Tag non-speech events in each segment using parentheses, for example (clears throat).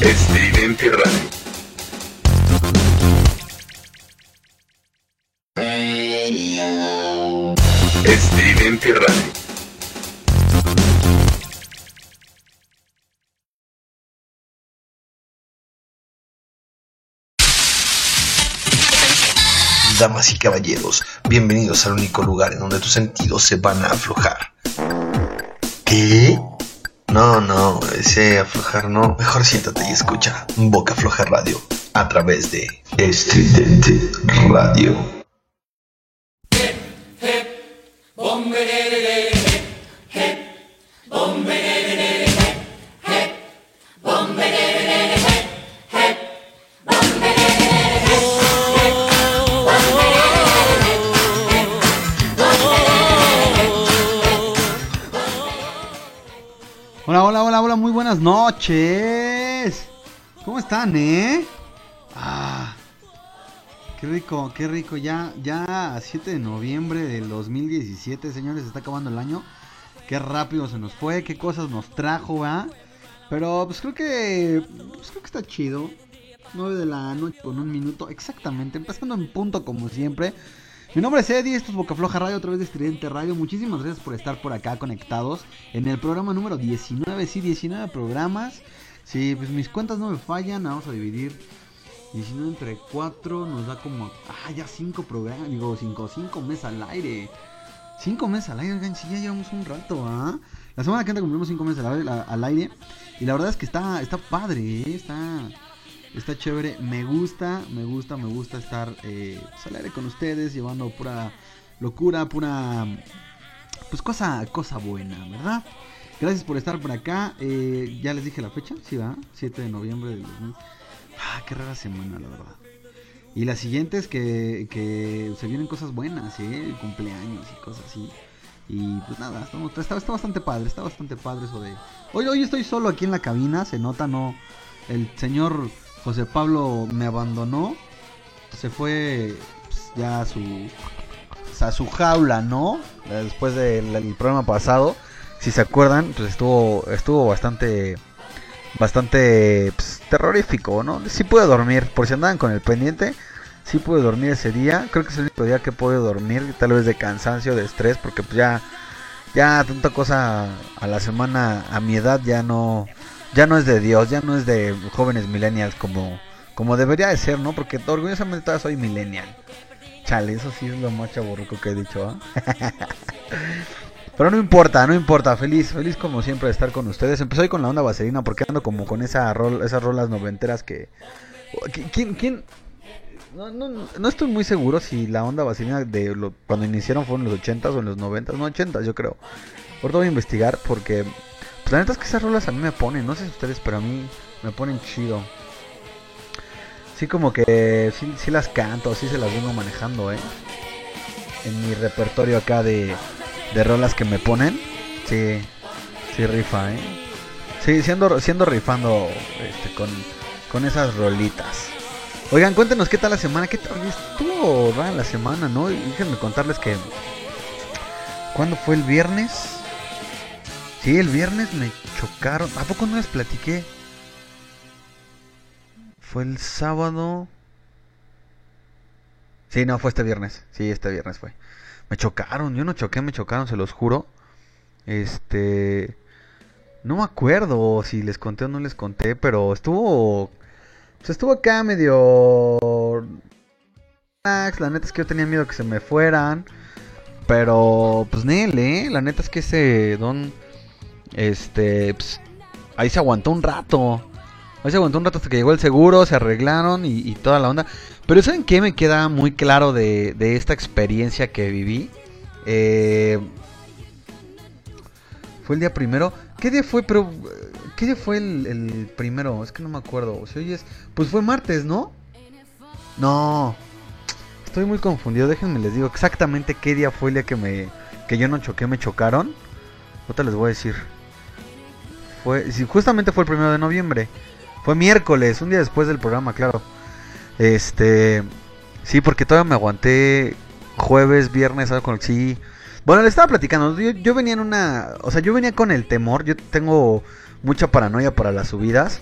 Estridente Radio. Estridente Radio. Damas y caballeros, bienvenidos al único lugar en donde tus sentidos se van a aflojar. ¿Qué? No, no, ese aflojar no. Mejor siéntate y escucha Boca Floja Radio a través de Estridente Radio. Buenas noches. ¿Cómo están, eh? Ah, qué rico, qué rico. Ya, ya 7 de noviembre del 2017, señores, se está acabando el año. Qué rápido se nos fue, qué cosas nos trajo, ¿va? Pero pues creo que, pues creo que está chido. 9 de la noche con un minuto, exactamente, empezando en punto como siempre. Mi nombre es Eddie, esto es Boca Floja Radio, a través de Estridente Radio. Muchísimas gracias por estar por acá conectados en el programa número 19. Sí, 19 programas. Sí, pues mis cuentas no me fallan. Vamos a dividir 19 entre 4. Nos da como. Ah, ya 5 programas. Digo, 5 5 meses al aire. 5 meses al aire, oigan, sí, ya llevamos un rato, ¿ah? La semana que entra cumplimos 5 meses al aire, al aire. Y la verdad es que está, está padre, ¿eh? Está. Está chévere, me gusta, me gusta, me gusta estar eh, pues, con ustedes, llevando pura locura, pura pues cosa, cosa buena, ¿verdad? Gracias por estar por acá. eh, ya les dije la fecha, sí, va, 7 de noviembre del 2000. Ah, qué rara semana, la verdad. Y la siguiente es que, que se vienen cosas buenas, ¿eh? Cumpleaños y cosas así. Y pues nada, estamos, está, está bastante padre, está bastante padre eso de... Hoy, hoy estoy solo aquí en la cabina, se nota, no... El señor José Pablo me abandonó, se fue pues, ya a su, a su jaula, ¿no? Después del del programa pasado, si se acuerdan, pues estuvo, estuvo bastante, bastante pues, terrorífico, ¿no? Sí pude dormir, por si andaban con el pendiente, sí pude dormir ese día. Creo que es el único día que puedo dormir, tal vez de cansancio, de estrés, porque pues ya, ya tanta cosa a la semana a mi edad ya no, ya no es de Dios, ya no es de jóvenes millennials como, como debería de ser, ¿no? Porque orgullosamente todavía soy millennial. Chale, eso sí es lo más chaburruco que he dicho, ¿ah? (laughs) Pero no importa, no importa, feliz, feliz como siempre de estar con ustedes. Empecé hoy con la onda vaselina porque ando como con esa rol, esas rolas noventeras que... ¿Qui- ¿Quién, quién? No, no, no estoy muy seguro si la onda vaselina de cuando iniciaron fueron en los 80s o en los 90s, no 80s yo creo. Ahorita voy a investigar porque pues, la neta es que esas rolas a mí me ponen, no sé si ustedes, pero a mí me ponen chido. Sí como que sí, las canto, sí se las vengo manejando, eh. En mi repertorio acá de, de rolas que me ponen. Sí, sí rifa, eh. Sí, siendo, siendo rifando este, con, con esas rolitas. Oigan, cuéntenos qué tal la semana. ¿Qué tal? Estuvo rara la semana, ¿no? Y déjenme contarles que... ¿Cuándo fue el viernes? Sí, el viernes me chocaron. ¿A poco no les platiqué? Fue el sábado. Sí, no, fue este viernes. Sí, este viernes fue. Me chocaron, yo no choqué, me chocaron, se los juro. Este. No me acuerdo si les conté o no les conté, pero estuvo. Pues estuvo acá medio. La neta es que yo tenía miedo que se me fueran. Pero, pues, Nel, ¿eh? La neta es que ese don. Este. pues, ahí se aguantó un rato. Ahí se aguantó un rato hasta que llegó el seguro, se arreglaron y, toda la onda. Pero ¿saben qué me queda muy claro de, esta experiencia que viví? Eh, fue el día primero. ¿Qué día fue? Pero, ¿qué día fue el, primero? Es que no me acuerdo. Si hoy es- Pues fue martes, ¿no? No. Estoy muy confundido. Déjenme les digo exactamente qué día fue el día que me que yo no choqué, me chocaron. Ahorita les voy a decir. Justamente fue el primero de noviembre. Fue miércoles, un día después del programa, claro. Este, sí, porque todavía me aguanté jueves, viernes, algo con sí. Bueno, le estaba platicando. Yo, yo venía en una, o sea, yo venía con el temor. Yo tengo mucha paranoia para las subidas.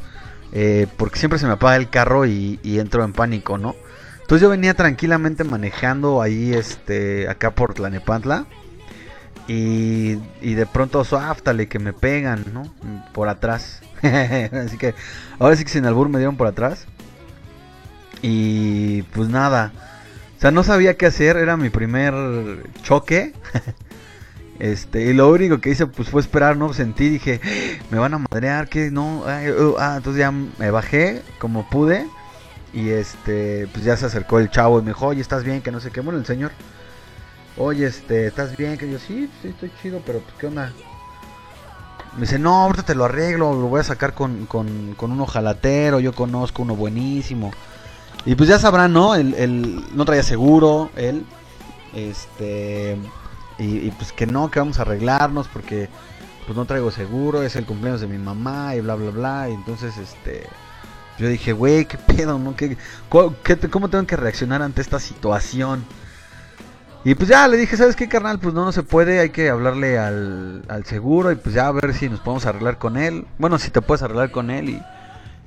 eh, porque siempre se me apaga el carro y, entro en pánico, ¿no? Entonces yo venía tranquilamente manejando ahí, este, acá por Tlanepantla. Y, y de pronto, suáftale, que me pegan, ¿no? Por atrás. (laughs) Así que, ahora sí que sin albur me dieron por atrás. Y pues nada. O sea, no sabía qué hacer, era mi primer choque. (laughs) Este, y lo único que hice pues fue esperar, ¿no? Sentí, dije, me van a madrear, que no, uh, ah, entonces ya me bajé como pude. Y este, pues ya se acercó el chavo y me dijo, oye, ¿estás bien? Que no sé qué, bueno, el señor. Oye, este, ¿estás bien? Que yo, sí, sí, estoy chido, pero pues, ¿qué onda? Me dice, no, ahorita te lo arreglo, lo voy a sacar con, con, con un ojalatero, yo conozco uno buenísimo. Y pues ya sabrán, ¿no? El, no traía seguro, él. Este. Y, pues que no, que vamos a arreglarnos porque pues no traigo seguro, es el cumpleaños de mi mamá y bla, bla, bla. Y entonces, este. Yo dije, güey, qué pedo, ¿no? ¿Qué, cómo tengo que reaccionar ante esta situación? Y pues ya le dije, ¿sabes qué, carnal? Pues no, no se puede, hay que hablarle al, al seguro y pues ya a ver si nos podemos arreglar con él. Bueno, si te puedes arreglar con él y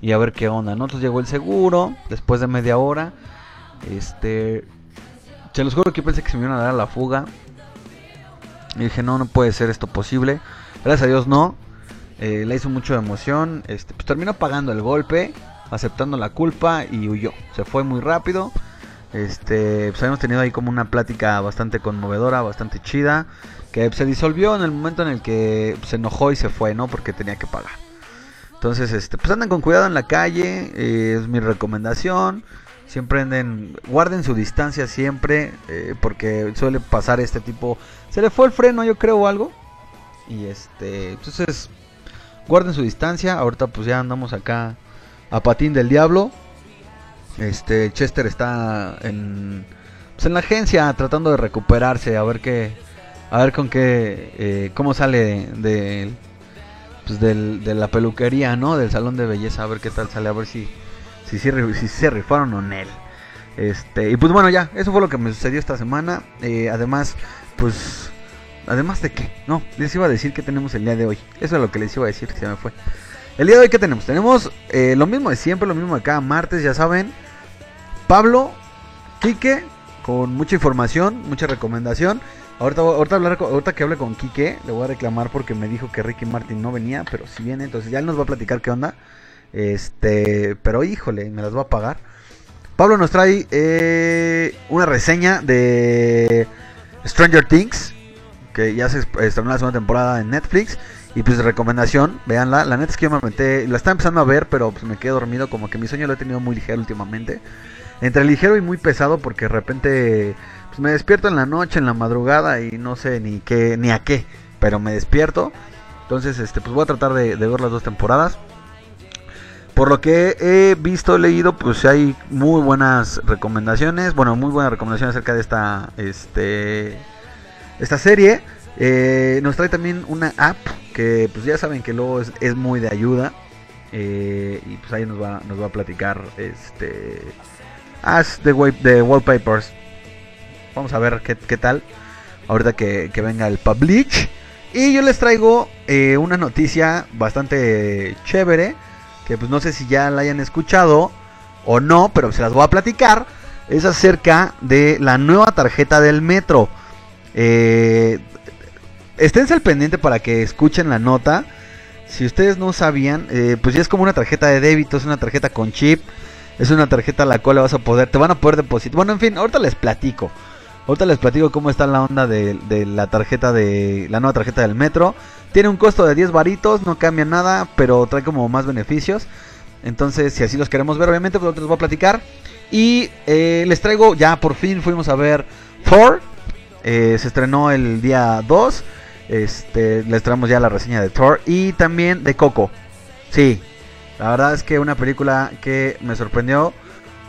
y a ver qué onda, ¿no? Entonces llegó el seguro, después de media hora, este, se los juro que pensé que se me iban a dar a la fuga. Y dije, no, no puede ser esto posible. Gracias a Dios no. Eh, le hizo mucho de emoción. Este, pues terminó pagando el golpe, aceptando la culpa y huyó. Se fue muy rápido. Este, pues habíamos tenido ahí como una plática bastante conmovedora, bastante chida. Que se disolvió en el momento en el que se enojó y se fue, ¿no? Porque tenía que pagar. Entonces, este, pues anden con cuidado en la calle, eh, es mi recomendación. Siempre anden, guarden su distancia siempre, eh, porque suele pasar este tipo. Se le fue el freno, yo creo, o algo. Y este, entonces, guarden su distancia. Ahorita, pues ya andamos acá a patín del diablo. Este, Chester está en, pues en la agencia tratando de recuperarse, a ver qué, a ver con qué, eh, cómo sale de, pues, del, de la peluquería, ¿no? Del salón de belleza, a ver qué tal sale, a ver si, si, si, se rifaron o él. Este, y pues bueno, ya, eso fue lo que me sucedió esta semana. Eh, además, pues, además de qué, no, les iba a decir que tenemos el día de hoy. Eso es lo que les iba a decir, se me fue. El día de hoy, ¿qué tenemos? Tenemos eh, lo mismo de siempre, lo mismo de cada martes, ya saben. Pablo, Quique, con mucha información, mucha recomendación. Ahorita, ahorita, hablar, ahorita que hable con Quique, le voy a reclamar porque me dijo que Ricky Martin no venía, pero si viene, entonces ya él nos va a platicar qué onda. Este, pero híjole, me las va a pagar. Pablo nos trae eh, una reseña de Stranger Things, que ya se estrenó la segunda temporada en Netflix. Y pues recomendación, véanla. La neta es que yo me metí, la estaba empezando a ver, pero pues me quedé dormido, como que mi sueño lo he tenido muy ligero últimamente. Entre ligero y muy pesado porque de repente pues me despierto en la noche, en la madrugada y no sé ni qué, ni a qué, pero me despierto. Entonces, este, pues voy a tratar de, ver las dos temporadas. Por lo que he visto, leído, pues hay muy buenas recomendaciones. Bueno, muy buenas recomendaciones acerca de esta, este, esta serie. Eh, nos trae también una app que, pues ya saben que luego es, muy de ayuda. Eh, y pues ahí nos va, nos va a platicar, este, As the, the Wallpapers. Vamos a ver qué, tal. Ahorita que, venga el Publish. Y yo les traigo eh, una noticia bastante chévere. Que pues no sé si ya la hayan escuchado o no, pero se las voy a platicar. Es acerca de la nueva tarjeta del metro. Eh, esténse al pendiente para que escuchen la nota. Si ustedes no sabían, eh, pues ya es como una tarjeta de débito, es una tarjeta con chip. Es una tarjeta a la cual vas a poder, te van a poder depositar. Bueno, en fin, ahorita les platico. Ahorita les platico cómo está la onda de, la tarjeta de la nueva tarjeta del metro. Tiene un costo de 10 varitos, no cambia nada, pero trae como más beneficios. Entonces, si así los queremos ver, obviamente, pues les voy a platicar. Y eh, les traigo, ya por fin fuimos a ver Thor. Eh, se estrenó el día 2. Este, les traemos ya la reseña de Thor y también de Coco. Sí, la verdad es que una película que me sorprendió.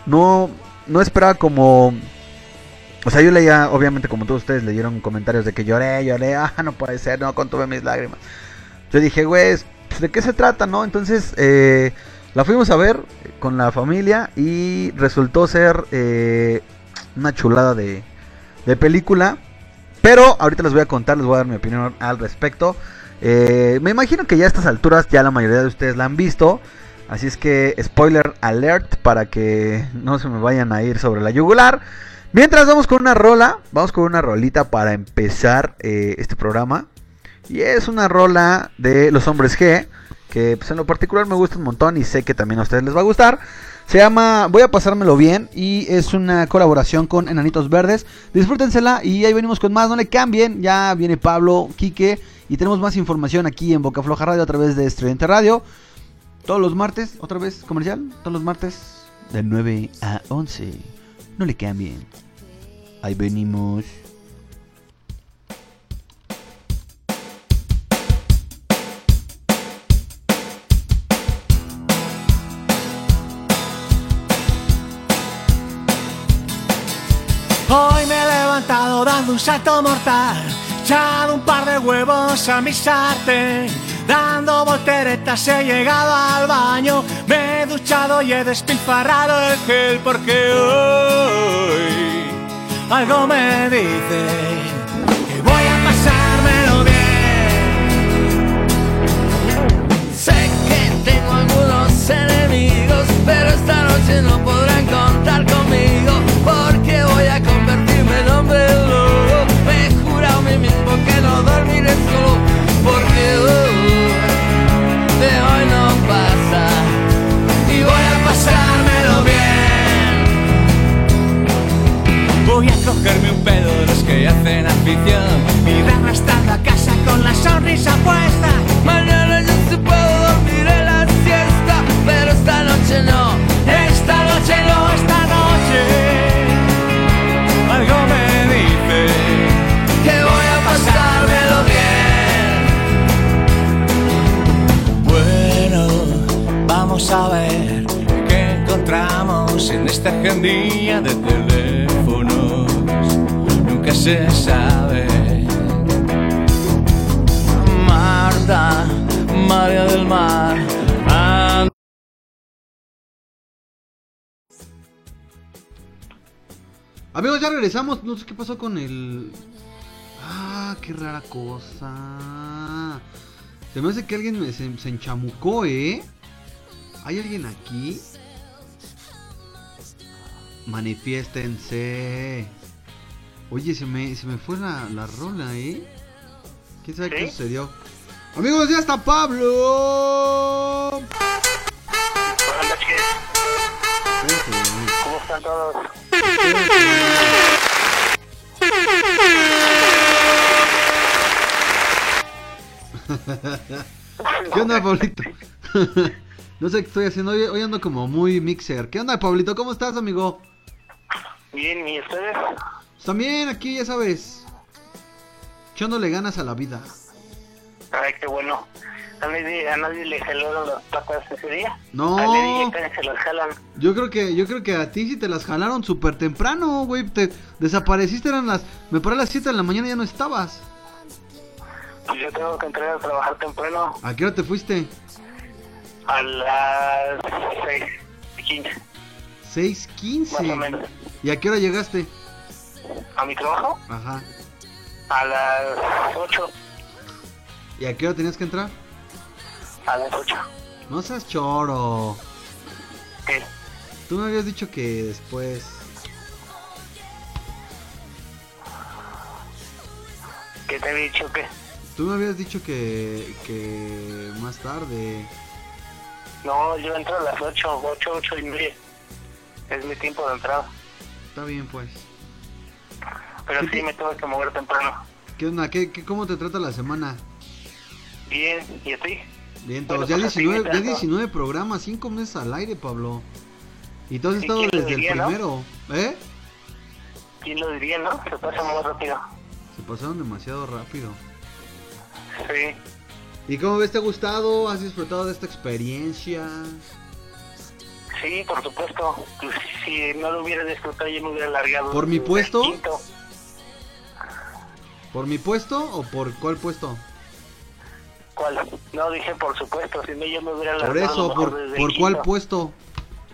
No, no esperaba como o sea, yo leía, obviamente como todos ustedes leyeron comentarios de que lloré, lloré, (laughs) ah, no puede ser, no, contuve mis lágrimas. Yo dije, güey, pues, ¿de qué se trata, no? Entonces, eh, la fuimos a ver con la familia y resultó ser eh, una chulada de, de, película. Pero ahorita les voy a contar, les voy a dar mi opinión al respecto. Eh, me imagino que ya a estas alturas ya la mayoría de ustedes la han visto. Así es que spoiler alert para que no se me vayan a ir sobre la yugular. Mientras vamos con una rola, vamos con una rolita para empezar eh, este programa. Y es una rola de los hombres G, que pues, en lo particular me gusta un montón y sé que también a ustedes les va a gustar. Se llama Voy a pasármelo bien y es una colaboración con Enanitos Verdes. Disfrútensela y ahí venimos con más, no le cambien. Ya viene Pablo, Quique y tenemos más información aquí en Boca Floja Radio a través de Estudiante Radio. Todos los martes, otra vez comercial, todos los martes de 9 a 11. No le cambien. Ahí venimos. Hoy me he levantado dando un salto mortal, echado un par de huevos a mi sartén, dando volteretas he llegado al baño, me he duchado y he despilfarrado el gel porque hoy algo me dice que voy a pasármelo bien. Sé que tengo algunos enemigos, pero esta noche no podrán contar conmigo porque voy a convertirme en hombre Voy a cogerme un pedo de los que hacen afición y darme estando a casa con la sonrisa puesta. Mañana yo sí puedo dormir en la siesta, pero esta noche no. Esta noche no, esta noche algo me dice Que voy a pasármelo bien. Bueno, vamos a ver qué encontramos en esta agendilla de teléfonos. Nunca se sabe. Marta, María del Mar. Amigos, ya regresamos. No sé qué pasó con el. Ah, qué rara cosa. Se me hace que alguien se, se enchamucó, ¿eh? ¿Hay alguien aquí? Manifiéstense. Oye, se me, se me fue la, la rola, ¿eh? ¿Quién sabe qué sucedió? Amigos, ya está Pablo. Buenas noches, Espérate, ¿cómo están todos? (laughs) ¿Qué onda, Pablito? (laughs) no sé qué estoy haciendo. Hoy, hoy ando como muy mixer. ¿Qué onda, Pablito? ¿Cómo estás, amigo? Bien, ¿y ustedes? También aquí, ya sabes. Echándole ganas a la vida. Ay, qué bueno. ¿A nadie, a nadie le jalaron las patas ese día? No. A nadie también se las jalan. Yo creo que yo creo que a ti sí te las jalaron súper temprano, güey. Te desapareciste, eran las... Me paré a las 7 de la mañana y ya no estabas. Pues yo tengo que entrar a trabajar temprano ¿A qué hora te fuiste? a las 6, 15, más o 6.15. menos. ¿Y a qué hora llegaste? ¿A mi trabajo? Ajá. A las 8. ¿Y a qué hora tenías que entrar? A las 8. No seas choro. ¿Qué? Tú me habías dicho que después... ¿Qué te he dicho? ¿Qué? Tú me habías dicho que, que más tarde. No, yo entro a las 8, 8, 8 y media. Es mi tiempo de entrada. Está bien, pues. Pero ¿Qué sí te- me tengo que mover temprano. ¿Qué onda? ¿Qué, qué, ¿Cómo te trata la semana? Bien, ¿y a ti? Bien, Bueno, todos. Ya pues así 19, me ya trato. 19 programas, 5 meses al aire, Pablo. Y tú has ¿Y estado desde diría, el no? primero. ¿Eh? ¿Quién lo diría, no? Se pasa muy rápido. Se pasaron demasiado rápido. Sí. ¿Y cómo ves? ¿Te ha gustado? ¿Has disfrutado de esta experiencia? Sí, por supuesto. Pues, si no lo hubiera disfrutado, yo me hubiera largado. ¿Por mi puesto? ¿Por mi puesto o por cuál puesto? ¿Cuál? No, dije por supuesto. Si no, yo me hubiera. Por eso, ¿por, por cuál puesto?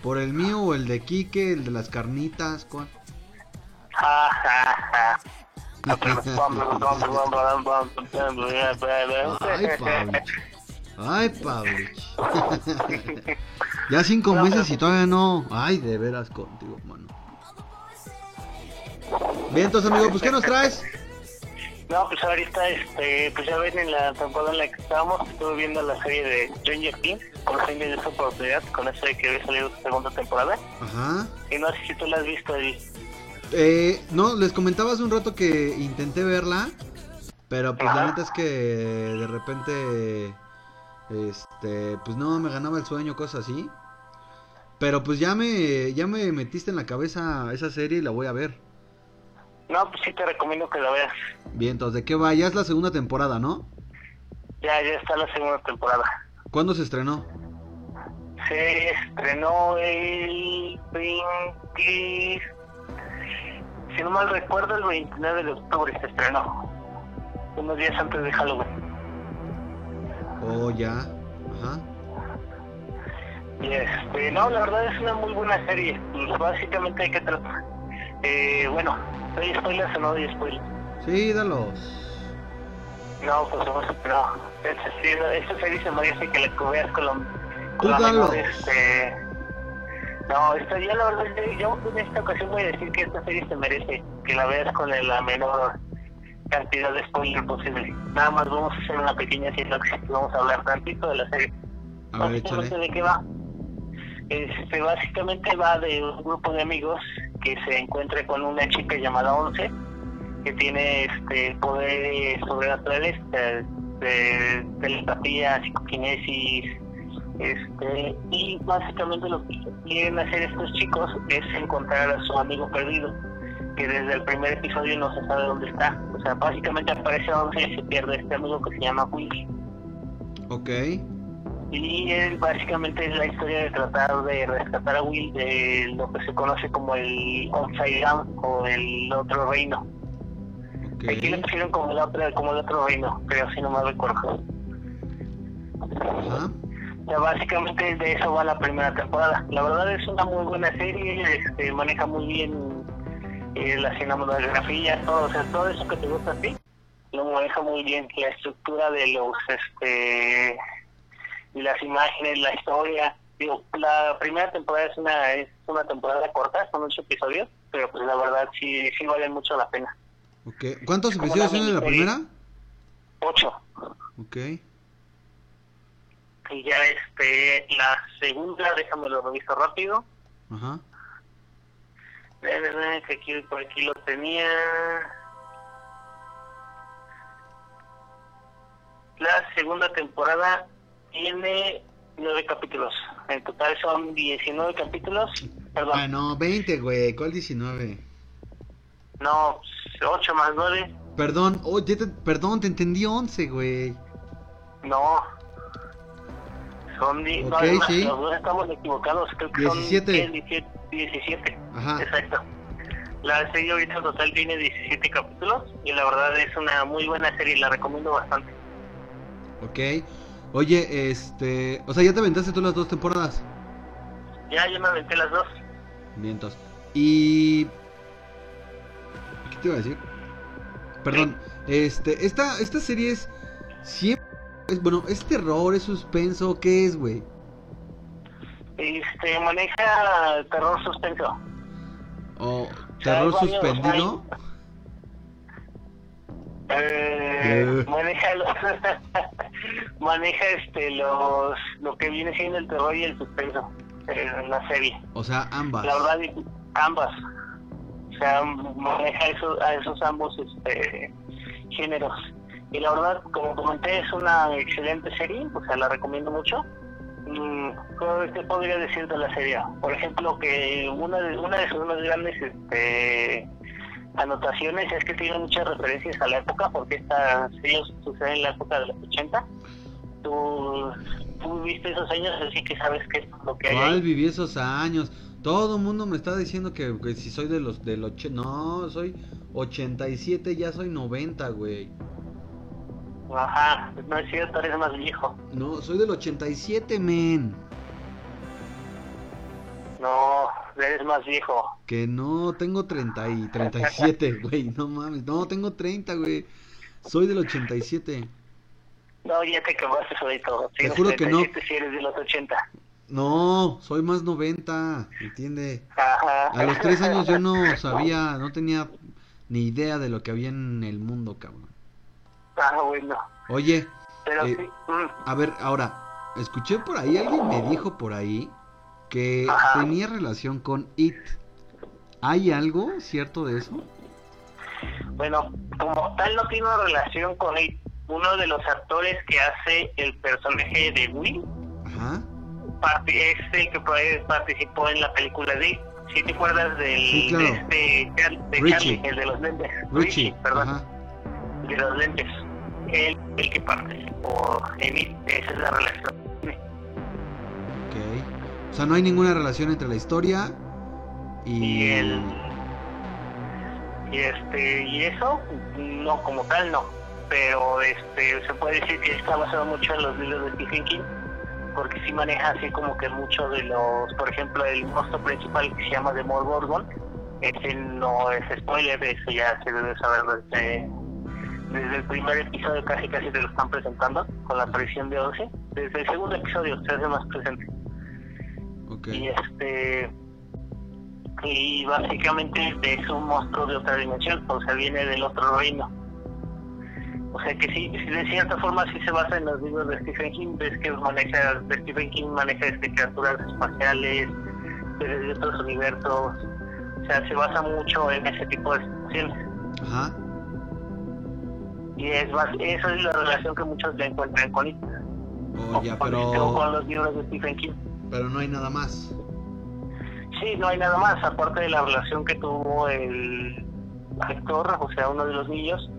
¿Por el mío o el de Quique, el de las carnitas? ¿Cuál? Ja, ja, ja. Ay, Pablo. Ay, Pavlich. ya cinco meses y todavía no. Ay, de veras contigo, mano. Bien, entonces, amigo, pues, ¿qué nos traes? No, pues ahorita, este, pues ya ven en la temporada en la que estábamos, estuve viendo la serie de Stranger Things, por fin me dio esa oportunidad, con eso de que había salido su segunda temporada. Ajá. Y no sé si tú la has visto ahí. Eh, no, les comentaba hace un rato que intenté verla, pero pues la neta es que de repente, este, pues no, me ganaba el sueño, cosas así. Pero pues ya me, ya me metiste en la cabeza esa serie y la voy a ver. No, pues sí te recomiendo que la veas. Bien, entonces, ¿de qué va? Ya es la segunda temporada, ¿no? Ya, ya está la segunda temporada. ¿Cuándo se estrenó? Se estrenó el 20... Si no mal recuerdo, el 29 de octubre se estrenó. Unos días antes de Halloween. Oh, ya. Ajá. Y este, no, la verdad es una muy buena serie. Básicamente hay que tratar. Eh, bueno, ¿doy spoilers o no doy spoilers? Sí, dalos. No, pues no, no. Esta, no, esta serie se merece que la veas con, la- con la menor, este... No, esta, yo la verdad, yo- yo en esta ocasión voy a decir que esta serie se merece que la veas con la menor cantidad de spoiler posible. Nada más vamos a hacer una pequeña sinopsis y vamos a hablar tantito de la serie. A ver, Básicamente, échale. ¿De qué va? Este, básicamente va de un grupo de amigos que se encuentra con una chica llamada Once, que tiene este poderes sobrenaturales de, telepatía, psicoquinesis, este, y básicamente lo que quieren hacer estos chicos es encontrar a su amigo perdido, que desde el primer episodio no se sabe dónde está. O sea, básicamente aparece Once y se pierde este amigo que se llama Willy. Ok. Y es básicamente es la historia de tratar de rescatar a Will de lo que se conoce como el Upside Down o el otro reino. Aquí le pusieron como el otro, como el otro reino, creo si no me recuerdo. Ya básicamente de eso va la primera temporada. La verdad es una muy buena serie, este, maneja muy bien eh, la cinematografía, todo, o sea, todo eso que te gusta a ti, lo maneja muy bien, la estructura de los, este, y las imágenes, la historia. Digo, la primera temporada es una es una temporada corta, son ocho episodios, pero pues la verdad sí sí vale mucho la pena. ¿Cuántos episodios son en la miniserie. primera? Ocho. Ok. Y ya este la segunda, déjame lo reviso rápido. Ajá. Eh, eh, que aquí por aquí lo tenía. La segunda temporada tiene nueve capítulos. En total son 19 capítulos. Perdón, Ah, no, 20, güey. ¿Cuál 19? no, 8 más 9. Perdón, oye, te, perdón, te entendí 11, güey. No. Son di- no, Ok, además, sí. los dos estamos equivocados. Creo que 17. son 17. 17. Ajá. Exacto. La serie ahorita en total tiene 17 capítulos y la verdad es una muy buena serie, la recomiendo bastante. Ok. Oye, este. O sea, ya te aventaste tú las dos temporadas. Ya, yo me aventé las dos. Vientos. Y. ¿Qué te iba a decir? Perdón. Este. Esta, esta serie es. Siempre. Es, bueno, ¿es terror? ¿Es suspenso? ¿Qué es, güey? Este, maneja terror suspenso. ¿O hay terror suspendido? Eh. maneja los, (laughs) maneja este los lo que viene siendo el terror y el suspenso eh, en la serie. O sea, ambas. La verdad, ambas. O sea, maneja eso, a esos ambos este, géneros. Y la verdad, como comenté, es una excelente serie, o sea, la recomiendo mucho. Mm, ¿Qué podría decir de la serie? Por ejemplo, que una de, una de sus más grandes este, anotaciones es que tiene muchas referencias a la época, porque esta serie sucede en la época de los 80. Tú, tú viste esos años, así que sabes qué es lo que hay. ¿Cuál viví esos años? Todo el mundo me está diciendo que, que si soy de los del ocho, no, soy 87, ya soy 90, güey. Ajá, no es cierto, eres más viejo. No, soy del 87, men. No, eres más viejo. Que no, tengo 30 y 37, (laughs) güey. No mames, no, tengo 30, güey. Soy del 87. No, ya te quemaste solito. Te juro que no. Si eres de los 80. No, soy más 90, ¿entiende? Ajá. A los tres años yo no sabía, no tenía ni idea de lo que había en el mundo, cabrón. Ah, bueno. Oye, Pero Eh, sí. mm, a ver, ahora, escuché por ahí, alguien me dijo por ahí que Ajá. tenía relación con It. ¿Hay algo cierto de eso? Bueno, como tal no tiene relación con él. Uno de los actores que hace el personaje de Will Ajá. es el que por ahí participó en la película de It. Si te acuerdas del, Sí, claro. de este de Richie. Charlie, el de los lentes. Richie, perdón. ajá. de los lentes. Él, el que participó en It, esa es la relación. O sea, no hay ninguna relación entre la historia y... El y este y eso no como tal no. Pero este se puede decir que está basado mucho en los libros de Stephen King porque sí maneja así como que mucho de los por ejemplo el monstruo principal que se llama Demogorgon ese no es spoiler eso ya se debe saber desde desde el primer episodio casi casi te lo están presentando con la aparición de Ozzy. Desde el segundo episodio se hace más presente Y este y básicamente es un monstruo de otra dimensión o sea viene del otro reino. O sea que sí, de cierta forma sí se basa en los libros de Stephen King ves que maneja de Stephen King maneja este, criaturas espaciales de otros universos. O sea se basa mucho en ese tipo de situaciones. Ajá. y es bas- eso es la relación que muchos le encuentran con it. Oh, ya, pero... con los libros de Stephen King Pero no hay nada más. Sí, no hay nada más, aparte de la relación que tuvo el actor, o sea, uno de los niños,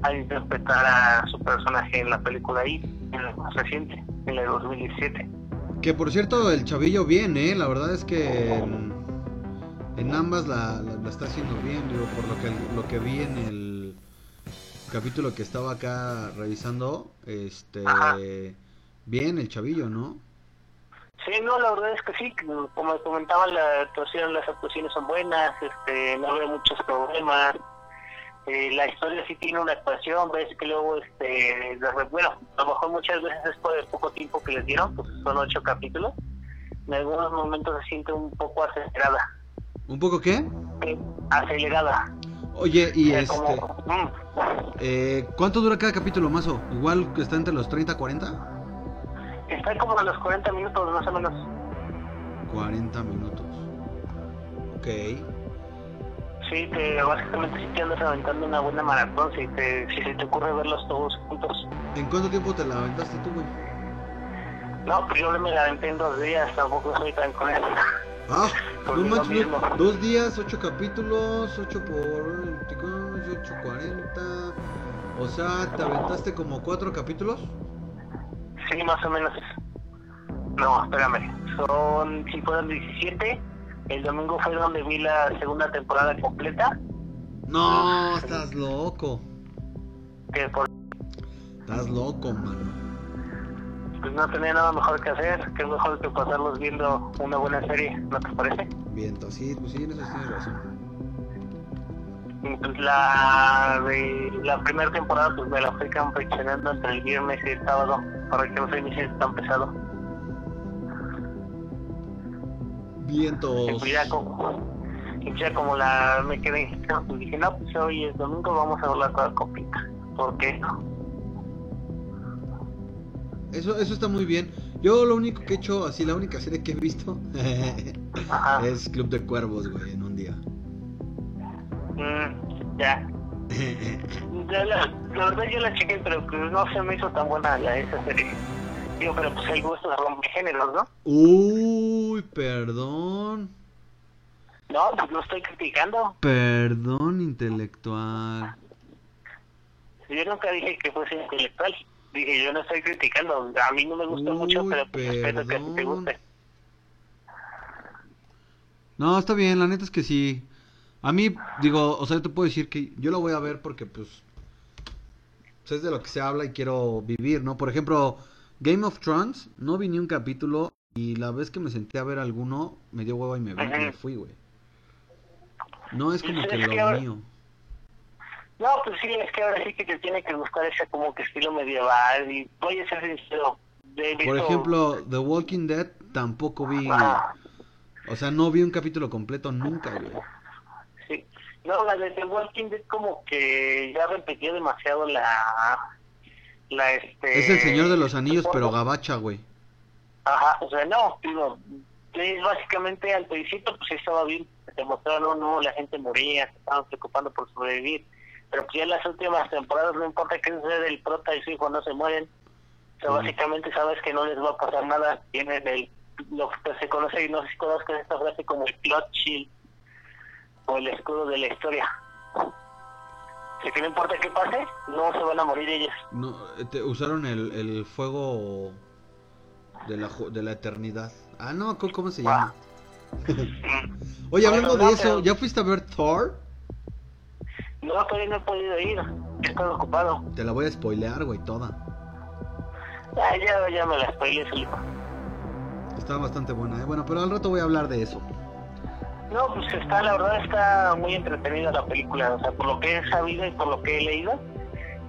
al interpretar a su personaje en la película I, en la más reciente, en la de 2017. Que por cierto, el chavillo bien, ¿eh? La verdad es que en, en ambas la, la- la está haciendo bien, digo, por lo que, lo que vi en el capítulo que estaba acá revisando, este... Ajá. Bien, el chavillo, ¿no? Sí, no, la verdad es que sí, como comentaba, la actuación, las actuaciones son buenas, este, no veo muchos problemas, eh, la historia sí tiene una actuación, ves que luego, este, de bueno, a lo mejor muchas veces es por el poco tiempo que les dieron, pues son ocho capítulos, en algunos momentos se siente un poco acelerada, ¿Un poco qué? eh, acelerada, Oye, y sea, este... como, mm, Eh, ¿Cuánto dura cada capítulo, Mazo? ¿Igual que está entre los 30 40? Está como a los 40 minutos más o menos, 40 minutos. Ok. sí, te, básicamente sí te andas aventando una buena maratón, si, te, si se te ocurre verlos todos juntos. ¿En cuánto tiempo te la aventaste tú, güey? No, pues yo me la aventé en dos días, tampoco soy tan con eso. Ah, (laughs) no manches, dos días, ocho capítulos, ocho por 24, ocho cuarenta. O sea, ¿te aventaste como cuatro capítulos? Sí, más o menos. No, espérame. Son, si fueron 17. El domingo fue donde vi la segunda temporada completa. No, estás loco. Que por, Estás loco, mano. pues no tenía nada mejor que hacer. Que es mejor que pasarlos viendo una buena serie, ¿no te parece? Viento, sí, pues sí, en eso tienes razón. Pues la de la primera temporada pues me la fui campechanando entre el viernes y el sábado para que no se me hiciera tan pesado. Y Vientos. pues ya como, y ya como la me quedé pues dije, no, pues hoy es domingo, vamos a verla toda completa. ¿Por qué no? Eso, eso está muy bien. Yo lo único que he hecho, así la única serie que he visto (laughs) Ajá. es Club de Cuervos, güey, en un día. Mm, ya. (laughs) Ya la, la verdad yo la chequé, pero pues no se me hizo tan buena la, esa serie. Digo, pero pues el gusto de romper géneros, ¿no? Uy, perdón. No, pues no estoy criticando. Perdón intelectual. Yo nunca dije que fuese intelectual. Dije, yo no estoy criticando. A mí no me gusta mucho, pero pues espero que te guste. No, está bien, la neta es que sí. A mí, digo, o sea, yo te puedo decir que yo lo voy a ver porque, pues, pues, es de lo que se habla y quiero vivir, ¿no? Por ejemplo, Game of Thrones, no vi ni un capítulo y la vez que me senté a ver alguno, me dio hueva y me, vi, y me fui, güey. No es como que lo ahora- mío. No, pues sí, es que ahora sí que te tiene que gustar ese como que estilo medieval y voy a ser sincero. Por ejemplo, The Walking Dead tampoco vi. O sea, no vi un capítulo completo nunca, güey. No, la de The Walking Dead como que ya repetió demasiado la... la este... Es el Señor de los Anillos, pero gabacha, güey. Ajá, o sea, no, digo, es básicamente al principio pues estaba bien, te mostraron, no, la gente moría, se estaban preocupando por sobrevivir, pero pues ya en las últimas temporadas no importa qué sucede, el prota y su hijo no se mueren, o sea, básicamente sabes que no les va a pasar nada, tienen el, lo que se conoce, y no sé si conozcas esta frase como el plot shield, o el escudo de la historia. Sea, que no importa qué pase, no se van a morir ellos. No, te- usaron el, el fuego de la, de la eternidad. Ah, no, ¿cómo, se llama? (laughs) Oye, hablando Bueno, de eso, pero- ¿ya fuiste a ver Thor? No, todavía no he podido ir, estado ocupado. Te la voy a spoilear, güey, toda. Ah, ya, ya me la spoilé solito. Está bastante buena, ¿eh? Bueno, pero al rato voy a hablar de eso. No, pues está, la verdad está muy entretenida la película, o sea, por lo que he sabido y por lo que he leído,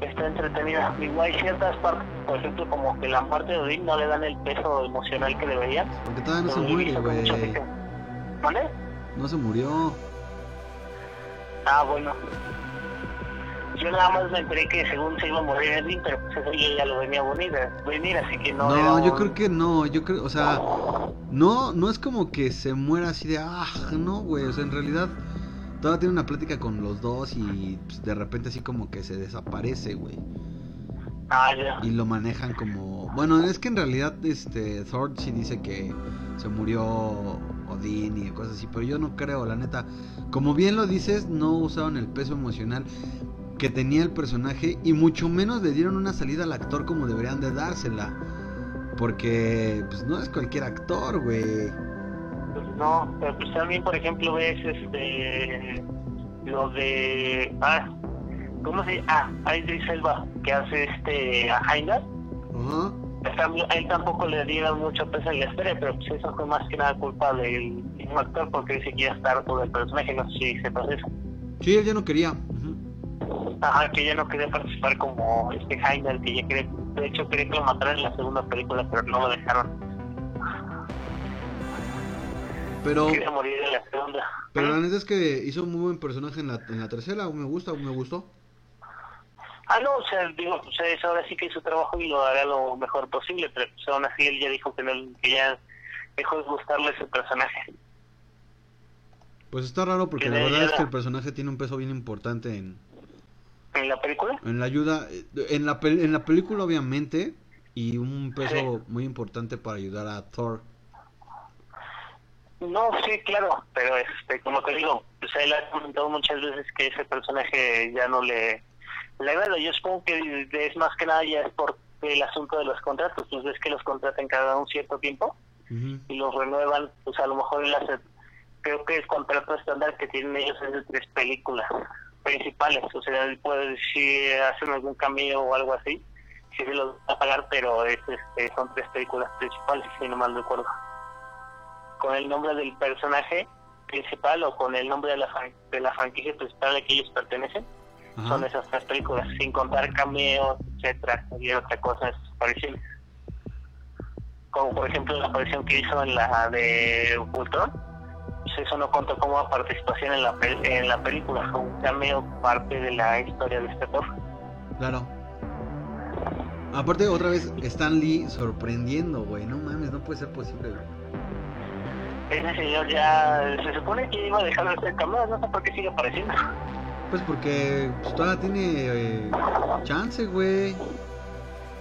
está entretenida. Igual hay ciertas partes, por ejemplo, como que la parte de Odín no le dan el peso emocional que deberían. Porque todavía no se Pero muere, güey. ¿Vale? No se murió. Ah, bueno. Yo nada más me enteré que según se iba a morir Edwin, pero pues eso yo ya lo venía a venir, venir así que no. No, yo creo que no, yo creo, o sea, no, no es como que se muera así de, ah, no, güey, o sea, en realidad todavía tiene una plática con los dos y pues, de repente así como que se desaparece, güey. Ah, ya. Y lo manejan como, bueno, es que en realidad este Thor sí dice que se murió Odín y cosas así, pero yo no creo, la neta. Como bien lo dices, no usaron el peso emocional que tenía el personaje y mucho menos le dieron una salida al actor como deberían de dársela. Porque pues no es cualquier actor, güey. Pues no, pero pues también, por ejemplo, ves este lo de ah, ¿cómo se llama? Ah, Idris Elba, que hace este a Heimdall. Ajá. También- A él tampoco le dieron mucho peso en la historia, pero pues eso fue más que nada culpa del mismo actor porque dice que ya está harto del personaje, no sé si se pasa eso. Sí, él ya no quería. Ajá, que ya no quería participar como este Heimdall, que ya quería, de hecho quería que lo mataran en la segunda película, pero no lo dejaron. Pero, Quería morir en la segunda. pero la neta es que hizo un muy buen personaje en la, en la tercera. Me gusta, me gustó. Ah, no, o sea, digo, pues es ahora sí que hizo trabajo y lo hará lo mejor posible, pero pues aún así él ya dijo que, no, que ya dejó de gustarle ese personaje. Pues está raro porque Que la verdad es que el personaje tiene un peso bien importante en, ¿En la película? en la ayuda, en la, pel- en la película obviamente, y un peso Sí. muy importante para ayudar a Thor. No, sí, claro, pero este, como te digo, pues él ha comentado muchas veces que ese personaje ya no le, le agrada. Yo supongo que es más que nada ya es por el asunto de los contratos, pues ves que los contratan cada un cierto tiempo y los renuevan, pues a lo mejor él hace, creo que el contrato estándar que tienen ellos es de tres películas principales, o sea, puede, si hacen algún cambio o algo así, si se los va a pagar, pero es, este, son tres películas principales, si no mal recuerdo. Con el nombre del personaje principal o con el nombre de la, de la franquicia principal a la que ellos pertenecen, son esas tres películas, sin contar cameos, etcétera, y otra cosa apariciones. Como por ejemplo la aparición que hizo en la de Ultron, pues eso no contó como participación en la pel- en la película, fue un cameo parte de la historia de este Thor. Claro. Aparte, otra vez, Stan Lee sorprendiendo, güey. No mames, no puede ser posible, güey. Ese señor ya se supone que iba a dejar de hacer cameos, no sé por qué sigue apareciendo. Pues porque pues, todavía tiene eh, chance, güey.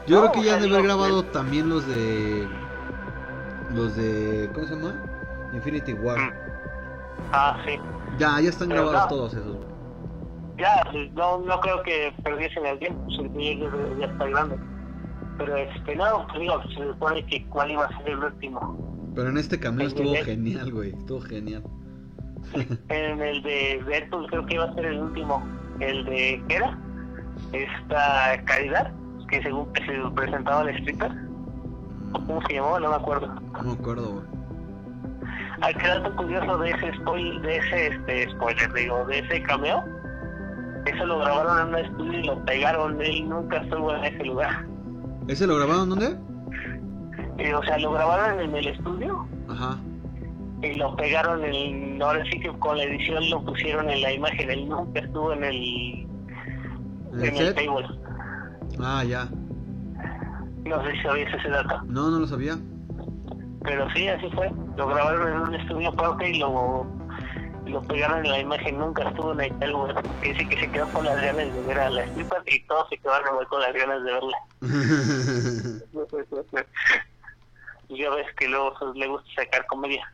Yo No, creo que ya han de haber grabado también los de. Los de. ¿Cómo se llama? Infinity War. Mm. Ah, sí. Ya, ya están Pero grabados no. todos esos. Ya, no, no creo que perdiesen el tiempo, el señor ya, está grande. Pero este, no, pues digo, se supone que cuál iba a ser el último. Pero en este El de estuvo genial, güey. Estuvo genial. En el de Deadpool creo que iba a ser el último. El de, ¿qué era? Esta Caridad, que según que se presentaba al stripper. ¿O ¿Cómo se llamaba? No me acuerdo. No me acuerdo, güey. Al que dato curioso de ese spoil, de ese este spoiler, digo, de ese cameo, Eso lo grabaron en un estudio y lo pegaron. Él nunca estuvo en ese lugar. ¿Ese lo grabaron dónde? Eh, o sea, lo grabaron en el estudio Ajá. y lo pegaron en. Ahora sí que con la edición lo pusieron en la imagen. Él nunca estuvo en el. ¿En el en el set? table. Ah, ya. No sé si sabías ese dato. No, no lo sabía. Pero sí, así fue. Lo grabaron en un estudio aparte y lo, lo pegaron en la imagen. Nunca estuvo en el lugar. Dice que se quedó con las ganas de ver a la stripper y todos se quedaron igual con las ganas de verla. y (laughs) ya ves que luego pues, le gusta sacar comedia.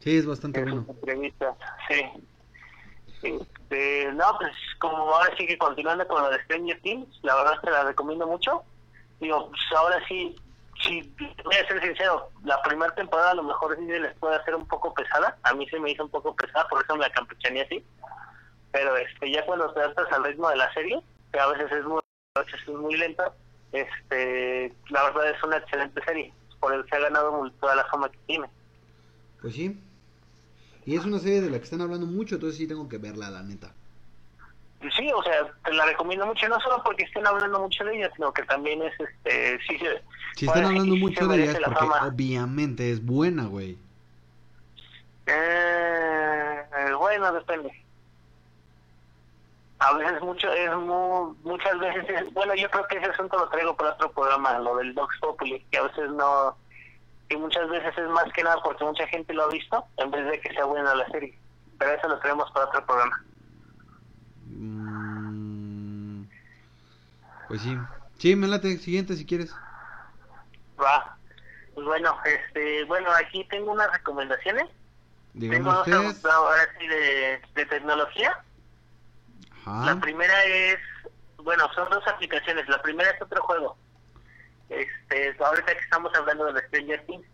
sí, es bastante en bueno. entrevistas. Sí. Este, no, pues como ahora sí que continuando con lo de Stranger Things, la verdad te la recomiendo mucho. Digo, pues ahora sí, sí, voy a ser sincero, la primera temporada a lo mejor sí les puede hacer un poco pesada. A mí se me hizo un poco pesada, por eso me la campechaneé así. Pero este, ya cuando te adaptas al ritmo de la serie, que a veces es muy, lenta, este, la verdad es una excelente serie. Por eso se ha ganado toda la fama que tiene. Pues sí. Y es una serie de la que están hablando mucho, entonces sí tengo que verla, la neta. Sí, o sea, te la recomiendo mucho, no solo porque estén hablando mucho de ella, sino que también es, este, sí, se- Si están hablando sí mucho de ella porque fama. obviamente es buena, güey. Eh, bueno, depende. A veces mucho, es mu- muchas veces, es- bueno, yo creo que ese asunto lo traigo para otro programa, lo del Docs Populi, que a veces no, que muchas veces es más que nada porque mucha gente lo ha visto, en vez de que sea buena la serie. Pero eso lo traemos para otro programa. Mm, Pues sí. Sí, me late. Siguiente si quieres. Va. Pues bueno, este, bueno, aquí tengo unas recomendaciones. Tengo dos ahora sí de, de tecnología. La primera es, bueno, son dos aplicaciones. La primera es otro juego. Este, ahorita que estamos hablando de Stranger Things.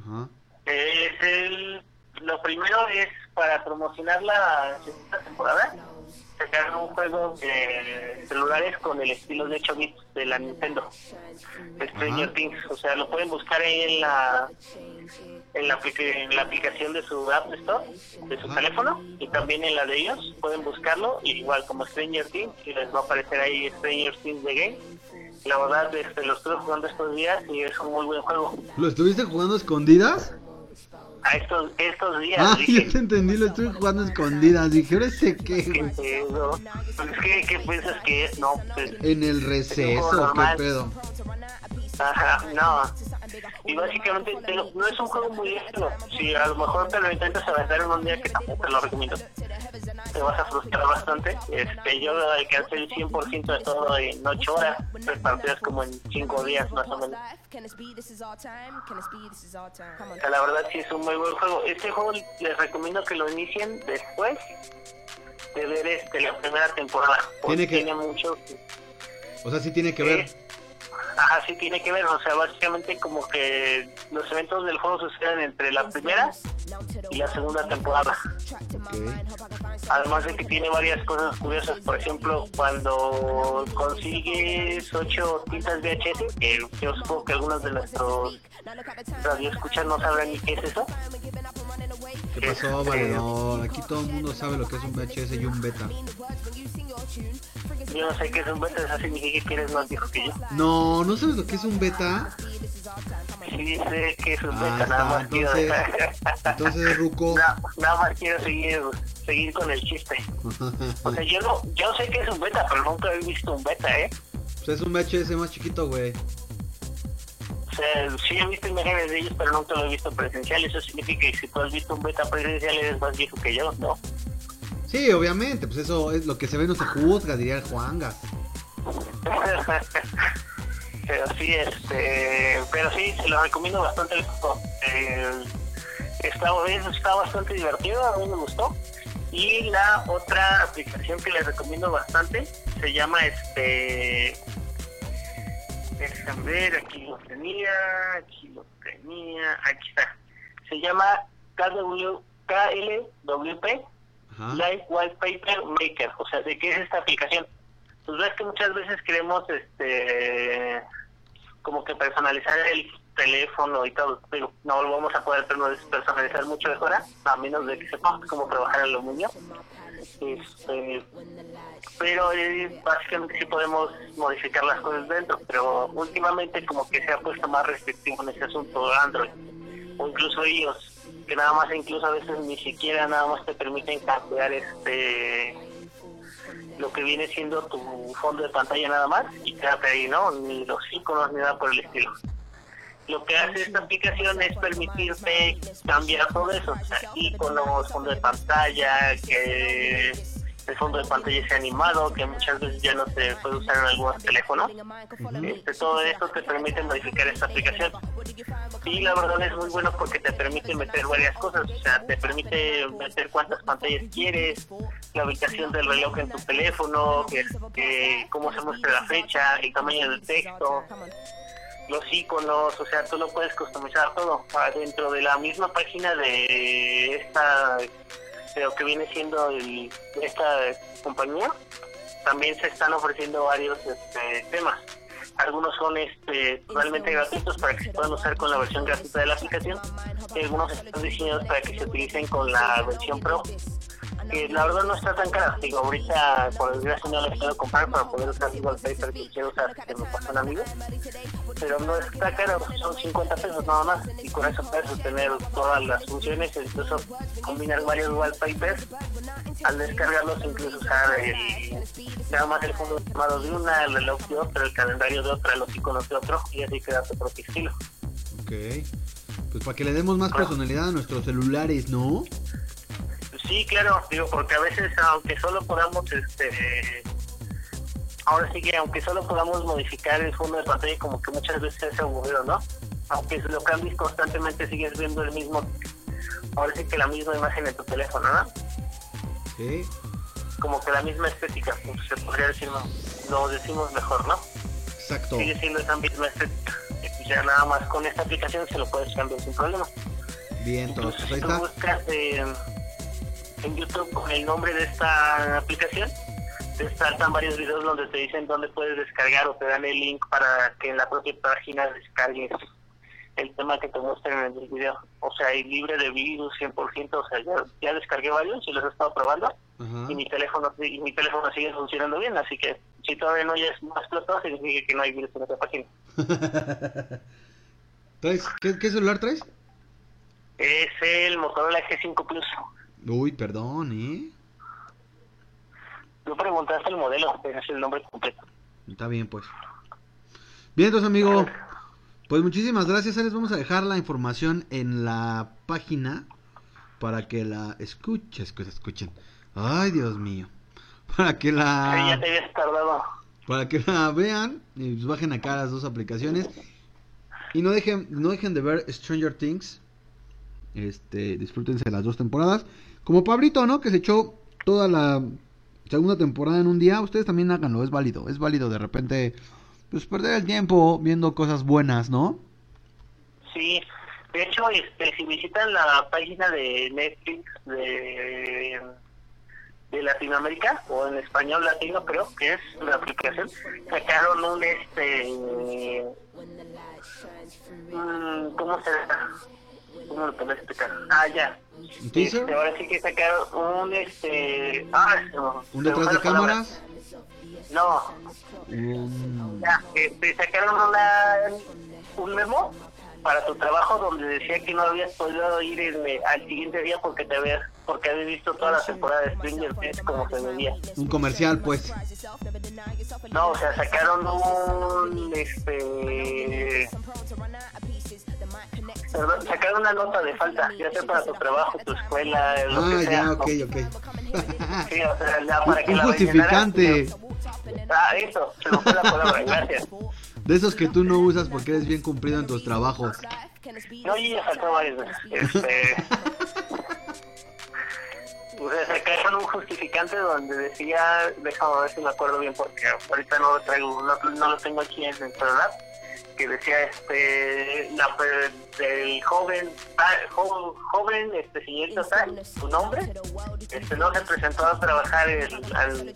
Ajá. Es el, lo primero es para promocionar la segunda temporada. Sacaron un juego de celulares con el estilo de 8 bits de la Nintendo. Stranger. Things. O sea, lo pueden buscar ahí en la en la, aplica- en la aplicación de su App Store, de su Ajá. teléfono, y también en la de ellos. Pueden buscarlo, igual como Stranger Things, y les va a aparecer ahí Stranger Things The Game. La verdad, este, lo estuve jugando estos días y es un muy buen juego. ¿Lo estuviste jugando a escondidas? A estos, estos días Ah, dije, (laughs) yo te entendí, lo estuve jugando a escondidas. Dije, ¿ahora sé qué, ¿qué güey? pedo? Pues, ¿qué, ¿Qué piensas que es? No, pues, En el receso, qué pedo. Ajá, no. Y básicamente te lo- no es un juego muy largo. Si a lo mejor te lo intentas avanzar en un día, que tampoco te lo recomiendo, te vas a frustrar bastante. Este, yo alcancé el 100% de todo en 8 horas, tres partidas como en 5 días más o menos. O sea, la verdad sí es un muy buen juego. Este juego les recomiendo que lo inicien después de ver este la primera temporada. Porque Tiene tiene, que- mucho... O sea, sí tiene que ver. Ajá, sí tiene que ver, o sea, básicamente como que los eventos del juego suceden entre la primera y la segunda temporada. Ok. Además de que tiene varias cosas curiosas, por ejemplo, cuando consigues ocho tintas VHS, que yo supongo que algunos de nuestros radioescuchas no sabrán ni qué es eso. ¿Qué pasó, Este, valedor? Aquí todo el mundo sabe lo que es un VHS y un beta. Yo no sé qué es un beta, eso significa que eres más viejo que yo. No, ¿no sabes lo que es un beta? Sí, sé que es un Ah, beta, nada más quiero... entonces- (laughs) Entonces, Ruco. Na- nada más quiero seguir, seguir con el chiste. (laughs) O sea, yo no, yo sé que es un beta, pero nunca he visto un beta, ¿eh? Pues es un VHS más chiquito, güey. O sea, sí he visto imágenes de ellos, pero nunca lo he visto presencial. Eso significa que si tú has visto un beta presencial eres más viejo que yo, ¿no? Sí, obviamente, pues eso es lo que se ve no se juzga, diría el Juanga. (laughs) pero sí, este, pero sí, se lo recomiendo bastante. Eh, está, es- está bastante divertido, a mí me gustó. Y la otra aplicación que les recomiendo bastante se llama este. Déjame ver, aquí lo tenía, aquí lo tenía, aquí está. Se llama KW, KLWP Ajá. Live Wallpaper Maker. O sea, ¿de qué es esta aplicación? Pues ves que muchas veces queremos este como que personalizar el teléfono y todo. Digo, no lo vamos a poder personalizar mucho fuera, a menos de que sepamos cómo trabajar el aluminio. Este, pero eh, básicamente sí podemos modificar las cosas dentro, pero últimamente como que se ha puesto más restrictivo en ese asunto Android o incluso ellos que nada más incluso a veces ni siquiera nada más te permiten cambiar este lo que viene siendo tu fondo de pantalla nada más y quédate ahí, ¿no? Ni los iconos ni nada por el estilo. Lo que hace esta aplicación es permitirte cambiar todo eso, o sea, iconos, fondo de pantalla, que el fondo de pantalla sea animado, que muchas veces ya no se puede usar en algunos teléfonos. Este, todo eso te permite modificar esta aplicación. Y la verdad es muy bueno porque te permite meter varias cosas, o sea, te permite meter cuántas pantallas quieres, la ubicación del reloj en tu teléfono, que, que cómo se muestra la fecha, el tamaño del texto, los iconos, o sea, tú lo puedes customizar todo ah, dentro de la misma página de esta de lo que viene siendo el, esta compañía también se están ofreciendo varios este, temas. Algunos son este, totalmente gratuitos para que se puedan usar con la versión gratuita de la aplicación. Y algunos están diseñados para que se utilicen con la versión pro que la verdad no está tan cara. Digo, ahorita por desgracia no la puedo comprar para poder usar el wallpaper que quiero usar, que me pasó un amigo. Pero no está caro, son 50 pesos nada más. Y con eso puedes obtener todas las funciones, incluso combinar varios wallpapers. Al descargarlos, incluso usar el, nada más el fondo llamado de una, el reloj de otra, el calendario de otra, los iconos de otro, y así queda tu propio estilo. Ok. Pues para que le demos más personalidad a nuestros celulares, ¿no? Sí, claro, digo, porque a veces, aunque solo podamos, este, ahora sí que aunque solo podamos modificar el fondo de pantalla, como que muchas veces es aburrido, ¿no? Aunque lo cambies constantemente, sigues viendo el mismo, ahora sí que la misma imagen en tu teléfono, ¿no? Sí. Como que la misma estética, pues, se podría decir, ¿no? Lo decimos mejor, ¿no? Exacto. Sigue siendo esa misma estética. Ya nada más con esta aplicación se lo puedes cambiar sin problema. Bien, entonces ahí si tú está. buscas eh, en YouTube con el nombre de esta aplicación, te saltan varios videos donde te dicen dónde puedes descargar o te dan el link para que en la propia página descargues el tema que te muestran en el video. O sea, y libre de virus 100%, o sea, ya, ya descargué varios y los he estado probando y mi teléfono y mi teléfono sigue funcionando bien, así que si todavía no ya es más explotado, significa que no hay virus en esta página. (laughs) ¿Qué, qué celular traes? Es el Motorola G5 Plus. Uy, perdón, ¿eh? Tú preguntaste el modelo, ese es el nombre completo. Está bien, pues. Bien, entonces, amigo. Pues muchísimas gracias. Ahí Les vamos a dejar la información en la página para que la escuches, que escuchen. Ay, Dios mío. (laughs) Para que Sí, ya la te habías tardado. para que la vean y pues bajen acá las dos aplicaciones y no dejen no dejen de ver Stranger Things. Este, disfrútense las dos temporadas. Como Pablito, ¿no? Que se echó toda la segunda temporada en un día. Ustedes también háganlo, es válido. Es válido de repente pues perder el tiempo viendo cosas buenas, ¿no? Sí, de hecho, este, si visitan la página de Netflix de, de Latinoamérica, o en español latino creo que es la aplicación, sacaron un, este, mm, ¿cómo se? ¿Cómo lo puedo explicar? Ah, ya. ¿Un teaser? Este, ahora sí que sacaron un, este, ah, me- ¿Un detrás de cámaras? No, Un- Ya, este, sacaron una, un memo para tu trabajo donde decía que no habías podido ir en, eh, al siguiente día porque te habías porque habías visto toda la temporada de Stranger Things como se veía. un comercial, pues. No, o sea, sacaron un este perdón, sacaron una nota de falta, ya sea para tu trabajo, tu escuela, lo Ah, que sea. ya, ok, ok. Sí, o sea, ya para que Un la justificante. Ah, eso, se me fue la palabra, gracias. De esos que tú no usas porque eres bien cumplido en tus trabajos. No, y ya varias veces. Este, o sea, sacaron un justificante donde decía, déjame ver si me acuerdo bien porque ahorita no lo traigo, no, no lo tengo aquí en el celular, que decía este la del joven jo- joven este señorita tal, su nombre, este no se presentó a trabajar el, al-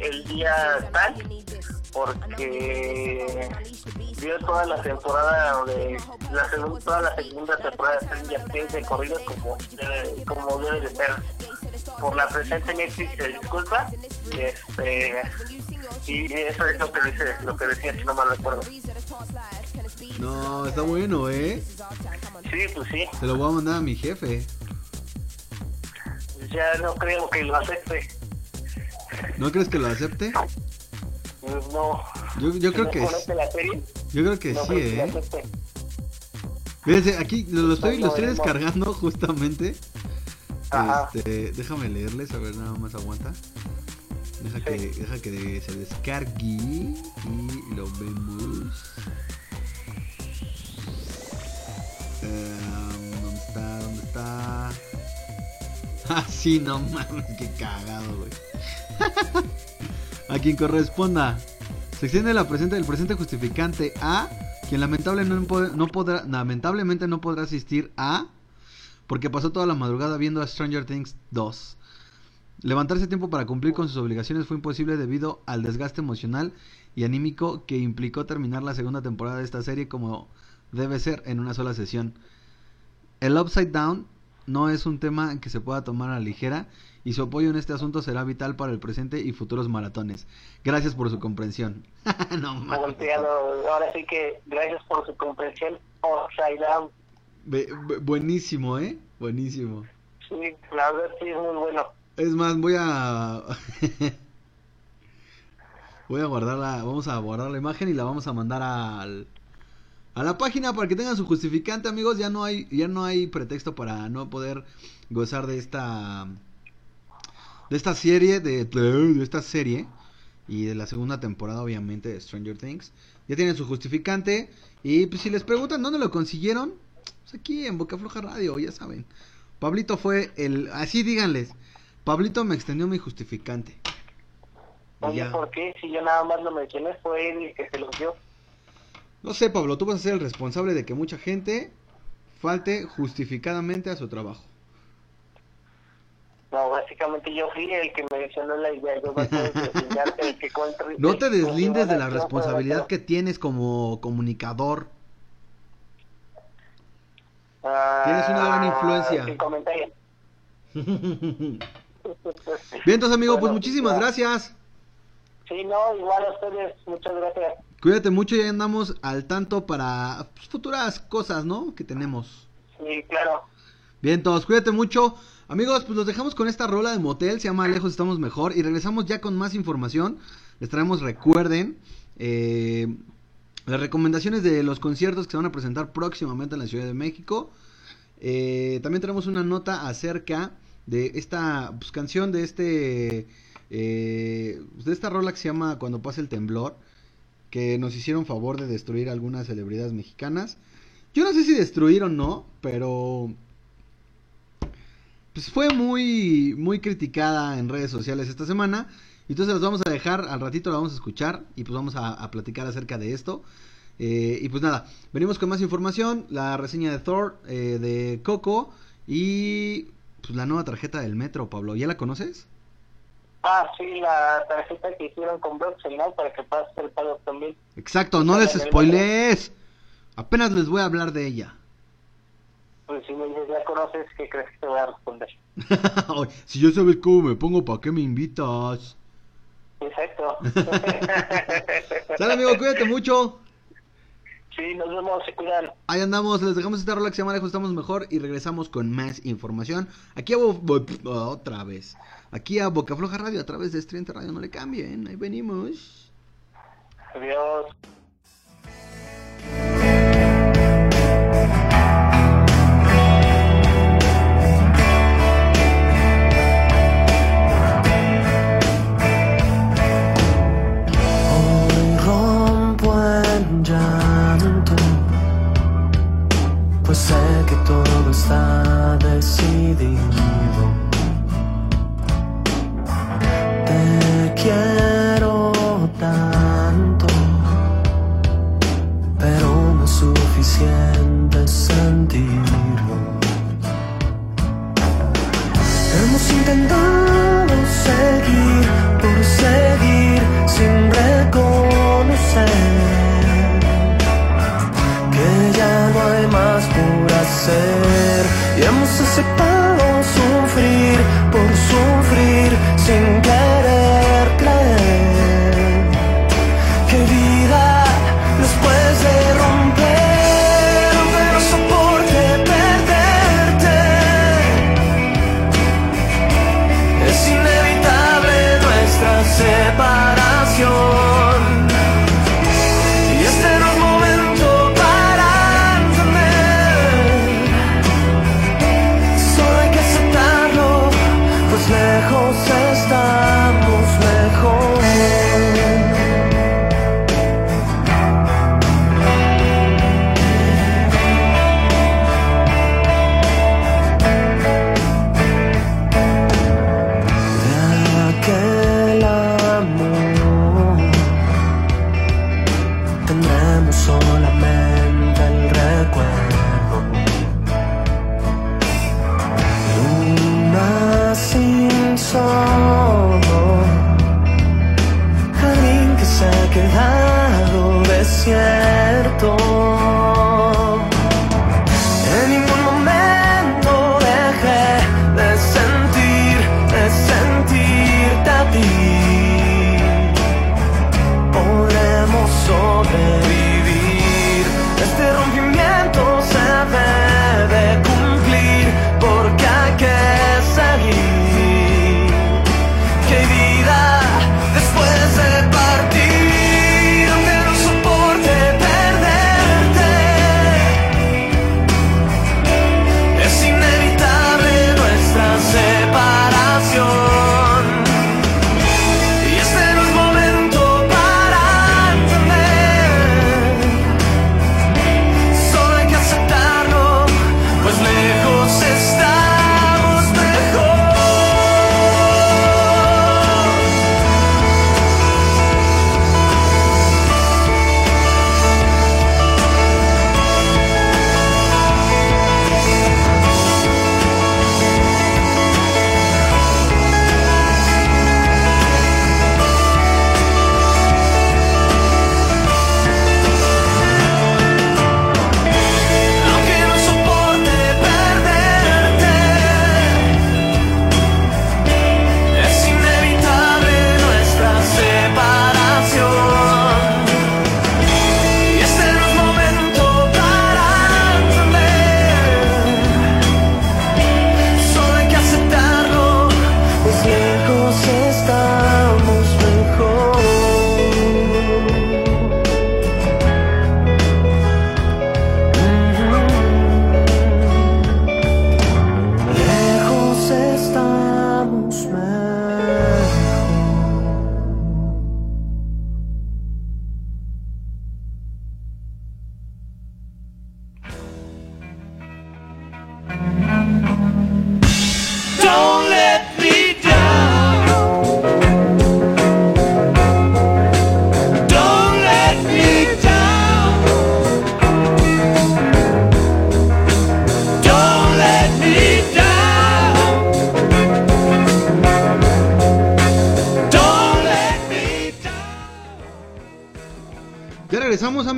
el día tal porque vio toda la temporada de la segunda toda la segunda temporada de Stranger Things de corrido como debe, como debe de ser por la presencia en Netflix se disculpa este y eso es lo que dice lo que decía si no mal recuerdo No, está bueno, ¿eh? sí pues sí Se lo voy a mandar a mi jefe. ya no creo que lo acepte ¿No crees que lo acepte? No Yo, creo no que conoce la serie yo creo que no sí, creo ¿eh? Fíjense, aquí lo, lo estoy, lo estoy descargando (laughs) justamente. Ajá. Este, déjame leerles, a ver, nada más aguanta. Deja que, deja que se descargue y lo vemos. Eh, ¿Dónde está? ¿Dónde está? (laughs) Ah, sí, no mames, qué cagado, güey. (laughs) A quien corresponda. Se extiende la presente del presente justificante a quien no, po- no podrá, lamentablemente no podrá asistir a porque pasó toda la madrugada viendo a Stranger Things 2. Levantarse tiempo para cumplir con sus obligaciones fue imposible debido al desgaste emocional y anímico que implicó terminar la segunda temporada de esta serie como debe ser en una sola sesión. El Upside Down no es un tema que se pueda tomar a la ligera y su apoyo en este asunto será vital para el presente y futuros maratones. Gracias por su comprensión. (laughs) no mames. ahora sí que gracias por su comprensión Be- buenísimo, ¿eh? Buenísimo. sí la verdad sí es muy bueno Es más, voy a... (laughs) voy a guardarla, vamos a guardar la imagen y la vamos a mandar al... A la página para que tengan su justificante, amigos. Ya no hay, ya no hay pretexto para no poder gozar de esta, de esta serie, de, de esta serie y de la segunda temporada, obviamente, de Stranger Things. Ya tienen su justificante y pues si les preguntan dónde lo consiguieron, pues aquí en Boca Floja Radio, ya saben. Pablito fue el, así díganles, Pablito me extendió mi justificante. Oye, ya. ¿por qué? Si yo nada más lo mencioné, fue él el que se los dio. No sé, Pablo, tú vas a ser el responsable de que mucha gente falte justificadamente a su trabajo. No, básicamente yo fui el que mencionó la idea. Yo (laughs) el que cuenta- No te deslindes de la responsabilidad que tienes como comunicador. Ah, Tienes una gran influencia. Sin comentario. (laughs) Bien, entonces, amigo, pues muchísimas ya. gracias. Sí, no, igual a ustedes. Muchas gracias. Cuídate mucho y andamos al tanto para pues, futuras cosas, ¿no? Que tenemos. Sí, claro. Bien, todos, cuídate mucho. Amigos, pues los dejamos con esta rola de motel, se llama Lejos Estamos Mejor. Y regresamos ya con más información. Les traemos, recuerden, eh, las recomendaciones de los conciertos que se van a presentar próximamente en la Ciudad de México. Eh, también tenemos una nota acerca de esta pues, canción, de este eh, de esta rola que se llama Cuando pasa el temblor, que nos hicieron favor de destruir algunas celebridades mexicanas. Yo no sé si destruir o no, pero pues fue muy muy criticada en redes sociales esta semana. Entonces las vamos a dejar, al ratito la vamos a escuchar y pues vamos a, a platicar acerca de esto. Eh, y pues nada, venimos con más información, la reseña de Thor, eh, de Coco y pues la nueva tarjeta del metro, Pablo. ¿Ya la conoces? Ah, sí, la tarjeta que hicieron con Broxel, ¿no? Para que pase el pago también. Exacto, no les spoilees. Apenas les voy a hablar de ella. Pues si me ya conoces, ¿qué crees que te voy a responder? (laughs) Si ya sabes cómo me pongo, ¿para qué me invitas? Exacto. (laughs) Sale amigo, cuídate mucho. sí, nos vemos, se cuidan. Ahí andamos, les dejamos esta rola que se llama Lejos Estamos Mejor y regresamos con más información. Aquí a Bo- Bo- otra vez. Aquí a Boca Floja Radio a través de Estudiante Radio. No le cambien, ahí venimos. Adiós.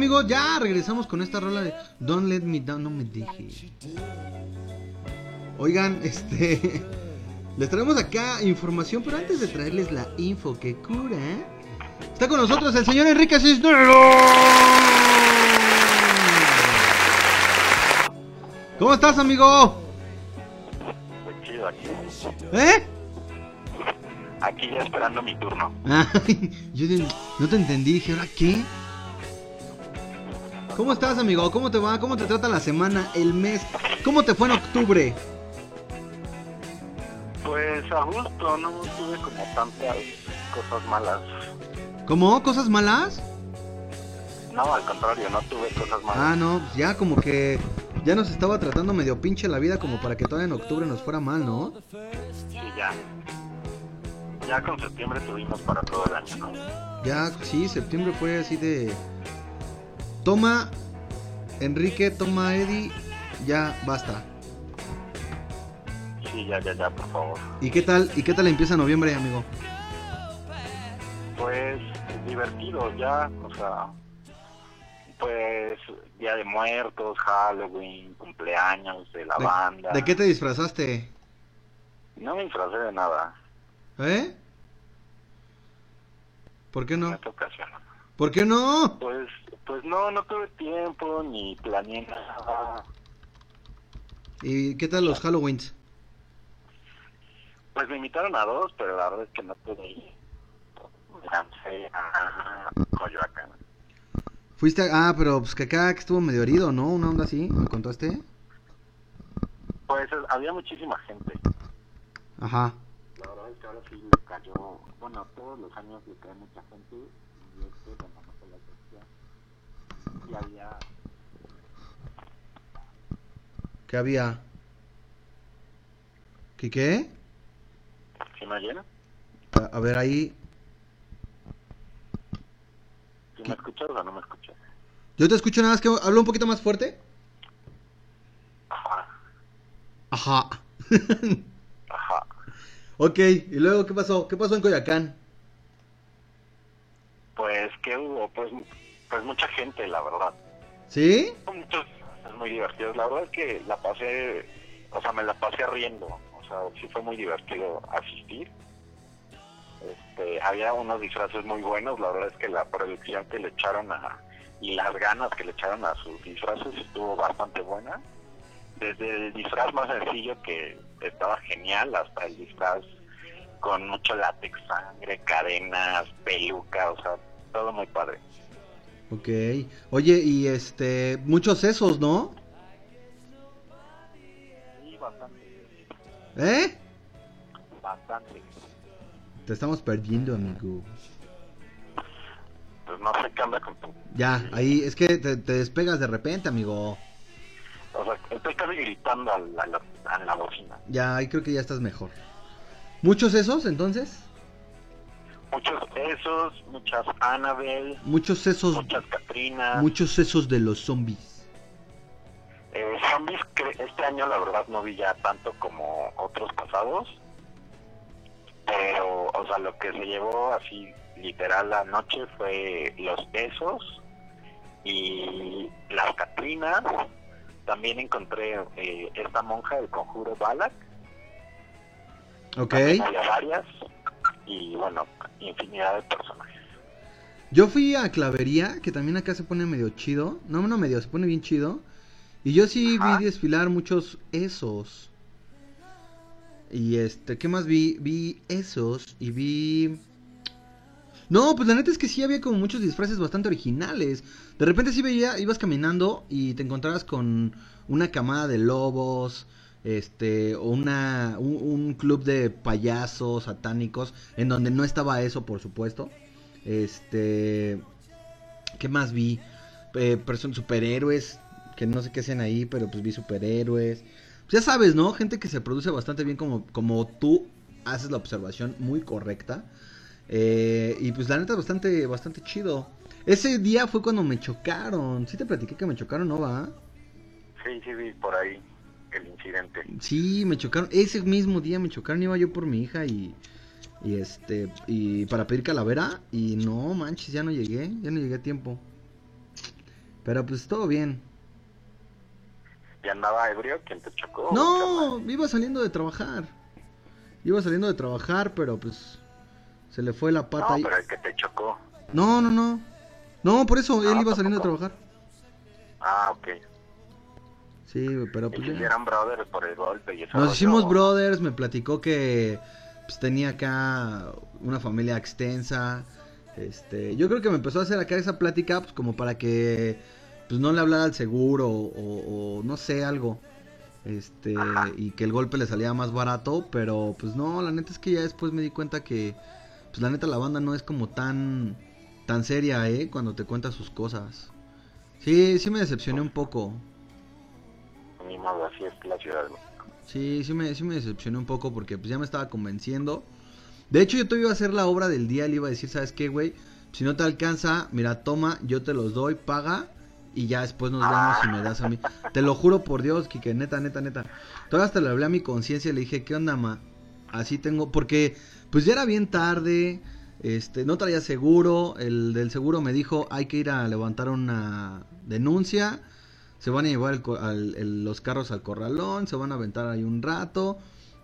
Amigos. Ya regresamos con esta rola de Don't Let Me Down. No me deje. Oigan, este. (laughs) Les traemos acá información, pero antes de traerles la info que cura, está con nosotros el señor Enrique Cisneros. ¿Cómo estás, amigo? Muy chido aquí. ¿Eh? Aquí ya esperando mi turno. (laughs) Ay, yo de- no te entendí, dije, ¿ahora qué? ¿Cómo estás, amigo? ¿Cómo te va? ¿Cómo te trata la semana, el mes? ¿Cómo te fue en octubre? Pues a gusto, no tuve como tantas cosas malas. ¿Cómo? ¿Cosas malas? No, al contrario, no tuve cosas malas. Ah, no, pues ya como que ya nos estaba tratando medio pinche la vida como para que todavía en octubre nos fuera mal, ¿no? Sí, ya. Ya con septiembre tuvimos para todo el año, ¿no? Ya, sí, septiembre fue así de... Toma, Enrique, toma, Eddie, ya, basta. Sí, ya, ya, ya, por favor. ¿Y qué tal, y qué tal empieza noviembre, amigo? Pues divertido ya, o sea, Pues Día de Muertos, Halloween, cumpleaños de la ¿De, banda. ¿De qué te disfrazaste? No me disfrazé de nada ¿Eh? ¿Por qué en no? esta ocasión. ¿Por qué no? Pues, pues no, no tuve tiempo ni planeé nada. ¿Y qué tal los Halloweens? Pues me invitaron a dos, pero la verdad es que no pude ir. Me lancé a Coyoacán. Fuiste a... Ah, pero pues que acá que estuvo medio herido, ¿no? Una onda así, ¿me contaste? Pues es- había muchísima gente. Ajá. La verdad es que ahora sí le cayó, bueno, todos los años le cae mucha gente y este, bueno, Y había, ¿Qué había? ¿Qué qué? ¿sí me oyen? A, a ver ahí... ¿Sí me escuchas o no me escuchas? Yo te escucho nada más que hablo un poquito más fuerte. Ajá, Ajá. ajá. ok, y luego, ¿qué pasó? ¿Qué pasó en Coyacán? Pues, ¿qué hubo? Pues, pues mucha gente, la verdad. ¿Sí? Muchos muy divertidos. La verdad es que la pasé, o sea, me la pasé riendo. O sea, sí fue muy divertido asistir. Este, había unos disfraces muy buenos. La verdad es que la producción que le echaron a y las ganas que le echaron a sus disfraces estuvo bastante buena. Desde el disfraz más sencillo que estaba genial hasta el disfraz con mucho látex, sangre, cadenas, peluca, o sea, todo muy padre. Ok. Oye, y este... Muchos sesos, ¿no? Sí, bastante, ¿Eh? bastante. Te estamos perdiendo, amigo. Pues no sé qué anda con tu... Ya, ahí es que te, te despegas de repente, amigo. O sea, estoy casi gritando a la, a la, a la bocina. Ya, ahí creo que ya estás mejor. ¿Muchos sesos, entonces? Muchos esos, muchas Annabelle, Muchos muchas Catrinas. Muchos sesos de los zombies. Eh, zombies este año la verdad no vi ya tanto como otros pasados. Pero, o sea, lo que se llevó así literal la noche fue los esos y las Catrinas. También encontré eh, esta monja del conjuro Balak. Ok. Había varias. Y bueno, infinidad de personajes. Yo fui a Clavería, que también acá se pone medio chido. No, no medio, se pone bien chido. Y yo sí Ajá. vi desfilar muchos esos. Y este, ¿qué más vi? Vi esos y vi... No, pues la neta es que sí había como muchos disfraces bastante originales. De repente sí veía, ibas caminando y te encontrabas con una camada de lobos, este, una, un, club de payasos satánicos, en donde no estaba eso, por supuesto. Este, ¿qué más vi? Eh, superhéroes, que no sé qué hacen ahí, pero pues vi superhéroes. Pues ya sabes, ¿no? Gente que se produce bastante bien como, como tú haces la observación muy correcta. Eh, y pues la neta bastante, bastante chido. Ese día fue cuando me chocaron. Sí te platiqué que me chocaron, ¿no va? Sí, sí vi por ahí el incidente. Sí, me chocaron. Ese mismo día me chocaron. Iba yo por mi hija y, y este, y para pedir calavera. Y no, manches, ya no llegué. Ya no llegué a tiempo. Pero pues todo bien. ¿Y andaba ebrio? ¿Quién te chocó? No, iba saliendo de trabajar. Iba saliendo de trabajar, pero pues se le fue la No, pata ahí. pero el que te chocó. No, no, no. No, por eso él No, iba saliendo de trabajar. Ah, ok. Sí, pero pues se ya. hicieron brothers por el golpe y eso. Nos hicimos brothers, me platicó que pues, tenía acá una familia extensa. Este, yo creo que me empezó a hacer acá esa plática pues como para que pues no le hablara al seguro o, o no sé algo. Este, Ajá. y que el golpe le salía más barato, pero pues no, la neta es que ya después me di cuenta que pues la neta la banda no es como tan tan seria, eh, cuando te cuenta sus cosas. Sí, sí me decepcioné un poco. Ni modo, así es la. Sí, sí me, sí me decepcioné un poco porque pues ya me estaba convenciendo. De hecho, yo te iba a hacer la obra del día, le iba a decir, ¿sabes qué, güey? Si no te alcanza, mira, toma, yo te los doy, paga y ya después nos vemos y me das a mí. Te lo juro por Dios, Kike, neta, neta, neta. Todavía hasta le hablé a mi conciencia y le dije, ¿qué onda, ma? Así tengo, porque pues ya era bien tarde, Este, no traía seguro, el del seguro me dijo, hay que ir a levantar una denuncia, se van a llevar el al- los carros al corralón, se van a aventar ahí un rato,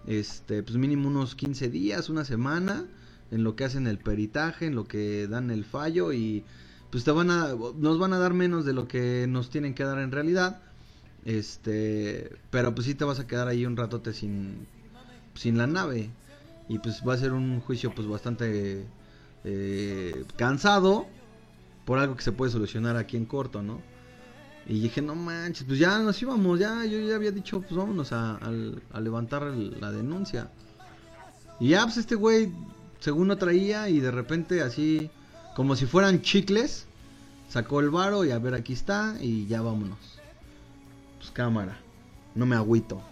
este, pues mínimo unos 15 días, una semana, en lo que hacen el peritaje, en lo que dan el fallo y pues te van a, nos van a dar menos de lo que nos tienen que dar en realidad, este, pero pues sí te vas a quedar ahí un ratote sin, sin la nave y pues va a ser un juicio pues bastante eh, cansado por algo que se puede solucionar aquí en corto, ¿no? Y dije, no manches, pues ya nos íbamos, ya, yo ya había dicho, pues vámonos a, levantar el- la denuncia. Y ya, pues este güey, según no traía, y de repente así, como si fueran chicles, sacó el varo y a ver, aquí está, y ya vámonos. Pues cámara, no me agüito.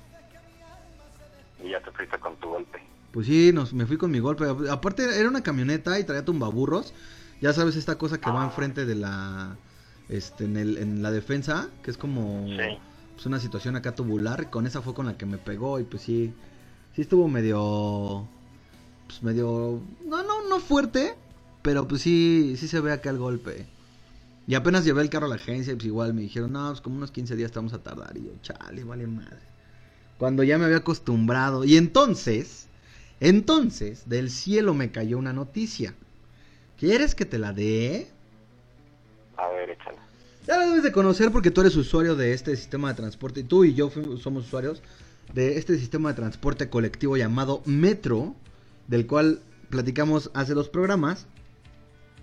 Y ya te fuiste con tu golpe. Pues sí, nos, me fui con mi golpe. Aparte era una camioneta y traía tumbaburros. Ya sabes esta cosa que va enfrente de la, este, en, el, en la defensa, que es como Sí. pues, una situación acá tubular. Con esa fue con la que me pegó y pues sí, sí estuvo medio, pues medio, no, no, no fuerte, pero pues sí, sí se ve acá el golpe. Y apenas llevé el carro a la agencia y pues igual me dijeron, no, pues como unos 15 días estamos a tardar. Y yo, chale, vale madre. Cuando ya me había acostumbrado. Y entonces, entonces, del cielo me cayó una noticia. ¿Quieres que te la dé? A ver, échala. Ya la debes de conocer porque tú eres usuario de este sistema de transporte. Y tú y yo somos usuarios de este sistema de transporte colectivo llamado Metro, del cual platicamos hace dos programas.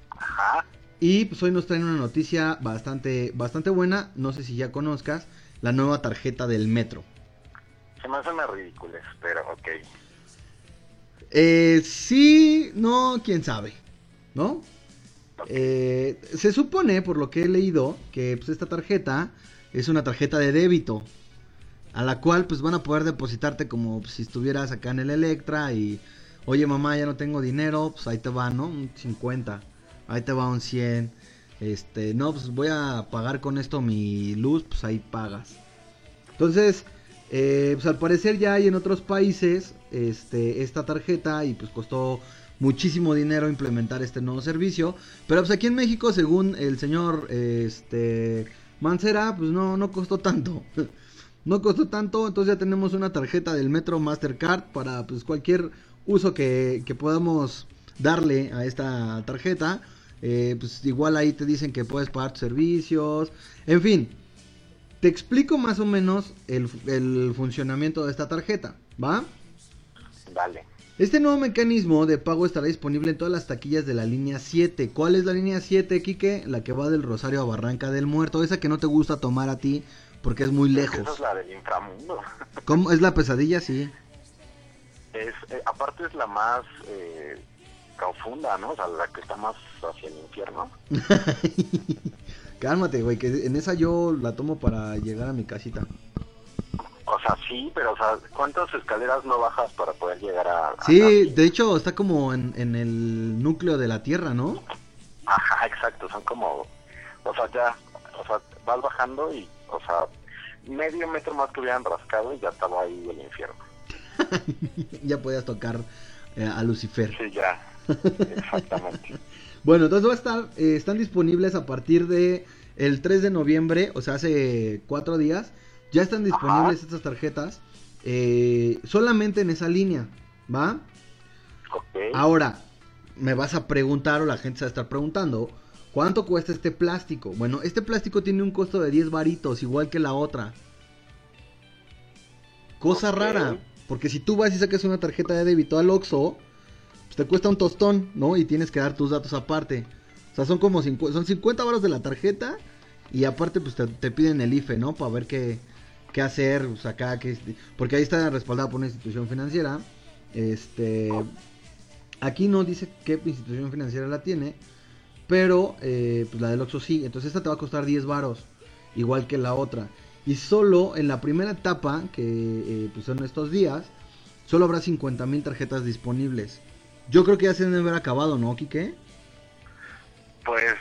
Ajá. Y pues hoy nos traen una noticia bastante, bastante buena. No sé si ya conozcas la nueva tarjeta del Metro. Se me hacen ridículas, pero ok. Eh, sí, no, quién sabe, ¿no? Eh, se supone, por lo que he leído, que pues, esta tarjeta es una tarjeta de débito, a la cual pues van a poder depositarte como pues, si estuvieras acá en el Electra y, oye mamá, ya no tengo dinero, pues ahí te va, ¿no? Un 50, ahí te va un 100, este, no, pues voy a pagar con esto mi luz, pues ahí pagas. Entonces, eh, pues al parecer ya hay en otros países este, esta tarjeta y pues costó muchísimo dinero implementar este nuevo servicio. Pero pues aquí en México, según el señor este, Mancera, pues no, no costó tanto. (laughs) No costó tanto, entonces ya tenemos una tarjeta del Metro Mastercard para pues cualquier uso que, que podamos darle a esta tarjeta. Eh, pues igual ahí te dicen que puedes pagar tus servicios. En fin, te explico más o menos el, el funcionamiento de esta tarjeta, ¿va? Dale. Este nuevo mecanismo de pago estará disponible en todas las taquillas de la línea 7. ¿Cuál es la línea 7, Quique? La que va del Rosario a Barranca del Muerto. Esa que no te gusta tomar a ti porque es muy Esa lejos. es la del inframundo. (laughs) ¿Cómo? ¿Es la pesadilla? Sí. Es, eh, aparte es la más eh, profunda, ¿no? O sea, la que está más hacia el infierno. (laughs) Cálmate, güey, que en esa yo la tomo para llegar a mi casita. O sea, sí, pero o sea, ¿cuántas escaleras no bajas para poder llegar a... a Sí, de hecho está como en, en el núcleo de la Tierra, ¿no? Ajá, exacto, son como... O sea, ya, o sea, vas bajando y, o sea, medio metro más que hubieran rascado y ya estaba ahí el infierno. (laughs) ya podías tocar eh, a Lucifer. Sí, ya, exactamente. (laughs) Bueno, entonces va a estar, eh, están disponibles a partir de el 3 de noviembre, o sea, hace cuatro días. Ya están disponibles estas tarjetas eh, solamente en esa línea, ¿va? Ok. Ahora, me vas a preguntar o la gente se va a estar preguntando, ¿cuánto cuesta este plástico? Bueno, este plástico tiene un costo de 10 varitos, igual que la otra. Cosa rara, porque si tú vas y sacas una tarjeta de débito al Oxxo, pues te cuesta un tostón, ¿no? Y tienes que dar tus datos aparte. O sea, son como 50, son 50 varos de la tarjeta y aparte pues te, te piden el IFE, ¿no? Para ver qué, qué hacer, sea, acá, porque ahí está respaldada por una institución financiera. Este, aquí no dice qué institución financiera la tiene, pero eh, pues la del Oxxo sí. Entonces esta te va a costar 10 varos, igual que la otra. Y solo en la primera etapa, que eh, pues son estos días, solo habrá 50 mil tarjetas disponibles. Yo creo que ya se deben haber acabado, ¿no, Quique? Pues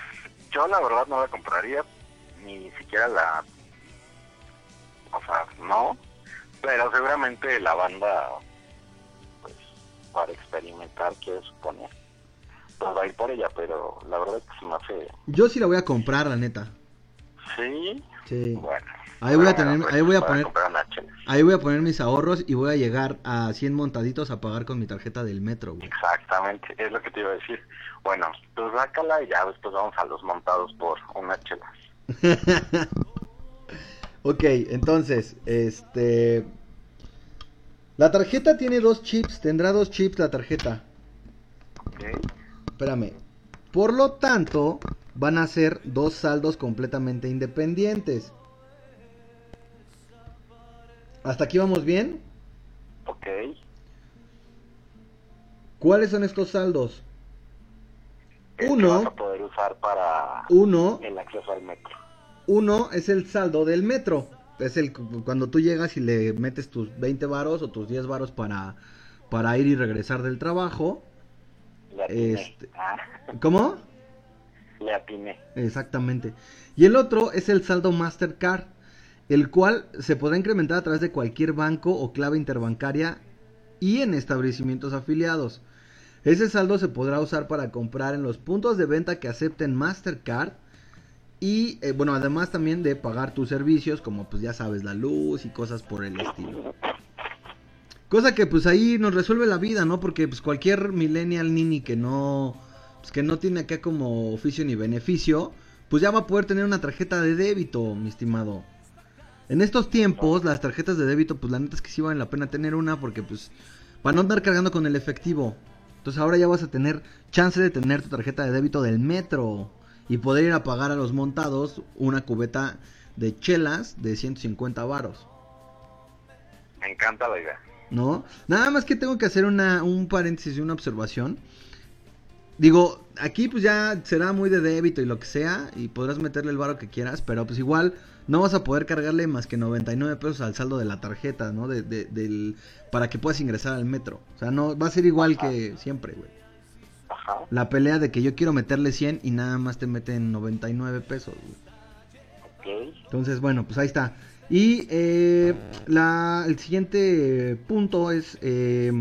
yo la verdad no la compraría, ni siquiera la... O sea, no, pero seguramente la banda, pues, para experimentar, quiero suponer. pues va a ir por ella, pero la verdad es que se me hace... Yo sí la voy a comprar, la neta. Sí, Sí. bueno. Ahí voy a tener- pues, ahí voy a poner-. Ahí voy a poner mis ahorros y voy a llegar a 100 montaditos a pagar con mi tarjeta del metro, güey. Exactamente, es lo que te iba a decir. Bueno, tú sácala y ya después vamos a los montados por unas chelas. (laughs) Ok, entonces, este... La tarjeta tiene dos chips, tendrá dos chips la tarjeta. ¿Ok? Espérame. Por lo tanto, van a ser dos saldos completamente independientes. ¿Hasta aquí vamos bien? Ok. ¿Cuáles son estos saldos? El que Uno. vas a poder usar para Uno, el acceso al metro. Uno es el saldo del metro. Es el cu- cuando tú llegas y le metes tus 20 varos o tus 10 varos para, para ir y regresar del trabajo. Este- Ah, ¿Cómo? le atiné. Exactamente. Y el otro es el saldo Mastercard, el cual se podrá incrementar a través de cualquier banco o clave interbancaria y en establecimientos afiliados. Ese saldo se podrá usar para comprar en los puntos de venta que acepten Mastercard y eh, bueno, además también de pagar tus servicios como pues ya sabes, la luz y cosas por el estilo. Cosa que pues ahí nos resuelve la vida, ¿no? Porque pues cualquier millennial nini que no pues, que no tiene acá como oficio ni beneficio, pues ya va a poder tener una tarjeta de débito, mi estimado. En estos tiempos, las tarjetas de débito, pues la neta es que sí valen la pena tener una porque pues para no andar cargando con el efectivo. Entonces ahora ya vas a tener chance de tener tu tarjeta de débito del metro y poder ir a pagar a los montados una cubeta de chelas de 150 varos. Me encanta la idea. ¿no? Nada más que tengo que hacer una, un paréntesis y una observación. Digo, aquí pues ya será muy de débito y lo que sea, y podrás meterle el varo que quieras, pero pues igual no vas a poder cargarle más que 99 pesos al saldo de la tarjeta, ¿no? De, de- del, para que puedas ingresar al metro. O sea, no va a ser igual que siempre, güey. Ajá. La pelea de que yo quiero meterle 100 y nada más te meten 99 pesos, güey. Ok. Entonces, bueno, pues ahí está. Y eh, la, el siguiente punto es... eh,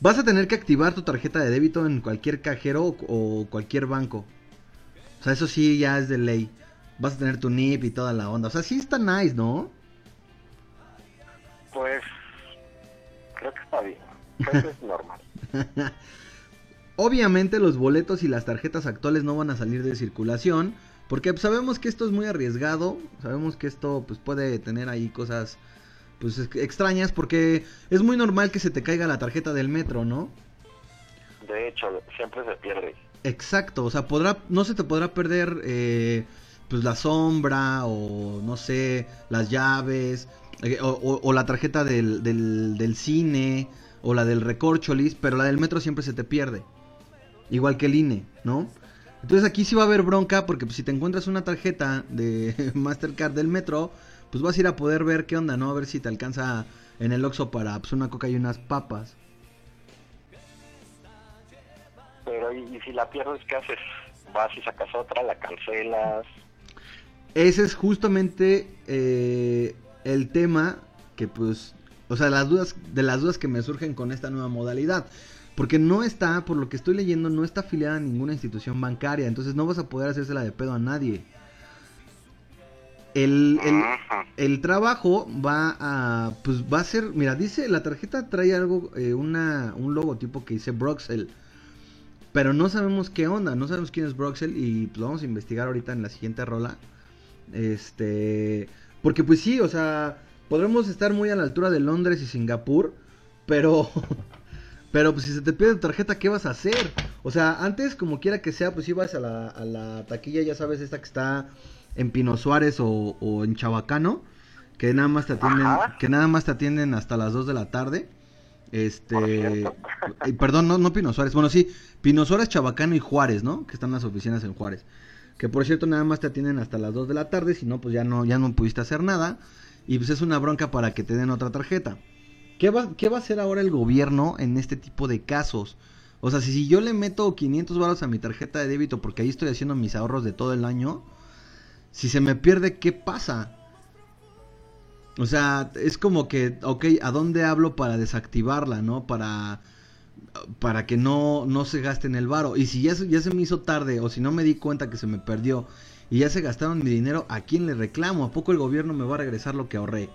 vas a tener que activar tu tarjeta de débito en cualquier cajero o, o cualquier banco. O sea, eso sí ya es de ley. Vas a tener tu NIP y toda la onda. O sea, sí está nice, ¿no? Pues creo que está bien. Creo que es normal. (laughs) Obviamente los boletos y las tarjetas actuales no van a salir de circulación. Porque pues, sabemos que esto es muy arriesgado. Sabemos que esto pues, puede tener ahí cosas pues, ex- extrañas. Porque es muy normal que se te caiga la tarjeta del metro, ¿no? De hecho, siempre se pierde. Exacto, o sea, podrá, no se te podrá perder eh, pues la sombra o no sé, las llaves eh, o, o- o la tarjeta del, del, del cine o la del recorcholis, pero la del metro siempre se te pierde. Igual que el INE, ¿no? Entonces aquí sí va a haber bronca porque pues, si te encuentras una tarjeta de (laughs) Mastercard del metro, pues vas a ir a poder ver qué onda, ¿no? A ver si te alcanza en el Oxxo para pues, una coca y unas papas. Pero ¿y, y si la pierdes, qué haces? Vas y sacas otra, la cancelas. Ese es justamente eh, el tema que pues, o sea, las dudas de las dudas que me surgen con esta nueva modalidad, porque no está, por lo que estoy leyendo, no está afiliada a ninguna institución bancaria, entonces no vas a poder hacérsela de pedo a nadie. El, el, el trabajo va a, pues va a ser, mira, dice, la tarjeta trae algo, eh, una, un logotipo que dice Broxel, pero no sabemos qué onda, no sabemos quién es Broxel y pues lo vamos a investigar ahorita en la siguiente rola. Este, porque pues sí, o sea, podremos estar muy a la altura de Londres y Singapur, pero (laughs) pero pues si se te pierde tu tarjeta, ¿qué vas a hacer? O sea, antes como quiera que sea, pues ibas a la, a la taquilla, ya sabes, esta que está en Pino Suárez o, o en Chabacano, que nada más te atienden, Ajá. que nada más te atienden hasta las 2 de la tarde. Este, (laughs) eh, perdón, no, no Pino Suárez, bueno, sí, Pino Suárez, Chabacano y Juárez, ¿no? Que están las oficinas en Juárez. Que por cierto nada más te atienden hasta las 2 de la tarde, si no pues ya no ya no pudiste hacer nada y pues es una bronca para que te den otra tarjeta. ¿Qué va, qué va a hacer ahora el gobierno en este tipo de casos? O sea, si, si yo le meto 500 baros a mi tarjeta de débito porque ahí estoy haciendo mis ahorros de todo el año, si se me pierde, ¿qué pasa? O sea, es como que, ok, ¿a dónde hablo para desactivarla, no? Para, para que no, no se gasten el varo. Y si ya, ya se me hizo tarde o si no me di cuenta que se me perdió y ya se gastaron mi dinero, ¿a quién le reclamo? ¿A poco el gobierno me va a regresar lo que ahorré?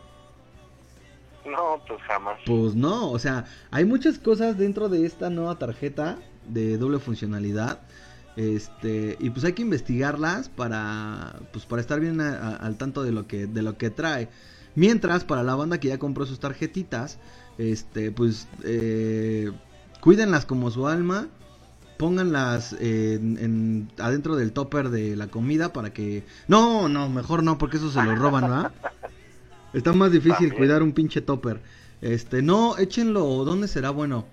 No, pues jamás. Pues no, o sea, hay muchas cosas dentro de esta nueva tarjeta de doble funcionalidad. Este, y pues hay que investigarlas para pues para estar bien a- a- al tanto de lo que de lo que trae. Mientras para la banda que ya compró sus tarjetitas, este, pues eh, cuídenlas como su alma, pónganlas en, en- adentro del topper de la comida para que no, no, mejor no porque eso se lo roban, ¿verdad? (laughs) Está más difícil También. cuidar un pinche topper. Este, no, échenlo, ¿dónde será bueno?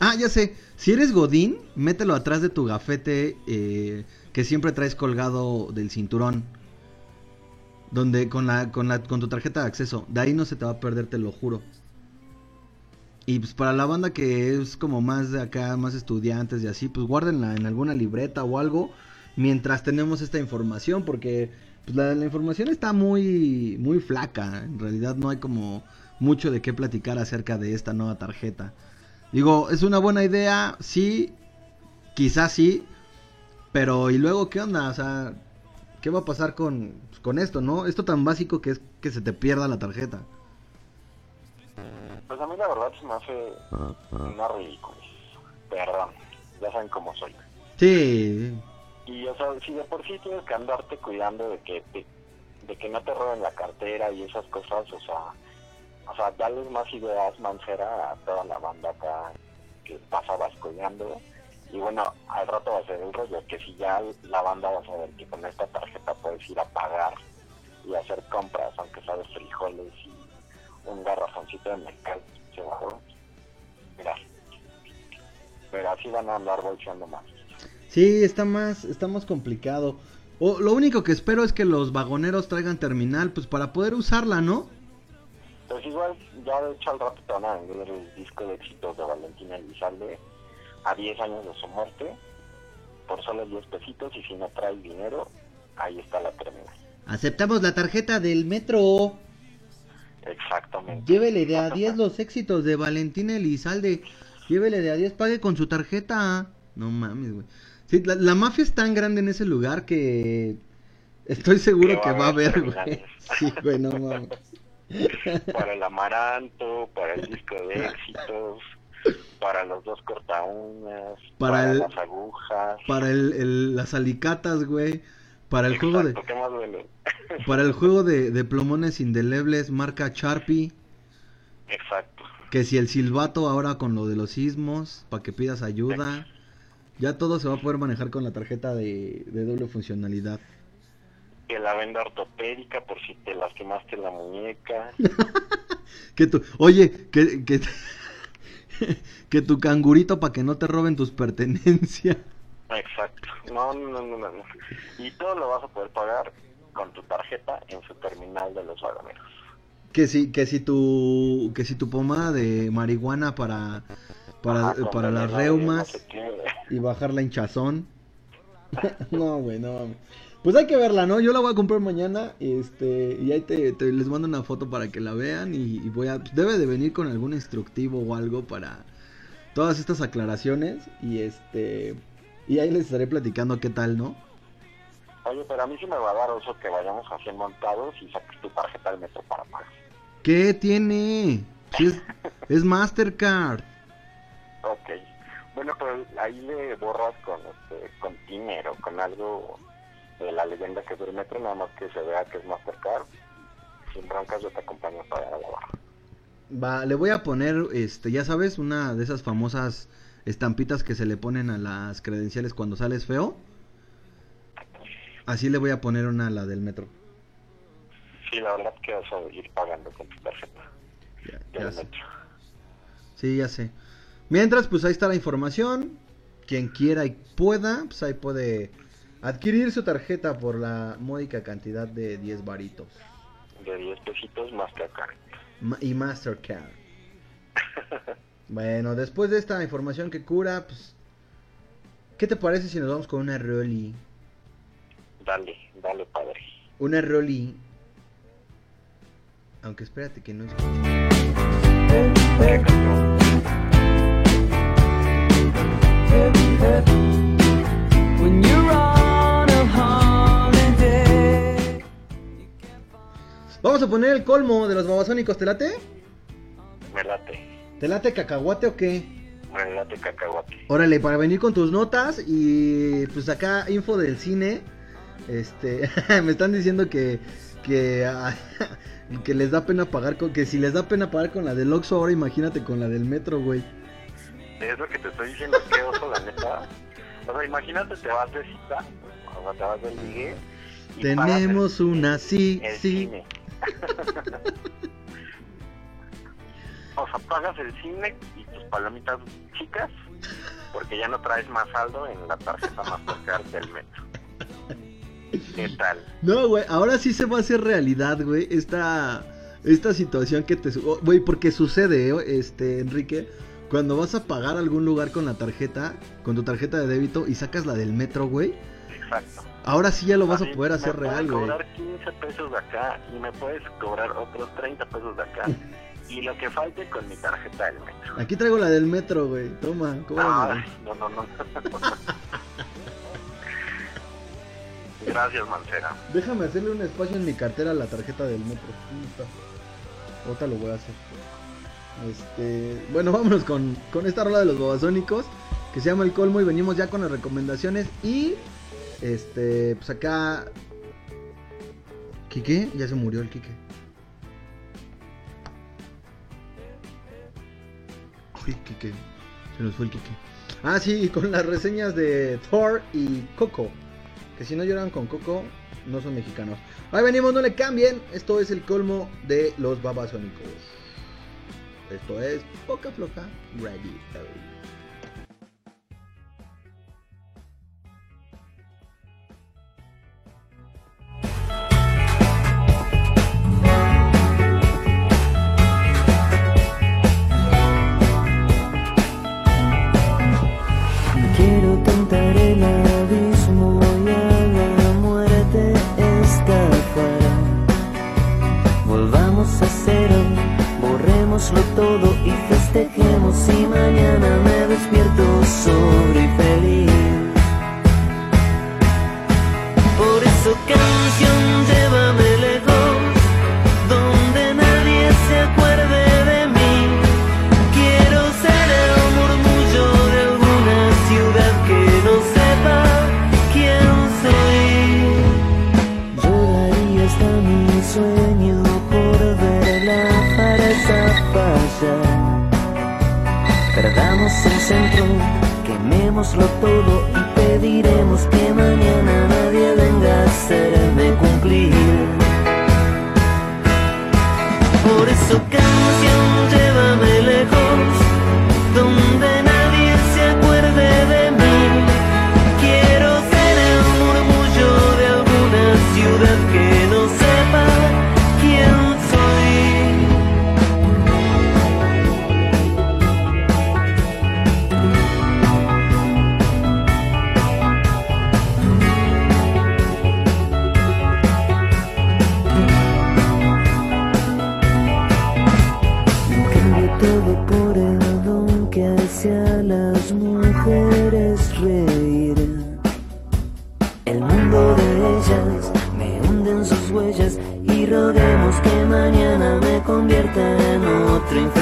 Ah, ya sé, si eres Godín, mételo atrás de tu gafete eh, que siempre traes colgado del cinturón. Donde con la, con la, con tu tarjeta de acceso. De ahí no se te va a perder, te lo juro. Y pues para la banda que es como más de acá, más estudiantes y así, pues guárdenla en alguna libreta o algo mientras tenemos esta información, porque pues, la, la información está muy, muy flaca. En realidad no hay como mucho de qué platicar acerca de esta nueva tarjeta. Digo, es una buena idea, sí, quizás sí, pero ¿y luego qué onda? O sea, ¿qué va a pasar con, con esto, no? Esto tan básico que es que se te pierda la tarjeta. Pues a mí la verdad se me hace una ridícula. Perdón, ya saben cómo soy. Sí, Y o sea, si de por sí tienes que andarte cuidando de que de, de que no te roben la cartera y esas cosas, o sea, o sea, darles más ideas mancera a toda la banda acá que pasa vascollando. Y bueno, al rato va a ser el rollo, que si ya la banda va a saber que con esta tarjeta puedes ir a pagar y hacer compras, aunque de frijoles y un garrafoncito de mercado, se a Mira, pero así van a andar bolseando más. Sí, está más, está más complicado. O, lo único que espero es que los vagoneros traigan terminal, pues para poder usarla, ¿no? Pues igual, ya de hecho al rato te van a vender el disco de éxitos de Valentina Elizalde a 10 años de su muerte por solo 10 pesitos y si no traes dinero, ahí está la terminal. Aceptamos la tarjeta del metro. Exactamente. Llévele de a 10 los éxitos de Valentina Elizalde. Llévele de a 10, pague con su tarjeta. No mames, güey. Sí, la, la mafia es tan grande en ese lugar que estoy seguro que va a haber, güey. Sí, güey, no mames. Para el amaranto, para el disco de éxitos, para los dos cortaúnas, Para para, el- las agujas. Para el, el- las alicatas, güey. Para el juego de Exacto, ¿qué más duele? (laughs) para el juego de, de plomones indelebles marca Sharpie. Exacto. Que si el silbato ahora con lo de los sismos, para que pidas ayuda. Ya todo se va a poder manejar con la tarjeta de, de doble funcionalidad. Que la venda ortopédica por si te lastimaste la muñeca. (laughs) Que tu, oye, que, que, (laughs) que tu cangurito para que no te roben tus pertenencias. Exacto. No, no, no, no, no. Y todo lo vas a poder pagar con tu tarjeta en su terminal de los vagoneros. Que si, que si tu, que si tu pomada de marihuana para, para, Ajá, para las reumas y bajar la hinchazón. (laughs) no, güey, no mames. Pues hay que verla, ¿no? Yo la voy a comprar mañana, este, y ahí te, te- les mando una foto para que la vean y, y voy a, pues, debe de venir con algún instructivo o algo para todas estas aclaraciones y este, y ahí les estaré platicando qué tal, ¿no? Oye, pero a mí sí me va a dar oso que vayamos así montados y saques tu tarjeta del metro para pagar. ¿Qué tiene? Si es, (laughs) es Mastercard. Ok. Bueno, pero ahí le borras con este, con dinero, con algo de la leyenda que es del metro, nada más que se vea que es Mastercard. Sin broncas yo te acompaño para la barra. Va, le voy a poner, este, ya sabes, una de esas famosas estampitas que se le ponen a las credenciales cuando sales feo. Así le voy a poner una a la del metro. Sí, la verdad que vas a ir pagando con tu tarjeta Ya, del ya sé. metro. Sí, ya sé. Mientras, pues ahí está la información. Quien quiera y pueda, pues ahí puede adquirir su tarjeta por la módica cantidad de 10 varitos. De 10 pesitos Mastercard. Ma- y Mastercard. (laughs) bueno, después de esta información que cura, pues... ¿Qué te parece si nos vamos con una Rolly? Dale, dale, padre. Una Rolly. Aunque espérate que no escucho. Vamos a poner el colmo de los babasónicos, ¿te late? Me late. ¿Te late cacahuate o qué? Me late cacahuate. Órale, para venir con tus notas y pues acá info del cine. Este, (laughs) me están diciendo que que (laughs) que les da pena pagar con que si les da pena pagar con la del Oxxo, ahora imagínate con la del metro, güey. Es lo que te estoy diciendo, que oso, la neta. O sea, imagínate, te vas de cita, o sea, te vas del ligue. y Tenemos una sí, el sí. cine. (laughs) o sea, pagas el cine y tus palomitas chicas, porque ya no traes más saldo en la tarjeta Mastercard del metro. ¿Qué tal? No, güey, ahora sí se va a hacer realidad, güey, esta esta situación que te güey, porque sucede, eh, este Enrique, cuando vas a pagar algún lugar con la tarjeta, con tu tarjeta de débito y sacas la del metro, güey, Exacto. ahora sí ya lo vas a poder hacer me real, puedes güey. cobrar 15 pesos de acá y me puedes cobrar otros 30 pesos de acá. (laughs) y lo que falte con mi tarjeta del metro. Aquí traigo la del metro, güey. Toma, cóbrame. No, no, no. (laughs) Gracias, Mancera. Déjame hacerle un espacio en mi cartera a la tarjeta del metro. Ahorita lo voy a hacer. Este, bueno, (laughs) vámonos con, con esta rola de los babasónicos que se llama El Colmo y venimos ya con las recomendaciones y este, pues acá Quique, ya se murió el Quique. Uy, Quique, se nos fue el Quique. Ah, sí, con las reseñas de Thor y Coco. Que si no lloran con Coco, no son mexicanos. Ahí venimos, no le cambien. Esto es el colmo de los babasónicos. Esto es Poca Floja Radio. Borrémoslo todo y festejemos. Y mañana me despierto sobre El centro, quemémoslo todo y pediremos que mañana nadie venga a hacerme cumplir. Por eso canción, en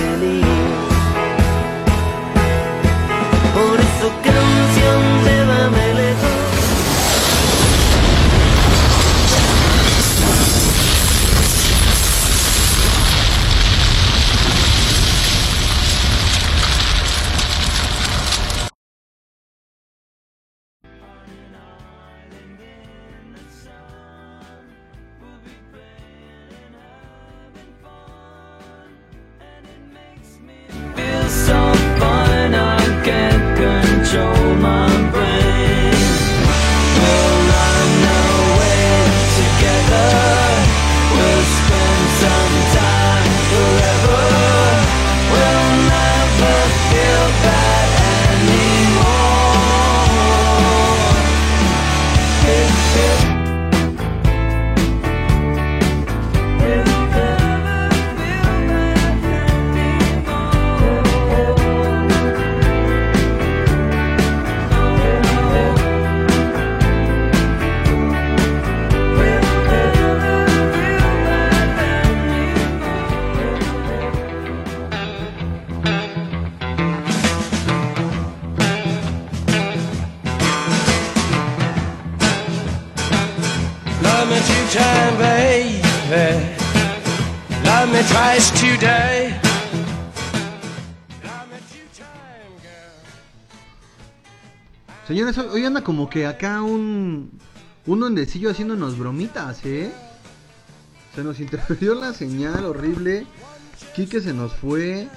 Hoy, anda como que acá un. Un duendecillo haciéndonos bromitas, ¿eh? Se nos interfirió la señal horrible. Quique se nos fue.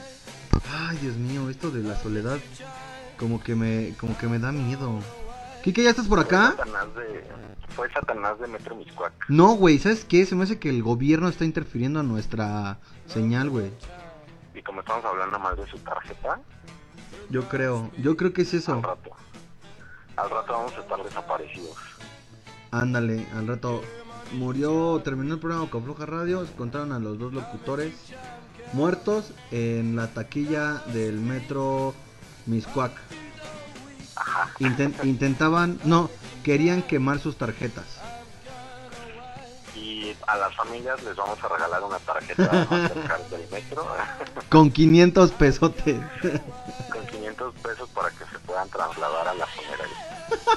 Ay, Dios mío, esto de la soledad. Como que me, como que me da miedo. Quique, ¿ya estás por acá? Fue Satanás de, fue Satanás de Metro Miscuac. No, güey, ¿sabes qué? Se me hace que el gobierno está interfiriendo a nuestra señal, güey. Y como estamos hablando más de su tarjeta, Yo creo, yo creo que es al eso. rato. Al rato vamos a estar desaparecidos. Ándale, al rato murió, terminó el programa con Floja Radio, encontraron a los dos locutores muertos en la taquilla del metro Miscuac. Inten- intentaban, no, querían quemar sus tarjetas. Y a las familias les vamos a regalar una tarjeta del metro (laughs) Con 500 pesotes. con 500 pesos para que se puedan trasladar a la funeraria.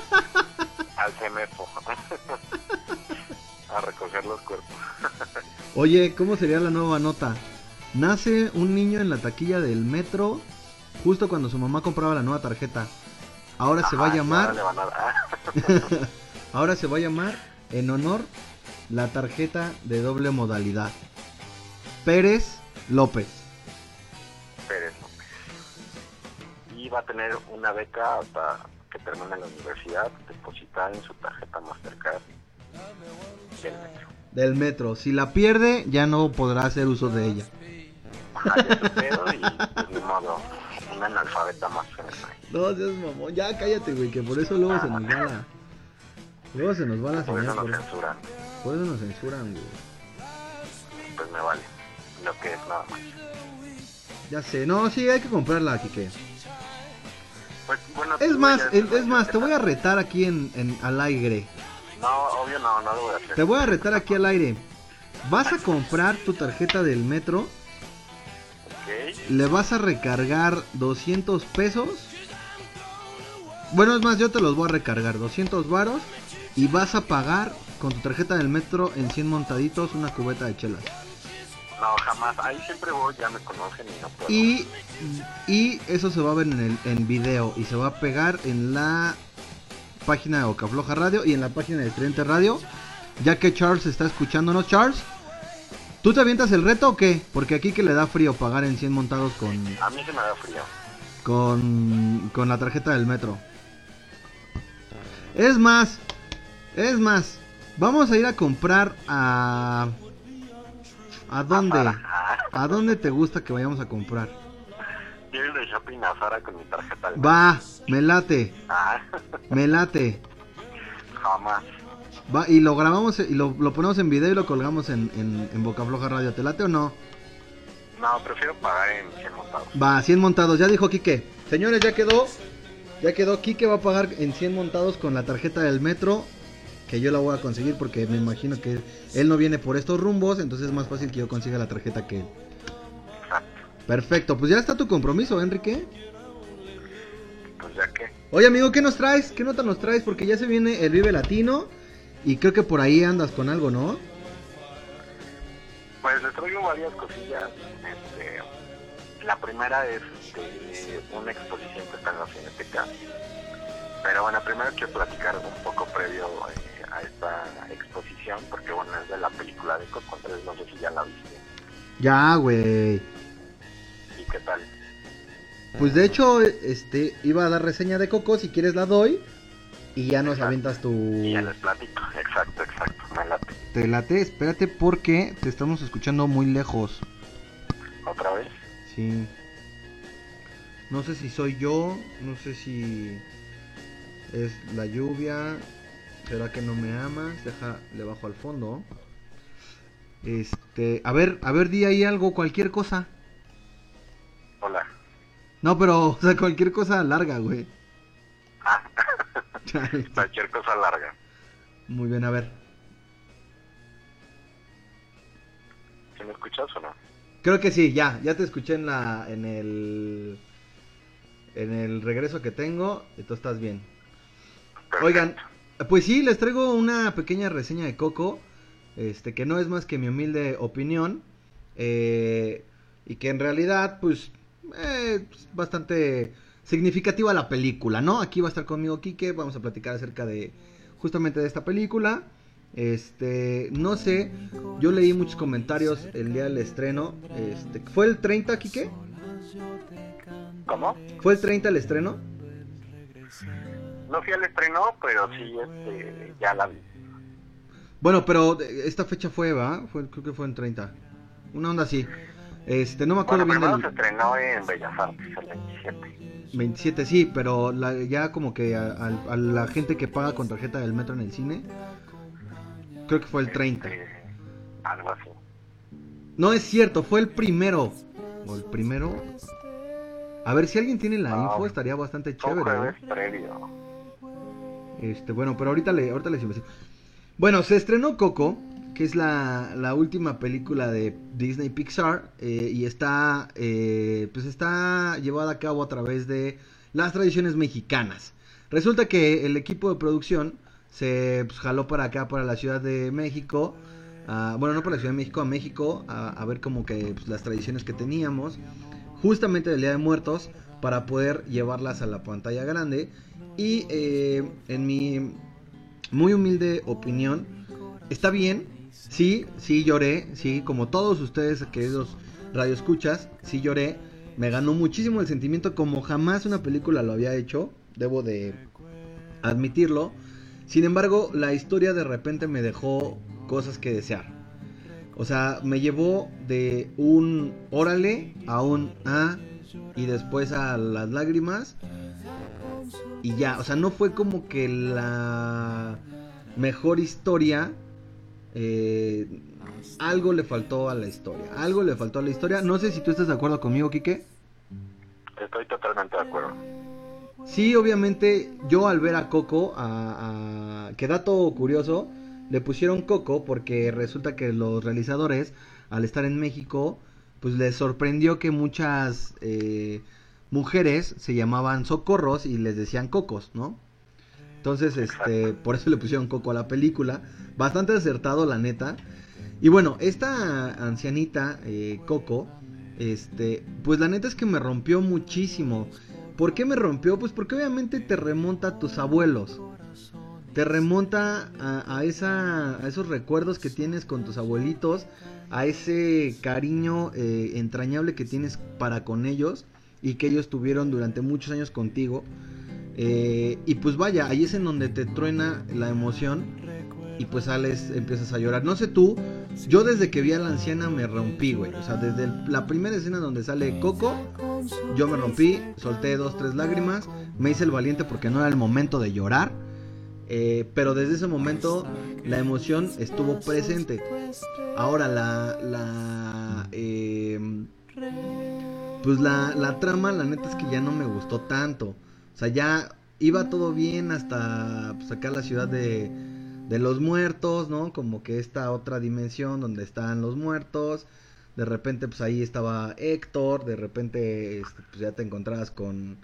(laughs) Al CEMEFO. (laughs) a recoger los cuerpos. (laughs) Oye, ¿cómo sería la nueva nota? Nace un niño en la taquilla del metro justo cuando su mamá compraba la nueva tarjeta. Ahora se va a llamar ahora a Ahora se va a llamar en honor la tarjeta de doble modalidad. Pérez López. Pérez López. Y va a tener una beca hasta que termine la universidad depositada en su tarjeta Mastercard del metro. Del metro. Si la pierde, ya no podrá hacer uso de ella. Ajá, y pues ni modo, un analfabeta más en el país. No seas mamón. Ya cállate, güey, que por eso luego se nos va la. Luego se nos va la Por señal. eso Por, nos censuran. por eso nos censuran, güey. Pues me vale. Lo que es nada más. Ya sé. No, sí, hay que comprarla, Kike. Pues, bueno, Es más, es, más, te voy a retar aquí en, en al aire. No, obvio no, no lo voy a hacer. Te voy a retar aquí al aire. Vas a comprar tu tarjeta del metro, le vas a recargar 200 pesos. Bueno, es más, yo te los voy a recargar 200 varos y vas a pagar con tu tarjeta del metro en 100 montaditos una cubeta de chelas. No, jamás. Ahí siempre voy, ya me conocen y no puedo. Y, y eso se va a ver en, el, en video y se va a pegar en la página de Ocafloja Radio y en la página de Tridente Radio. Ya que Charles está escuchándonos, Charles, ¿tú te avientas el reto o qué? Porque aquí que le da frío pagar en 100 montados con, A mí se me da frío. con, con la tarjeta del metro. Es más, es más, vamos a ir a comprar a... ¿A dónde? Ah, ¿A dónde te gusta que vayamos a comprar? Quiero ir de shopping a Zara con mi tarjeta. del Va, me late, Ah, me late. jamás. Va, y lo grabamos y lo, lo ponemos en video y lo colgamos en, en, en Boca Floja Radio. ¿Te late o no? No, prefiero pagar en 100 montados. Va, 100 montados, ya dijo Quique. Señores, ya quedó. Ya quedó. Quique va a pagar en 100 montados con la tarjeta del metro. Que yo la voy a conseguir porque me imagino que él no viene por estos rumbos. Entonces es más fácil que yo consiga la tarjeta que él. Exacto. Perfecto, pues ya está tu compromiso, Enrique. Pues ya que. Oye, amigo, ¿qué nos traes? ¿Qué nota nos traes? Porque ya se viene el Vive Latino. Y creo que por ahí andas con algo, ¿no? Pues les traigo varias cosillas. Este, la primera es este, una exposición que está en la Cineteca. Pero bueno, primero quiero platicar un poco previo eh, a esta exposición, porque bueno, es de la película de Coco, entonces no sé si ya la viste. Ya, güey. ¿Y qué tal? Pues de hecho, este, iba a dar reseña de Coco, si quieres la doy. Y ya nos Exacto. avientas tu... Y ya les platico. Exacto, exacto, me late. Te late, espérate porque te estamos escuchando muy lejos. ¿Otra vez? Sí. No sé si soy yo, no sé si es la lluvia. ¿Será que no me amas? Deja, le bajo al fondo. Este, a ver, a ver, di ahí algo, cualquier cosa. Hola. No, pero, o sea, cualquier cosa larga, güey. (laughs) Ah, cualquier cosa larga. Muy bien, a ver. ¿Sí me escuchas o no? Creo que sí, ya, ya te escuché en la, en el, en el regreso que tengo, y tú estás bien. Perfecto. Oigan, pues sí, les traigo una pequeña reseña de Coco, este, que no es más que mi humilde opinión. eh, y que en realidad, pues, eh, pues, bastante significativa la película, ¿no? Aquí va a estar conmigo Quique, vamos a platicar acerca de justamente de esta película. Este, no sé, yo leí muchos comentarios el día del estreno. Este, ¿fue el 30, Quique? ¿Cómo? ¿Fue el 30 el estreno? No fui al estreno, pero sí, este, ya la vi. Bueno, pero esta fecha fue, ¿va? Fue, creo que fue en 30. Una onda así. Este, no me acuerdo Bueno, bien del se estrenó en Bellas Artes el 27. 27, sí, pero la- ya como que a, a- a la gente que paga con tarjeta del metro en el cine, creo que fue el 30. Este, algo así. No es cierto, fue el primero. ¿O el primero? A ver, si alguien tiene la No, info, estaría bastante Fue chévere. jueves ¿eh? previo. Este, bueno, pero ahorita, le, ahorita les investigo. Bueno, se estrenó Coco, que es la, última película de Disney Pixar, eh, y está, eh, pues está llevada a cabo a través de las tradiciones mexicanas. Resulta que el equipo de producción se pues, jaló para acá, para la Ciudad de México, bueno, no para la Ciudad de México, a México, a, a ver como que pues, las tradiciones que teníamos, justamente del Día de Muertos, para poder llevarlas a la pantalla grande. Y eh, en mi muy humilde opinión, está bien, sí, sí lloré, sí, como todos ustedes, queridos radioescuchas, sí lloré, me ganó muchísimo el sentimiento como jamás una película lo había hecho, debo de admitirlo. Sin embargo, la historia de repente me dejó cosas que desear. O sea, me llevó de un órale a un ah y después a las lágrimas y ya, o sea, no fue como que la mejor historia. eh, algo le faltó a la historia. Algo le faltó a la historia. No sé si tú estás de acuerdo conmigo, Quique. Estoy totalmente de acuerdo. Sí, obviamente, yo al ver a Coco, a, a- que dato curioso, le pusieron Coco porque resulta que los realizadores, al estar en México, pues les sorprendió que muchas eh, mujeres se llamaban socorros y les decían cocos, ¿no? Entonces, este, por eso le pusieron Coco a la película. Bastante acertado, la neta. Y bueno, esta ancianita, eh, Coco, este, pues la neta es que me rompió muchísimo. ¿Por qué me rompió? Pues porque obviamente te remonta a tus abuelos. Te remonta a, a esa, a esos recuerdos que tienes con tus abuelitos, a ese cariño eh, entrañable que tienes para con ellos y que ellos tuvieron durante muchos años contigo. Eh, y pues vaya, ahí es en donde te truena la emoción y pues sales, empiezas a llorar. No sé tú, yo desde que vi a la anciana me rompí, güey. O sea, desde la primera escena donde sale Coco, yo me rompí, solté dos, tres lágrimas, me hice el valiente porque no era el momento de llorar. eh, pero desde ese momento la emoción estuvo presente. Ahora la... la em, pues la, la trama, la neta es que ya no me gustó tanto. O sea, ya iba todo bien hasta pues, acá la ciudad de, de los muertos, ¿no? Como que esta otra dimensión donde están los muertos. De repente, pues ahí estaba Héctor. De repente, este, pues ya te encontrabas con,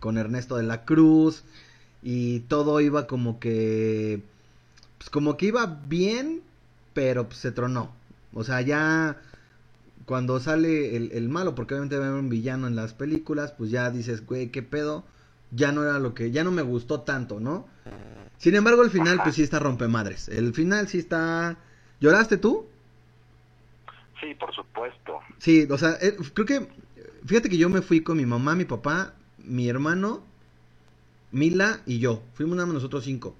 con Ernesto de la Cruz. Y todo iba como que. Pues como que iba bien, pero pues, se tronó. O sea, ya cuando sale el, el malo, porque obviamente va a haber un villano en las películas, pues ya dices, güey, qué pedo. Ya no era lo que, ya no me gustó tanto, ¿no? Sin embargo, el final, pues sí está rompemadres. El final sí está. ¿Lloraste tú? Sí, por supuesto. Sí, o sea, eh, creo que. Fíjate que yo me fui con mi mamá, mi papá, mi hermano, Mila y yo. Fuimos nada más nosotros cinco.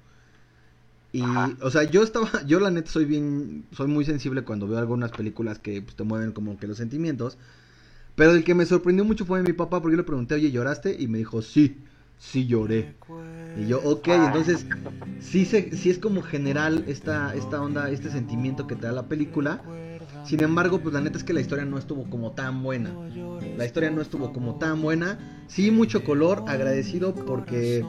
Y, o sea, yo estaba, (laughs) yo la neta soy bien, soy muy sensible cuando veo algunas películas que pues, te mueven como que los sentimientos. Pero el que me sorprendió mucho fue mi papá porque yo le pregunté, oye, ¿lloraste? Y me dijo, sí, sí lloré. Y yo, ok, entonces sí, se, sí es como general esta, esta onda, este sentimiento que te da la película. Sin embargo, pues la neta es que la historia no estuvo como tan buena. La historia no estuvo como tan buena. Sí, mucho color, agradecido porque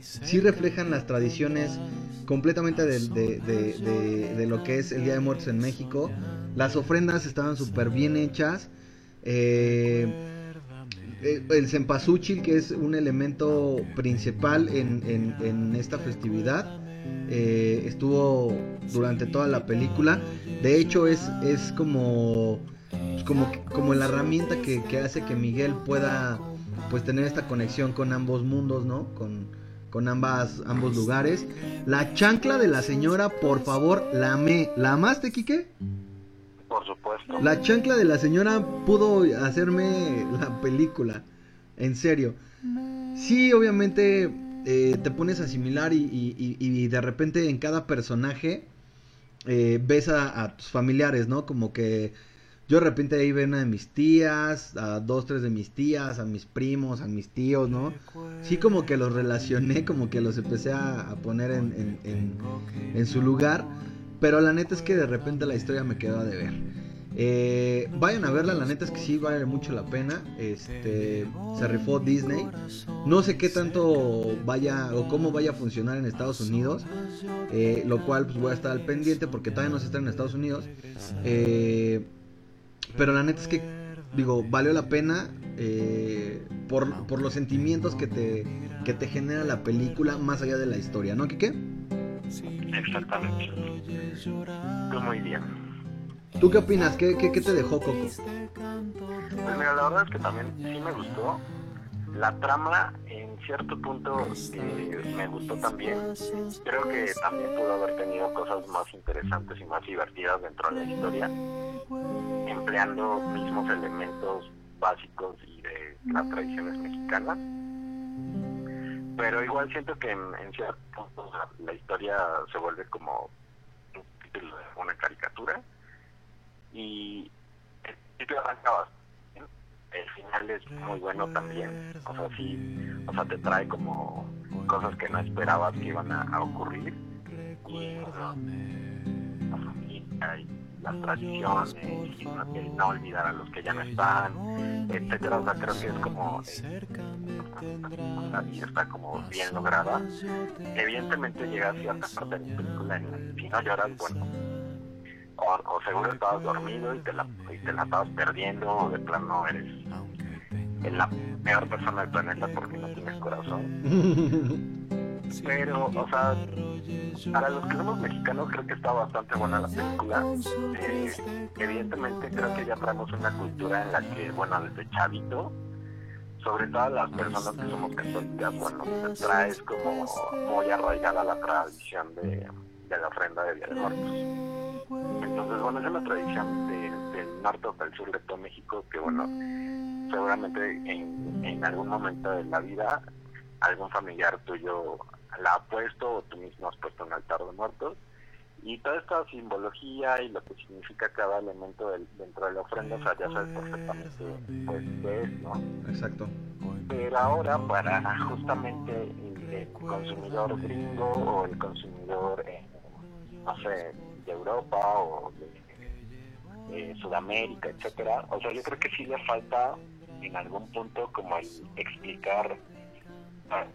sí reflejan las tradiciones completamente de, de- de- lo que es el Día de Muertos en México. Las ofrendas estaban súper bien hechas. Eh, eh, el cempasúchil, que es un elemento principal en, en- esta festividad, eh, estuvo durante toda la película. De hecho, es, es como como, como la herramienta que, que hace que Miguel pueda pues tener esta conexión con ambos mundos, ¿no? Con, con ambas, ambos lugares. La chancla de la señora, por favor, la amé. ¿La amaste, Quique? Por supuesto. La chancla de la señora pudo hacerme la película. En serio. Sí, obviamente eh, te pones a asimilar y, y- y- de repente en cada personaje eh, ves a, a tus familiares, ¿no? Como que yo de repente ahí veo una de mis tías, a dos, tres de mis tías, a mis primos, a mis tíos, ¿no? Sí como que los relacioné, como que los empecé a, poner en, en- en- en su lugar, pero la neta es que de repente la historia me quedó a deber. Eh, vayan a verla, la neta es que sí vale mucho la pena. Este se rifó Disney. No sé qué tanto vaya o cómo vaya a funcionar en Estados Unidos. eh, lo cual pues voy a estar al pendiente porque todavía no se está en Estados Unidos. Eh, pero la neta es que digo, valió la pena eh, por, por los sentimientos que te, que te genera la película más allá de la historia, ¿no, Kike? Exactamente. Tú muy bien. ¿Tú qué opinas? ¿Qué, qué, qué te dejó Coco? Pues mira, la verdad es que también sí me gustó. La trama en cierto punto eh, me gustó también. Creo que también pudo haber tenido cosas más interesantes y más divertidas dentro de la historia, empleando mismos elementos básicos y de las tradiciones mexicanas. Pero igual siento que en, en ciertos puntos la, historia se vuelve como un título de una caricatura. Y el principio arranca bastante el final es muy bueno también. O sea sí o sea te trae como cosas que no esperabas que iban a, a ocurrir. Y la familia y las tradiciones y no, olvidar a los que ya no están etcétera. O sea creo que es como y está como bien lograda evidentemente llega a cierta parte de la película en la que si no lloras bueno o, o seguro estabas dormido y te, la, y te la estabas perdiendo o de plano eres la peor persona del planeta porque no tienes corazón pero o sea para los que somos mexicanos creo que está bastante buena la película. Eh, evidentemente creo que ya traemos una cultura en la que bueno desde chavito sobre todo las personas que somos católicas bueno te traes como muy arraigada la tradición de, de la ofrenda de Día de entonces, bueno, es una tradición de- del norte o del sur de todo México que, bueno, seguramente en, en algún momento de la vida algún familiar tuyo la ha puesto o tú mismo has puesto un altar de muertos. Y toda esta simbología y lo que significa cada elemento del- dentro de la ofrenda, o sea, ya sabes perfectamente pues, qué es, ¿no? Exacto. pero ahora para justamente el, el consumidor gringo o el consumidor eh, no sé de Europa o de eh, Sudamérica etcétera o sea yo creo que sí le falta en algún punto como el explicar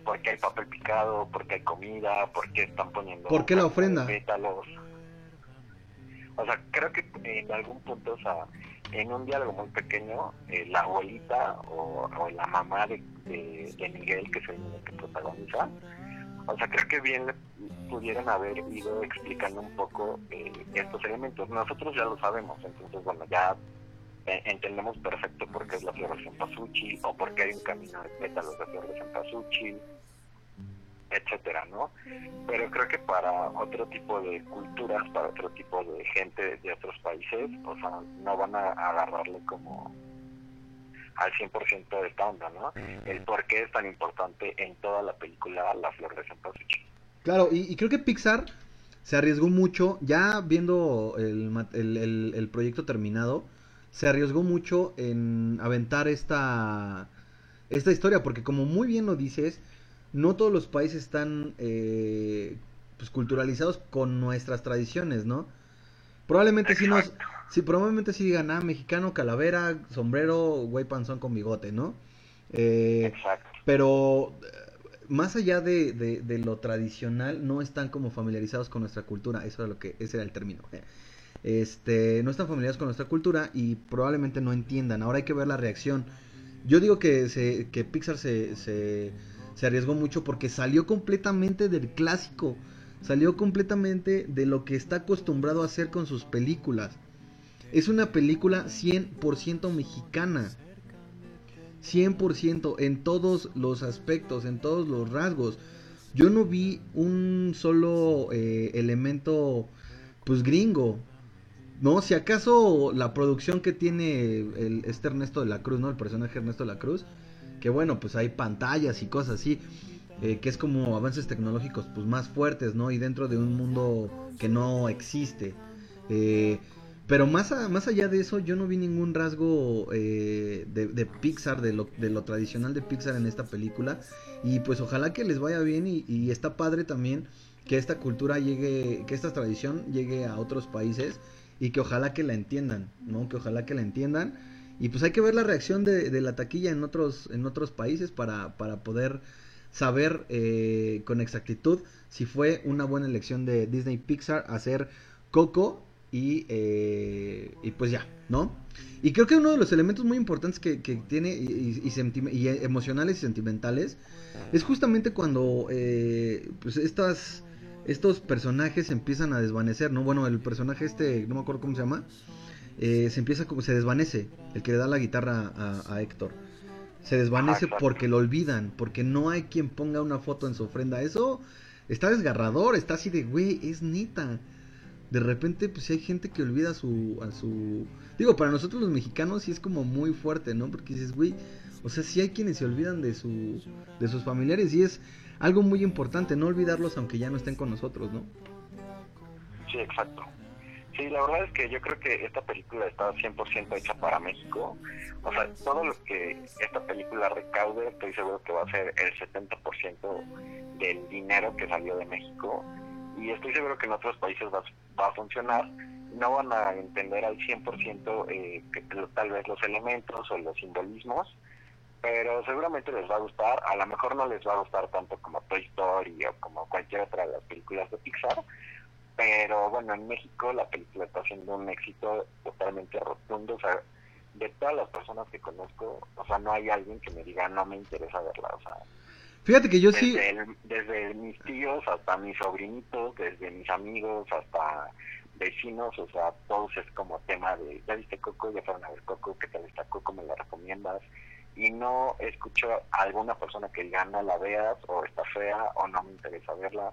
por qué hay papel picado por qué hay comida por qué están poniendo ¿Por qué la ofrenda? pétalos o sea creo que en algún punto o sea en un diálogo muy pequeño, eh, la abuelita o, o la mamá de, de, de Miguel, que es el niño que protagoniza, o sea, creo que bien pudieran haber ido explicando un poco eh, estos elementos. Nosotros ya lo sabemos, entonces, bueno, ya entendemos perfecto por qué es la flor de cempasúchil o por qué hay un camino de pétalos de flor de cempasúchil, etcétera, ¿no? Pero creo que para otro tipo de culturas, para otro tipo de gente de otros países, o sea, no van a agarrarle como al 100% de esta onda, ¿no? El por qué es tan importante en toda la película La Flor de Cempasúchil. Claro, y, y creo que Pixar se arriesgó mucho, ya viendo el- el- el proyecto terminado, se arriesgó mucho en aventar esta, esta historia, porque como muy bien lo dices, no todos los países están eh, pues, culturalizados con nuestras tradiciones, ¿no? Probablemente sí nos, sí, probablemente sí digan, ah, mexicano, calavera, sombrero, güey panzón con bigote, ¿no? Eh, Exacto. pero eh, más allá de, de- de lo tradicional, no están como familiarizados con nuestra cultura. Eso era lo que, ese era el término. Este, no están familiarizados con nuestra cultura y probablemente no entiendan. Ahora hay que ver la reacción. Yo digo que, se, Pixar se, se, se arriesgó mucho porque salió completamente del clásico. Salió completamente de lo que está acostumbrado a hacer con sus películas. es una película 100% mexicana. 100% en todos los aspectos, en todos los rasgos. Yo no vi un solo eh, elemento, pues gringo. No, si acaso la producción que tiene el, este Ernesto de la Cruz, ¿no? El personaje Ernesto de la Cruz, que bueno, pues hay pantallas y cosas así, eh, que es como avances tecnológicos pues más fuertes, ¿no? Y dentro de un mundo que no existe. Eh, pero más, más allá de eso, yo no vi ningún rasgo eh, de, Pixar, de lo, de lo tradicional de Pixar en esta película. Y pues ojalá que les vaya bien y, está padre también que esta cultura llegue, que esta tradición llegue a otros países y que ojalá que la entiendan, ¿no? Que ojalá que la entiendan. Y pues hay que ver la reacción de, la taquilla en otros, en otros países para, para poder saber eh, con exactitud si fue una buena elección de Disney Pixar hacer Coco y, eh, y pues ya, ¿no? Y creo que uno de los elementos muy importantes que, tiene y, y, emocionales y sentimentales es justamente cuando eh, pues estas, estos personajes empiezan a desvanecer, ¿no? Bueno, el personaje este, no me acuerdo cómo se llama, eh, se empieza como se desvanece, el que le da la guitarra a, Héctor. Se desvanece porque lo olvidan, porque no hay quien ponga una foto en su ofrenda. Eso está desgarrador, está así de, güey, es neta de repente pues hay gente que olvida a su a su digo para nosotros los mexicanos sí es como muy fuerte no porque dices güey o sea sí hay quienes se olvidan de su de sus familiares y es algo muy importante no olvidarlos aunque ya no estén con nosotros no sí exacto. Sí la verdad es que yo creo que esta película está 100% hecha para México. O sea todo lo que esta película recaude estoy seguro que va a ser el 70% del dinero que salió de México. Y estoy seguro que en otros países va, a funcionar. No van a entender al 100% eh, que, tal vez los elementos o los simbolismos, pero seguramente les va a gustar. A lo mejor no les va a gustar tanto como Toy Story o como cualquier otra de las películas de Pixar, pero bueno, en México la película está siendo un éxito totalmente rotundo. O sea, de todas las personas que conozco, o sea, no hay alguien que me diga no me interesa verla. O sea, Fíjate que yo sí. Desde mis tíos hasta mis sobrinitos, desde mis amigos hasta vecinos, o sea, todos es como tema de, ¿ya viste Coco? ¿Ya fueron a ver Coco? ¿Qué tal está Coco? ¿Me la recomiendas? Y no escucho a alguna persona que diga no la veas o está fea o no me interesa verla.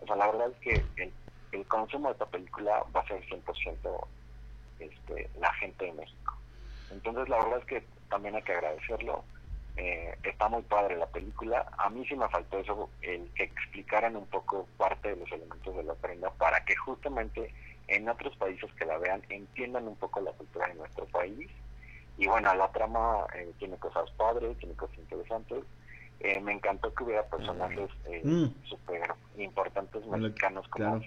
O sea, la verdad es que el, consumo de esta película va a ser 100% este, la gente de México. Entonces, la verdad es que también hay que agradecerlo eh, está muy padre la película. A mí sí me faltó eso, el que explicaran un poco parte de los elementos de la prenda para que justamente en otros países que la vean entiendan un poco la cultura de nuestro país. Y bueno, la trama eh, tiene cosas padres, tiene cosas interesantes. Eh, me encantó que hubiera personajes eh, mm. súper importantes mexicanos como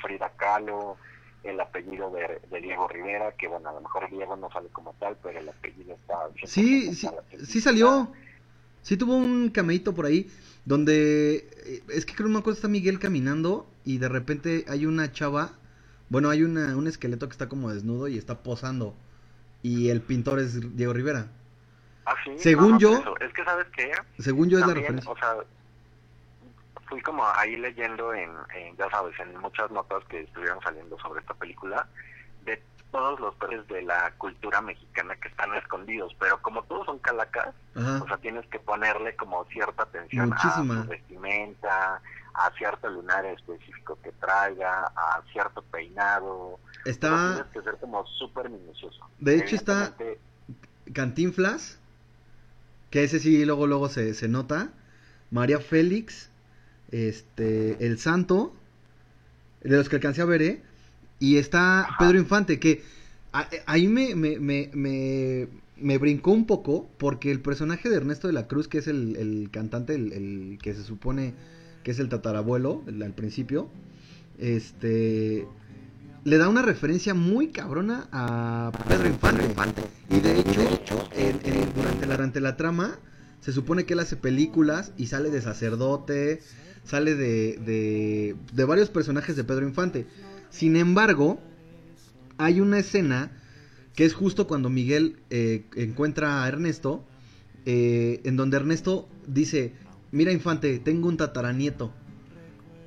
Frida Kahlo, el apellido de, Diego Rivera, que bueno, a lo mejor Diego no sale como tal, pero el apellido está... Sí, sí, sí salió. Sí tuvo un cameíto por ahí, donde... Eh, es que creo que me acuerdo está Miguel caminando y de repente hay una chava, bueno, hay una, un esqueleto que está como desnudo y está posando. Y el pintor es Diego Rivera. Ah, sí. Según yo... Es que, ¿sabes qué? Según yo es la referencia. O sea, fui como ahí leyendo en, ya sabes, en muchas notas que estuvieron saliendo sobre esta película, de todos los precios de la cultura mexicana que están escondidos, pero como todos son calacas, o sea, tienes que ponerle como cierta atención a su vestimenta, a cierto lunar específico que traiga, a cierto peinado. Está... Tienes que ser como súper minucioso. De hecho está Cantinflas, que ese sí luego luego se, se nota. María Félix, este, El Santo, de los que alcancé a ver, ¿eh? Y está Pedro Infante, que ahí me, me, me, me, brincó un poco, porque el personaje de Ernesto de la Cruz, que es el, el cantante, el, que se supone que es el tatarabuelo al principio, este le da una referencia muy cabrona a Pedro Infante. Y de hecho, durante, la, durante la trama, se supone que él hace películas y sale de sacerdote, sale de, de, varios personajes de Pedro Infante. Sin embargo, hay una escena que es justo cuando Miguel eh, encuentra a Ernesto, eh, en donde Ernesto dice, mira Infante, tengo un tataranieto.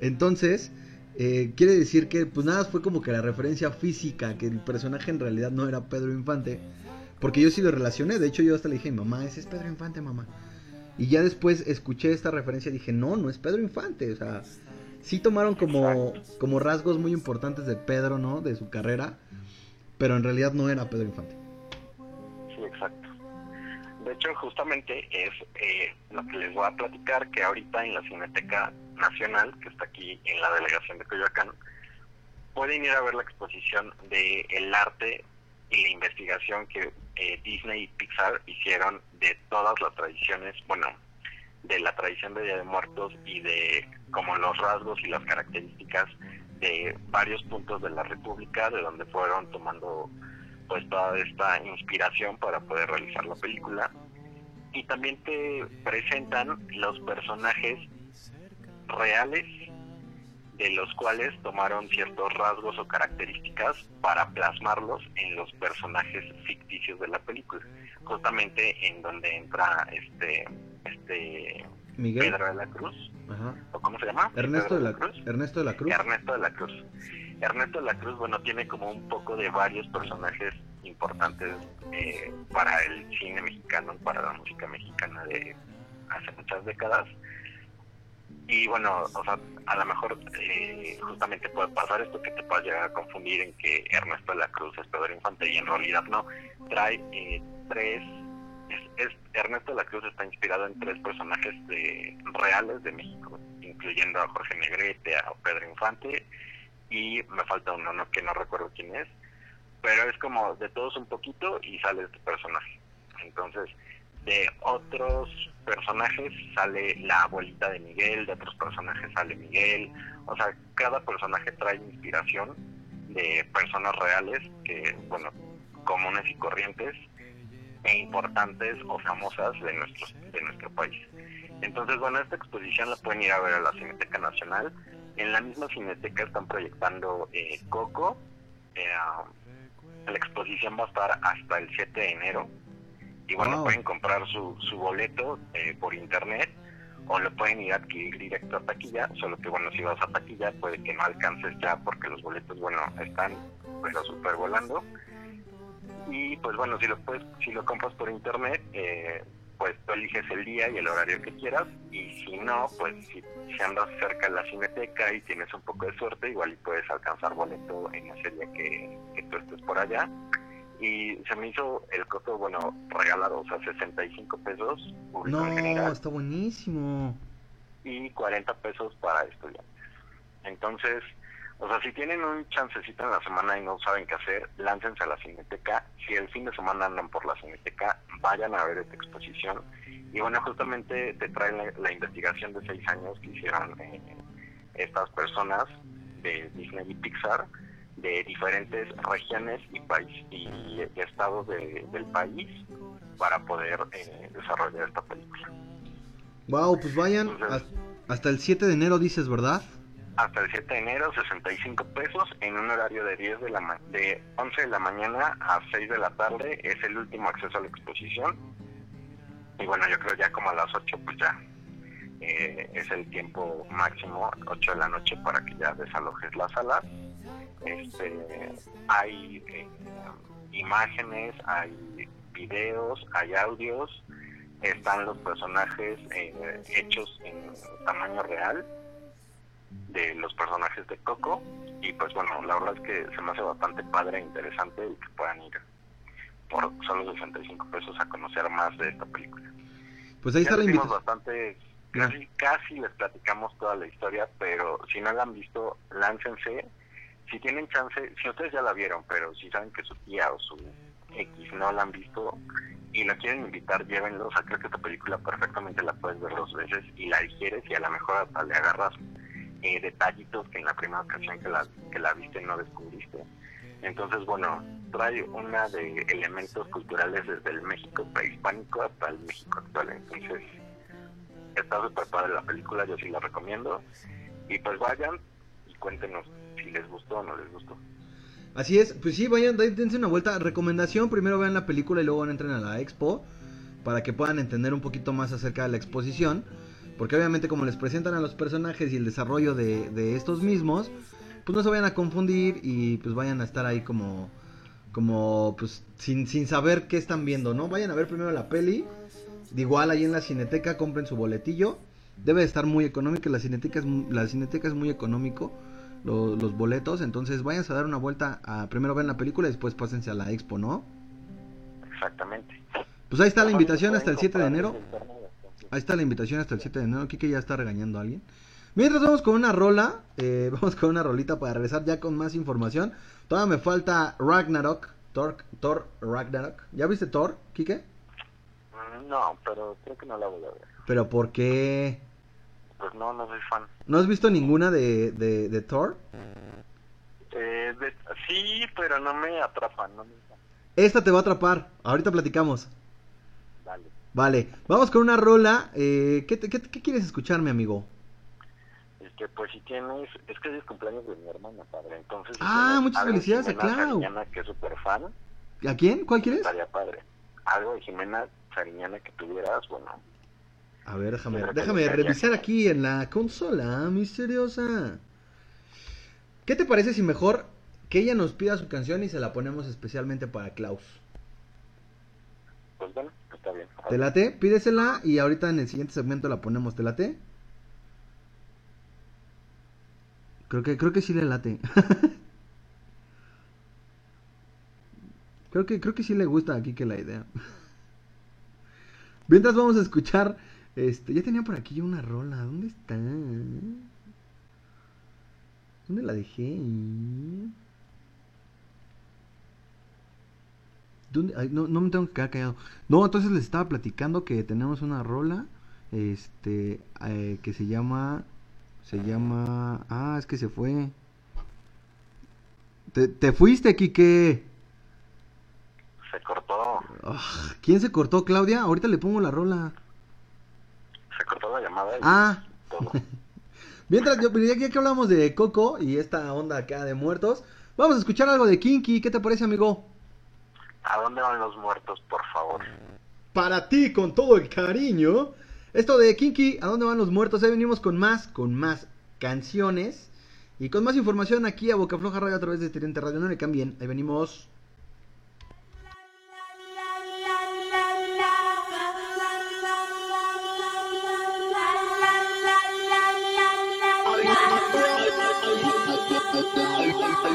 Entonces, eh, quiere decir que pues nada, fue como que la referencia física, que el personaje en realidad no era Pedro Infante. Porque yo sí lo relacioné, de hecho yo hasta le dije, mamá, ese es Pedro Infante, mamá. Y ya después escuché esta referencia y dije, no, no es Pedro Infante. O sea, sí tomaron como, como rasgos muy importantes de Pedro, ¿no? De su carrera. Pero en realidad no era Pedro Infante. Sí, exacto. De hecho, justamente es eh, lo que les voy a platicar, que ahorita en la Cineteca Nacional, que está aquí en la delegación de Coyoacán, pueden ir a ver la exposición de el arte y la investigación que eh, Disney y Pixar hicieron de todas las tradiciones, bueno, de la tradición de Día de Muertos y de como los rasgos y las características de varios puntos de la República, de donde fueron tomando pues toda esta inspiración para poder realizar la película. Y también te presentan los personajes reales de los cuales tomaron ciertos rasgos o características para plasmarlos en los personajes ficticios de la película. Justamente en donde entra este este Miguel. Pedro de la Cruz, Ajá. o cómo se llama? Ernesto de la Cruz. Ernesto de la Cruz. Ernesto de la Cruz. Ernesto de la Cruz, bueno, tiene como un poco de varios personajes importantes eh, para el cine mexicano, para la música mexicana de hace muchas décadas. Y bueno, o sea, a lo mejor eh, justamente puede pasar esto que te pueda llegar a confundir en que Ernesto de la Cruz es Pedro Infante y en realidad no. Trae eh, tres es, es- Ernesto de la Cruz está inspirado en tres personajes de, reales de México, incluyendo a Jorge Negrete, a Pedro Infante y me falta uno no que no recuerdo quién es, pero es como de todos un poquito y sale este personaje. Entonces, de otros personajes sale la abuelita de Miguel, de otros personajes sale Miguel, o sea, cada personaje trae inspiración de personas reales que, bueno, comunes y corrientes e importantes o famosas de nuestro, de nuestro país. Entonces, bueno, esta exposición la pueden ir a ver a la Cineteca Nacional. En la misma Cineteca están proyectando eh, Coco. Eh, la exposición va a estar hasta el 7 de enero. Y bueno, Wow. pueden comprar su, su boleto eh, por internet o lo pueden ir a adquirir directo a taquilla, solo que bueno, si vas a taquilla puede que no alcances ya porque los boletos, bueno, están pero súper volando. Y pues bueno, si lo puedes, si lo compras por internet, eh, pues tú eliges el día y el horario que quieras. Y si no, pues si, si andas cerca de la cineteca y tienes un poco de suerte, igual y puedes alcanzar boleto en ese día que, que tú estés por allá. Y se me hizo el costo, bueno, regalado, o sea, 65 pesos en No, general está buenísimo. y 40 pesos para estudiantes. Entonces, o sea, si tienen un chancecito en la semana y no saben qué hacer, láncense a la Cineteca. Si el fin de semana andan por la Cineteca, vayan a ver esta exposición. Y bueno, justamente te traen la, la investigación de seis años que hicieron eh, estas personas de Disney y Pixar de diferentes regiones y país y, y estados de- del país para poder eh, desarrollar esta película. Wow, pues vayan Entonces- hasta el 7 de enero, dices, ¿verdad? hasta el 7 de enero 65 pesos en un horario de 10 de la ma- de 11 de la mañana a 6 de la tarde es el último acceso a la exposición y bueno yo creo ya como a las 8 pues ya eh, es el tiempo máximo 8 de la noche para que ya desalojes la sala este hay eh, imágenes hay videos hay audios están los personajes eh, hechos en tamaño real de los personajes de Coco y pues bueno, la verdad es que se me hace bastante padre e interesante que puedan ir por solo 65 pesos a conocer más de esta película. Pues ahí ya está la invitación. bastante, casi, casi les platicamos toda la historia, pero si no la han visto, láncense. Si tienen chance, si ustedes ya la vieron, pero si saben que su tía o su X no la han visto y la quieren invitar, llévenlos. O creo que esta película perfectamente la puedes ver dos veces y la digieres y a lo mejor hasta le agarras eh, detallitos que en la primera ocasión que la, que la viste no descubriste. Entonces, bueno, trae una de elementos culturales desde el México prehispánico hasta el México actual. Entonces, está súper padre la película, yo sí la recomiendo. Y pues vayan cuéntenos si les gustó o no les gustó. Así es, pues sí, vayan, den- dense una vuelta. Recomendación, primero vean la película y luego entren a la expo para que puedan entender un poquito más acerca de la exposición. Porque obviamente como les presentan a los personajes y el desarrollo de, estos mismos, pues no se vayan a confundir y pues vayan a estar ahí como, como pues sin, sin saber qué están viendo, ¿no? Vayan a ver primero la peli. De igual ahí en la cineteca compren su boletillo. Debe de estar muy económico, la cineteca es, la cineteca es muy económico, lo- los boletos. Entonces vayan a dar una vuelta, a, primero ven la película y después pásense a la expo, ¿no? Exactamente. Pues ahí está la invitación hasta el pueden 7 de enero. Ahí está la invitación hasta el 7 de enero. Kike ya está regañando a alguien. Mientras vamos con una rola, eh, (laughs) vamos con una rolita para regresar ya con más información. Todavía me falta Ragnarok, Thor, Thor Ragnarok. ¿Ya viste Thor, Kike? No, pero creo que no la voy a ver. Pero ¿por qué? Pues no, no soy fan. ¿No has visto ninguna de, de, de Thor? Eh, de- sí, pero no me atrapan, no me Esta te va a atrapar. Ahorita platicamos. Dale. Vale, vamos con una rola. Eh, ¿qué, te- qué, qué quieres escuchar, mi amigo? Este, pues si tienes, es que es cumpleaños de mi hermana, padre, entonces... Ah, muchas felicidades a Jimena Clau. Sariñana, que es súper fan, ¿A quién? ¿Cuál quieres? estaría padre. Algo de Jimena Sariñana que tuvieras, bueno, A ver, déjame, déjame revisar aquí en la consola misteriosa. ¿Qué te parece si mejor que ella nos pida su canción y se la ponemos especialmente para Klaus? pues bueno, está bien. ¿Te late? Pídesela y ahorita en el siguiente segmento la ponemos. ¿Te late? Creo que, creo que sí le late. (laughs) creo que, creo que sí le gusta aquí que la idea. (laughs) Mientras vamos a escuchar, este, ya tenía por aquí una rola. ¿Dónde está? ¿Dónde la dejé? ¿Dónde? Ay, no, no me tengo que quedar callado. No, entonces les estaba platicando que tenemos una rola, este, eh, que se llama, se llama, ah, es que se fue. Te, te fuiste, Quique. Se cortó, Ah, ¿Quién se cortó, Claudia? Ahorita le pongo la rola. Se cortó la llamada y Ah, todo. (laughs) mientras yo, ya, que hablamos de Coco y esta onda acá de muertos, vamos a escuchar algo de Kinky. ¿Qué te parece, amigo? ¿A dónde van los muertos, por favor? para ti con todo el cariño. Esto de Kinky, ¿a dónde van los muertos? Ahí venimos con más, con más canciones y con más información aquí a Boca Floja Radio a través de Tridente Radio. No le cambien, ahí venimos. Van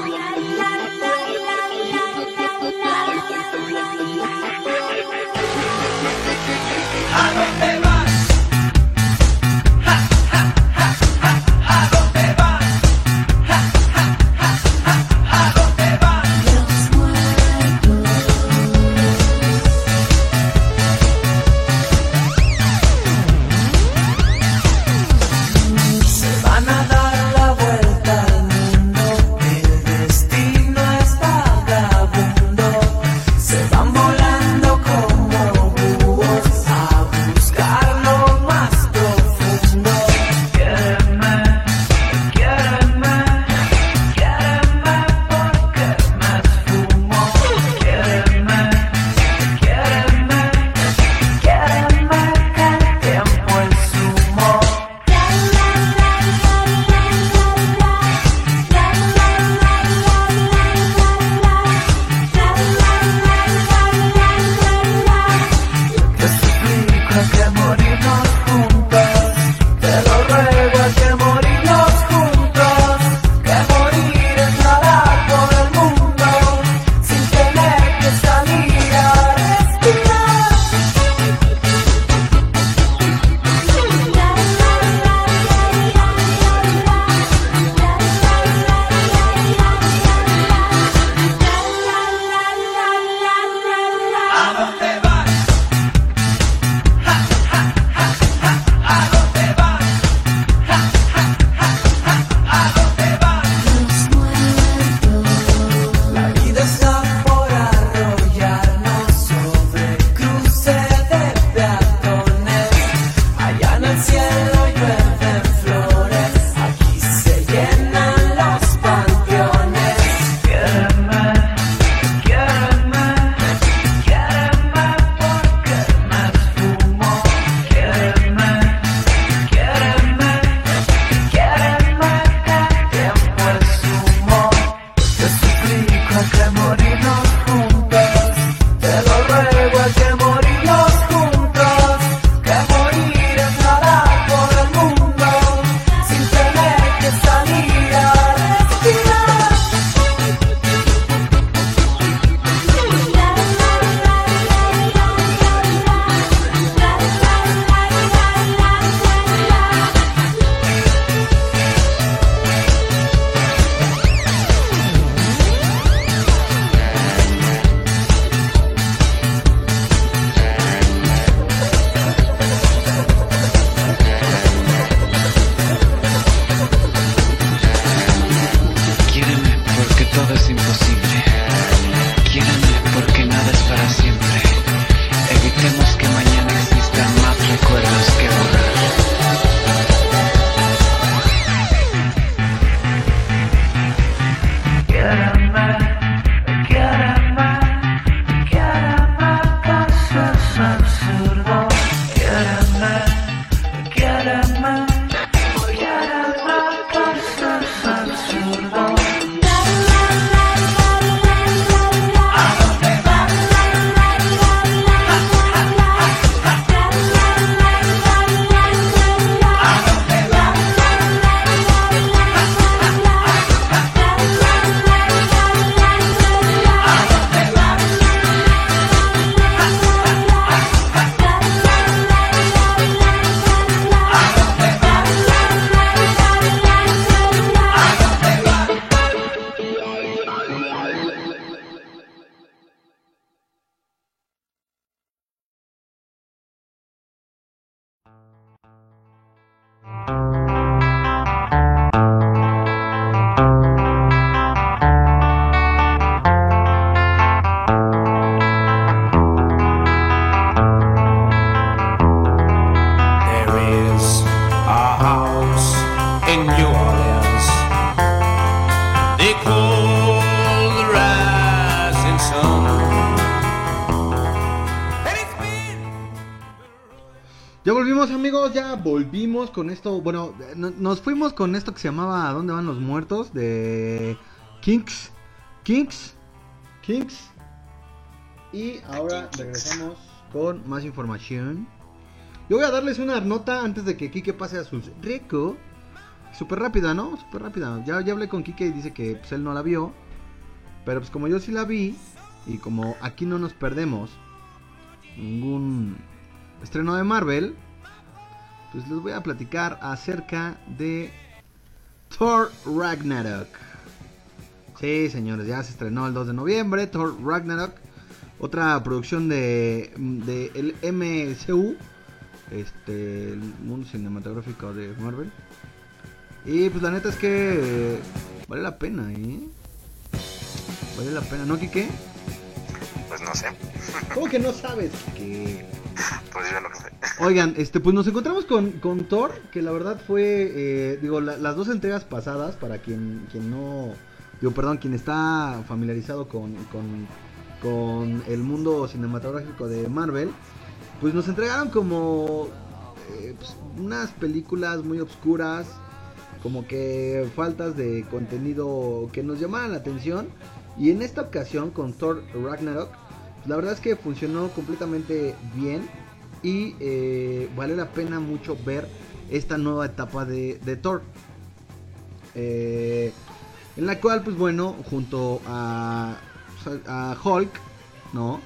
esto. Bueno, no- nos fuimos con esto que se llamaba ¿A dónde van los muertos? De Kings. Kings. Kings. Y ahora regresamos con más información. Yo voy a darles una nota antes de que Kike pase a sus rico. Súper rápida, ¿no? Súper rápida. Ya, ya hablé con Kike y dice que pues, él no la vio. Pero pues como yo sí la vi. Y como aquí no nos perdemos ningún estreno de Marvel, pues les voy a platicar acerca de Thor Ragnarok. Sí, señores, ya se estrenó el 2 de noviembre, Thor Ragnarok, otra producción de, de el MCU, este, el mundo cinematográfico de Marvel. Y pues la neta es que eh, vale la pena, ¿eh? Vale la pena, ¿no, Kike? Pues no sé, ¿Cómo que no sabes, Kike? (laughs) pues yo no sé. Oigan, este, pues nos encontramos con, con Thor, que la verdad fue, eh, digo, la- las dos entregas pasadas, para quien, quien no, digo, perdón, quien está familiarizado con, con, con el mundo cinematográfico de Marvel, pues nos entregaron como eh, pues, unas películas muy obscuras, como que faltas de contenido que nos llamaran la atención, y en esta ocasión con Thor Ragnarok, la verdad es que funcionó completamente bien y eh, vale la pena mucho ver esta nueva etapa de, Thor. Eh, en la cual, pues bueno, junto a, a Hulk, ¿no?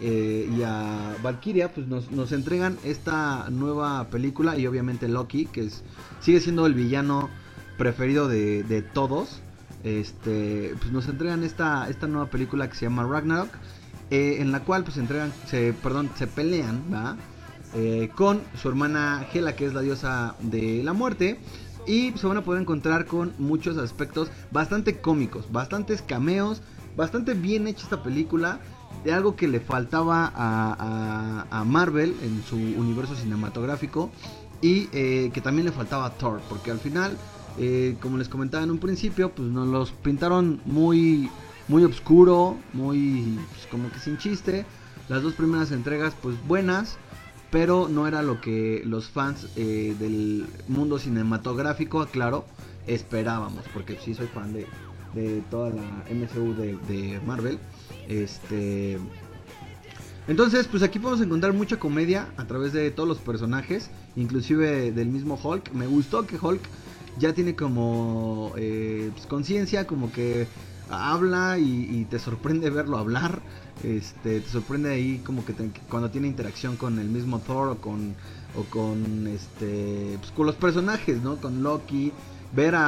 Eh, y a Valkyria, pues nos, nos entregan esta nueva película y obviamente Loki, que es, sigue siendo el villano preferido de, de todos. Este, pues nos entregan esta, esta nueva película que se llama Ragnarok, eh, en la cual pues entregan, se, perdón, se pelean, ¿va? Eh, con su hermana Hela, que es la diosa de la muerte. Y se van a poder encontrar con muchos aspectos bastante cómicos, bastantes cameos, bastante bien hecha esta película. De algo que le faltaba a, a- a Marvel en su universo cinematográfico. Y eh, que también le faltaba a Thor. Porque al final, como les comentaba en un principio, pues nos los pintaron muy, muy oscuro, muy pues, como que sin chiste. Las dos primeras entregas, pues buenas pero no era lo que los fans eh, del mundo cinematográfico, aclaro, esperábamos, porque sí soy fan de, de toda la MCU de, de Marvel. Este. Entonces, pues aquí podemos encontrar mucha comedia a través de todos los personajes, inclusive del mismo Hulk. Me gustó que Hulk ya tiene como eh, pues, conciencia, como que habla y, y te sorprende verlo hablar. Este, te sorprende ahí como que te- cuando tiene interacción con el mismo Thor o con o con este pues, con los personajes, ¿no? Con Loki, ver a,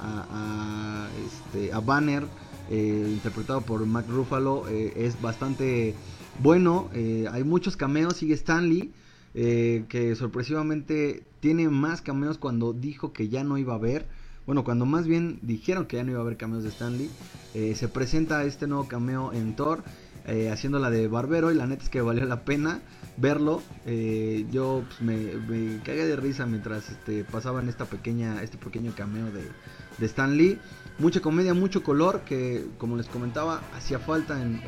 a, este a Banner eh, interpretado por Mark Ruffalo eh, es bastante bueno. eh, hay muchos cameos, sigue Stanley que sorpresivamente tiene más cameos cuando dijo que ya no iba a haber. Bueno, cuando más bien dijeron que ya no iba a haber cameos de Stanley, eh, se presenta este nuevo cameo en Thor. eh, haciéndola de barbero y la neta es que valió la pena verlo. Eh, yo pues, me, me cagué de risa mientras este, pasaban esta pequeña, este pequeño cameo de, Stan Lee. Mucha comedia, mucho color que, como les comentaba, hacía falta en,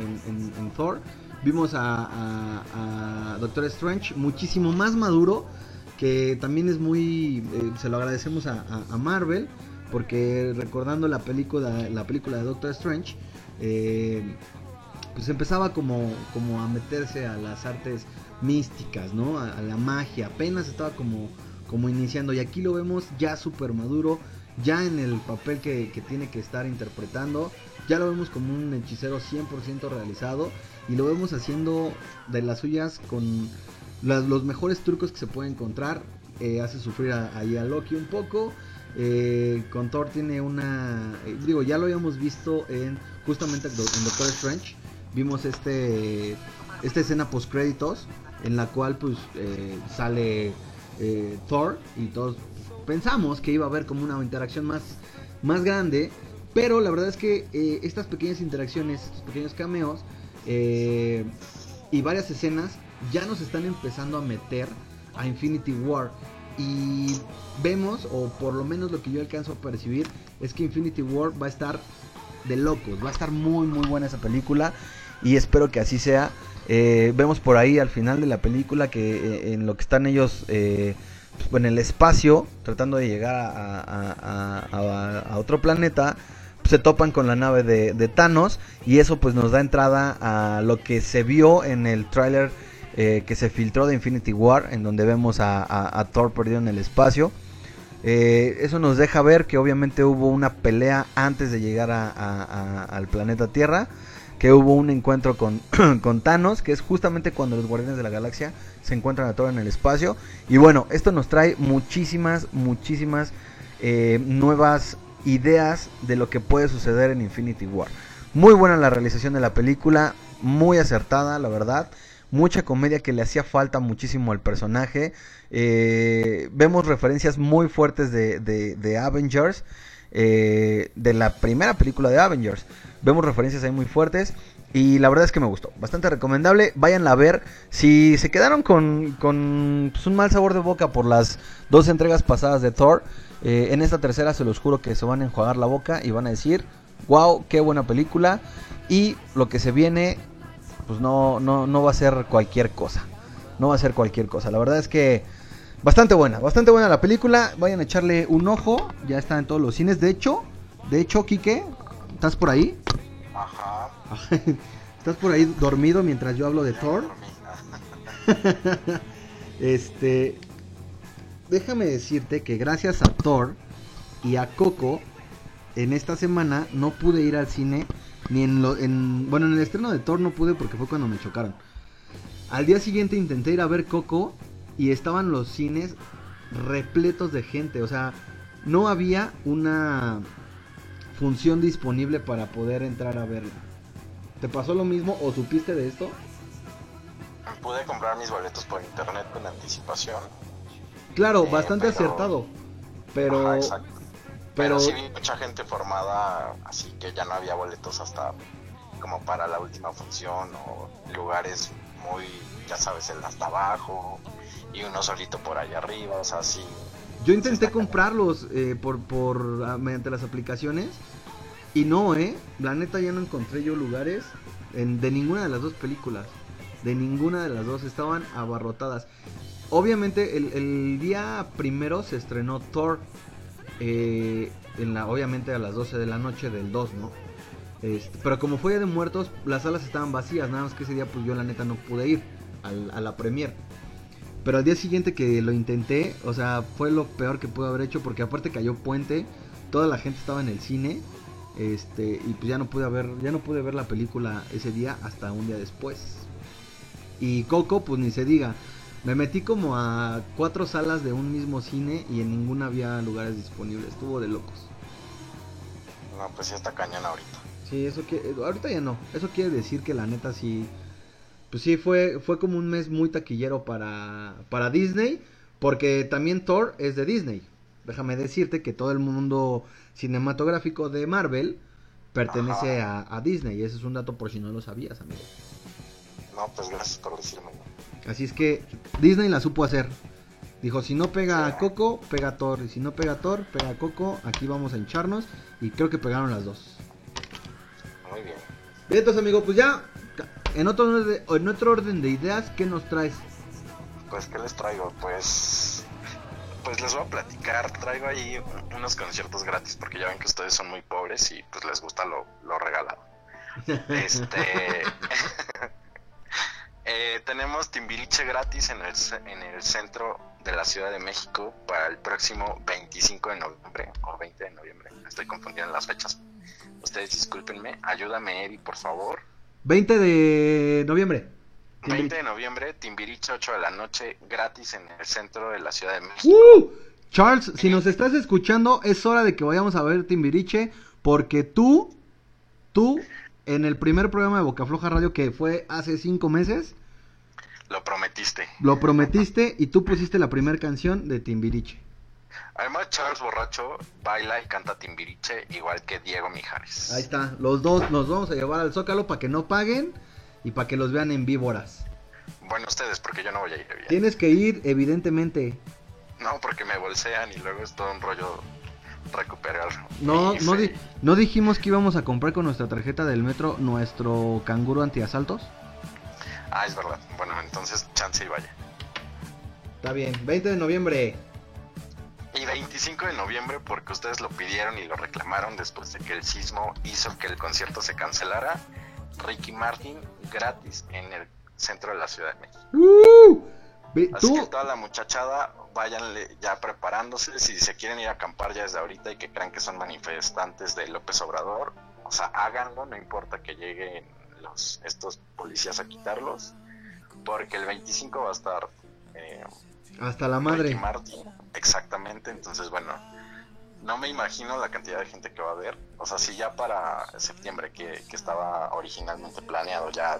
Thor. Vimos a, Doctor Strange muchísimo más maduro, que también es muy, eh, se lo agradecemos a Marvel, porque recordando la película, la película de Doctor Strange, eh, pues empezaba como, como a meterse a las artes místicas, ¿no? A, a la magia, apenas estaba como, como iniciando y aquí lo vemos ya súper maduro, ya en el papel que, que tiene que estar interpretando, ya lo vemos como un hechicero 100% realizado y lo vemos haciendo de las suyas con los mejores trucos que se puede encontrar, eh, hace sufrir a, ahí a Loki un poco, eh, con Thor tiene una, eh, digo, ya lo habíamos visto en justamente en Doctor Strange, vimos este esta escena post créditos en la cual pues eh, sale eh, Thor y todos pensamos que iba a haber como una interacción más más grande pero la verdad es que estas pequeñas interacciones estos pequeños cameos y varias escenas ya nos están empezando a meter a Infinity War y vemos o por lo menos lo que yo alcanzo a percibir es que Infinity War va a estar de locos. Va a estar muy, muy buena esa película. Y espero que así sea. Eh, vemos por ahí al final de la película que eh, en lo que están ellos eh, en el espacio, tratando de llegar a, otro planeta, se topan con la nave de, de Thanos. Y eso pues nos da entrada a lo que se vio en el tráiler eh, que se filtró de Infinity War, en donde vemos a, Thor perdido en el espacio. Eh, eso nos deja ver que obviamente hubo una pelea antes de llegar a- al planeta Tierra. Que hubo un encuentro con, (clears throat) con Thanos, que es justamente cuando los Guardianes de la Galaxia se encuentran a Thor en el espacio. Y bueno, esto nos trae muchísimas, muchísimas eh, nuevas ideas de lo que puede suceder en Infinity War. Muy buena la realización de la película, muy acertada, la verdad. Mucha comedia que le hacía falta muchísimo al personaje. Eh, vemos referencias muy fuertes de, de- Avengers. eh, de la primera película de Avengers. Vemos referencias ahí muy fuertes. Y la verdad es que me gustó. Bastante recomendable. Váyanla a ver. Si se quedaron con, con pues, un mal sabor de boca por las dos entregas pasadas de Thor. eh, en esta tercera se los juro que se van a enjuagar la boca y van a decir, wow, qué buena película. Y lo que se viene, pues no, no, no va a ser cualquier cosa. No va a ser cualquier cosa. La verdad es que bastante buena, bastante buena la película. Vayan a echarle un ojo. Ya está en todos los cines. De hecho, de hecho, Quique, ¿estás por ahí? Ajá. (laughs) ¿Estás por ahí dormido mientras yo hablo de Thor? (laughs) este, déjame decirte que gracias a Thor y a Coco, en esta semana no pude ir al cine ni en lo, en, bueno, en el estreno de Thor no pude porque fue cuando me chocaron. Al día siguiente intenté ir a ver Coco y estaban los cines repletos de gente, o sea, no había una función disponible para poder entrar a verla. ¿Te pasó lo mismo o supiste de esto? Pude comprar mis boletos por internet con anticipación. Claro, Eh, bastante pero- acertado. Pero, Ajá. Pero Pero sí vi mucha gente formada, así que ya no había boletos hasta como para la última función o lugares muy, ya sabes, el hasta abajo y uno solito por allá arriba, o sea, sí. yo intenté comprarlos eh, por, por ah, mediante las aplicaciones y no, eh. La neta ya no encontré yo lugares en, de ninguna de las dos películas. De ninguna de las dos estaban abarrotadas. Obviamente el, el día primero se estrenó Thor. Eh, en la, obviamente a las 12 de la noche del 2, ¿no? Este, pero como fue de muertos, las salas estaban vacías. Nada más que ese día pues yo la neta no pude ir a la premier. Pero al día siguiente que lo intenté, o sea, fue lo peor que pude haber hecho porque aparte cayó puente, toda la gente estaba en el cine, este, y pues ya no pude ver, ya no pude ver la película ese día hasta un día después. Y Coco, pues ni se diga, me metí como a cuatro salas de un mismo cine y en ninguna había lugares disponibles, estuvo de locos. No, pues sí está cañón ahorita. Sí, eso que ahorita ya no. Eso quiere decir que la neta sí pues sí fue fue como un mes muy taquillero para para Disney, porque también Thor es de Disney. Déjame decirte que todo el mundo cinematográfico de Marvel pertenece a, a Disney. Y ese es un dato por si no lo sabías, amigo. No, pues gracias por decirme. Así es que Disney la supo hacer. Dijo, si no pega a Coco, pega a Thor. Y si no pega a Thor, pega a Coco. Aquí vamos a hincharnos. Y creo que pegaron las dos. Muy bien. Bien, entonces, amigo, pues ya. En otro, en otro orden de ideas, ¿qué nos traes? Pues, ¿qué les traigo? Pues, pues les voy a platicar. Traigo ahí unos conciertos gratis porque ya ven que ustedes son muy pobres y pues les gusta lo, lo regalado. (laughs) Este, (laughs) eh, tenemos Timbiriche gratis en el, en el centro de la Ciudad de México para el próximo 25 de noviembre o 20 de noviembre. Estoy confundiendo las fechas. Ustedes discúlpenme. Ayúdame, Eri, por favor. 20 de noviembre. 20 de noviembre, Timbiriche, 8 de la noche, gratis en el centro de la Ciudad de México. ¡Uh! Charles, si nos estás escuchando, es hora de que vayamos a ver Timbiriche. Porque tú, tú, en el primer programa de Boca Floja Radio que fue hace cinco meses, Lo prometiste. lo prometiste y tú pusiste la primera canción de Timbiriche. Además, Charles Borracho baila y canta Timbiriche igual que Diego Mijares. Ahí está, los dos nos vamos a llevar al Zócalo para que no paguen y para que los vean en víboras. Bueno, ustedes, porque yo no voy a ir. bien. Tienes que ir, evidentemente. No, porque me bolsean y luego es todo un rollo recuperar. No, no, fe. di- no dijimos que íbamos a comprar con nuestra tarjeta del metro nuestro canguro antiasaltos. Ah, es verdad. Bueno, entonces chance y vaya. Está bien, 20 de noviembre. Y 25 de noviembre, porque ustedes lo pidieron y lo reclamaron después de que el sismo hizo que el concierto se cancelara. Ricky Martin gratis en el centro de la Ciudad de México. ¡Uh! Así que Tú, toda la muchachada, váyanle ya preparándose. Si se quieren ir a acampar ya desde ahorita y que crean que son manifestantes de López Obrador, o sea, háganlo, no importa que lleguen los, estos policías a quitarlos, porque el 25 va a estar eh, hasta la madre. Martin, exactamente. Entonces, bueno, no me imagino la cantidad de gente que va a haber. O sea, si ya para septiembre, que, que estaba originalmente planeado, ya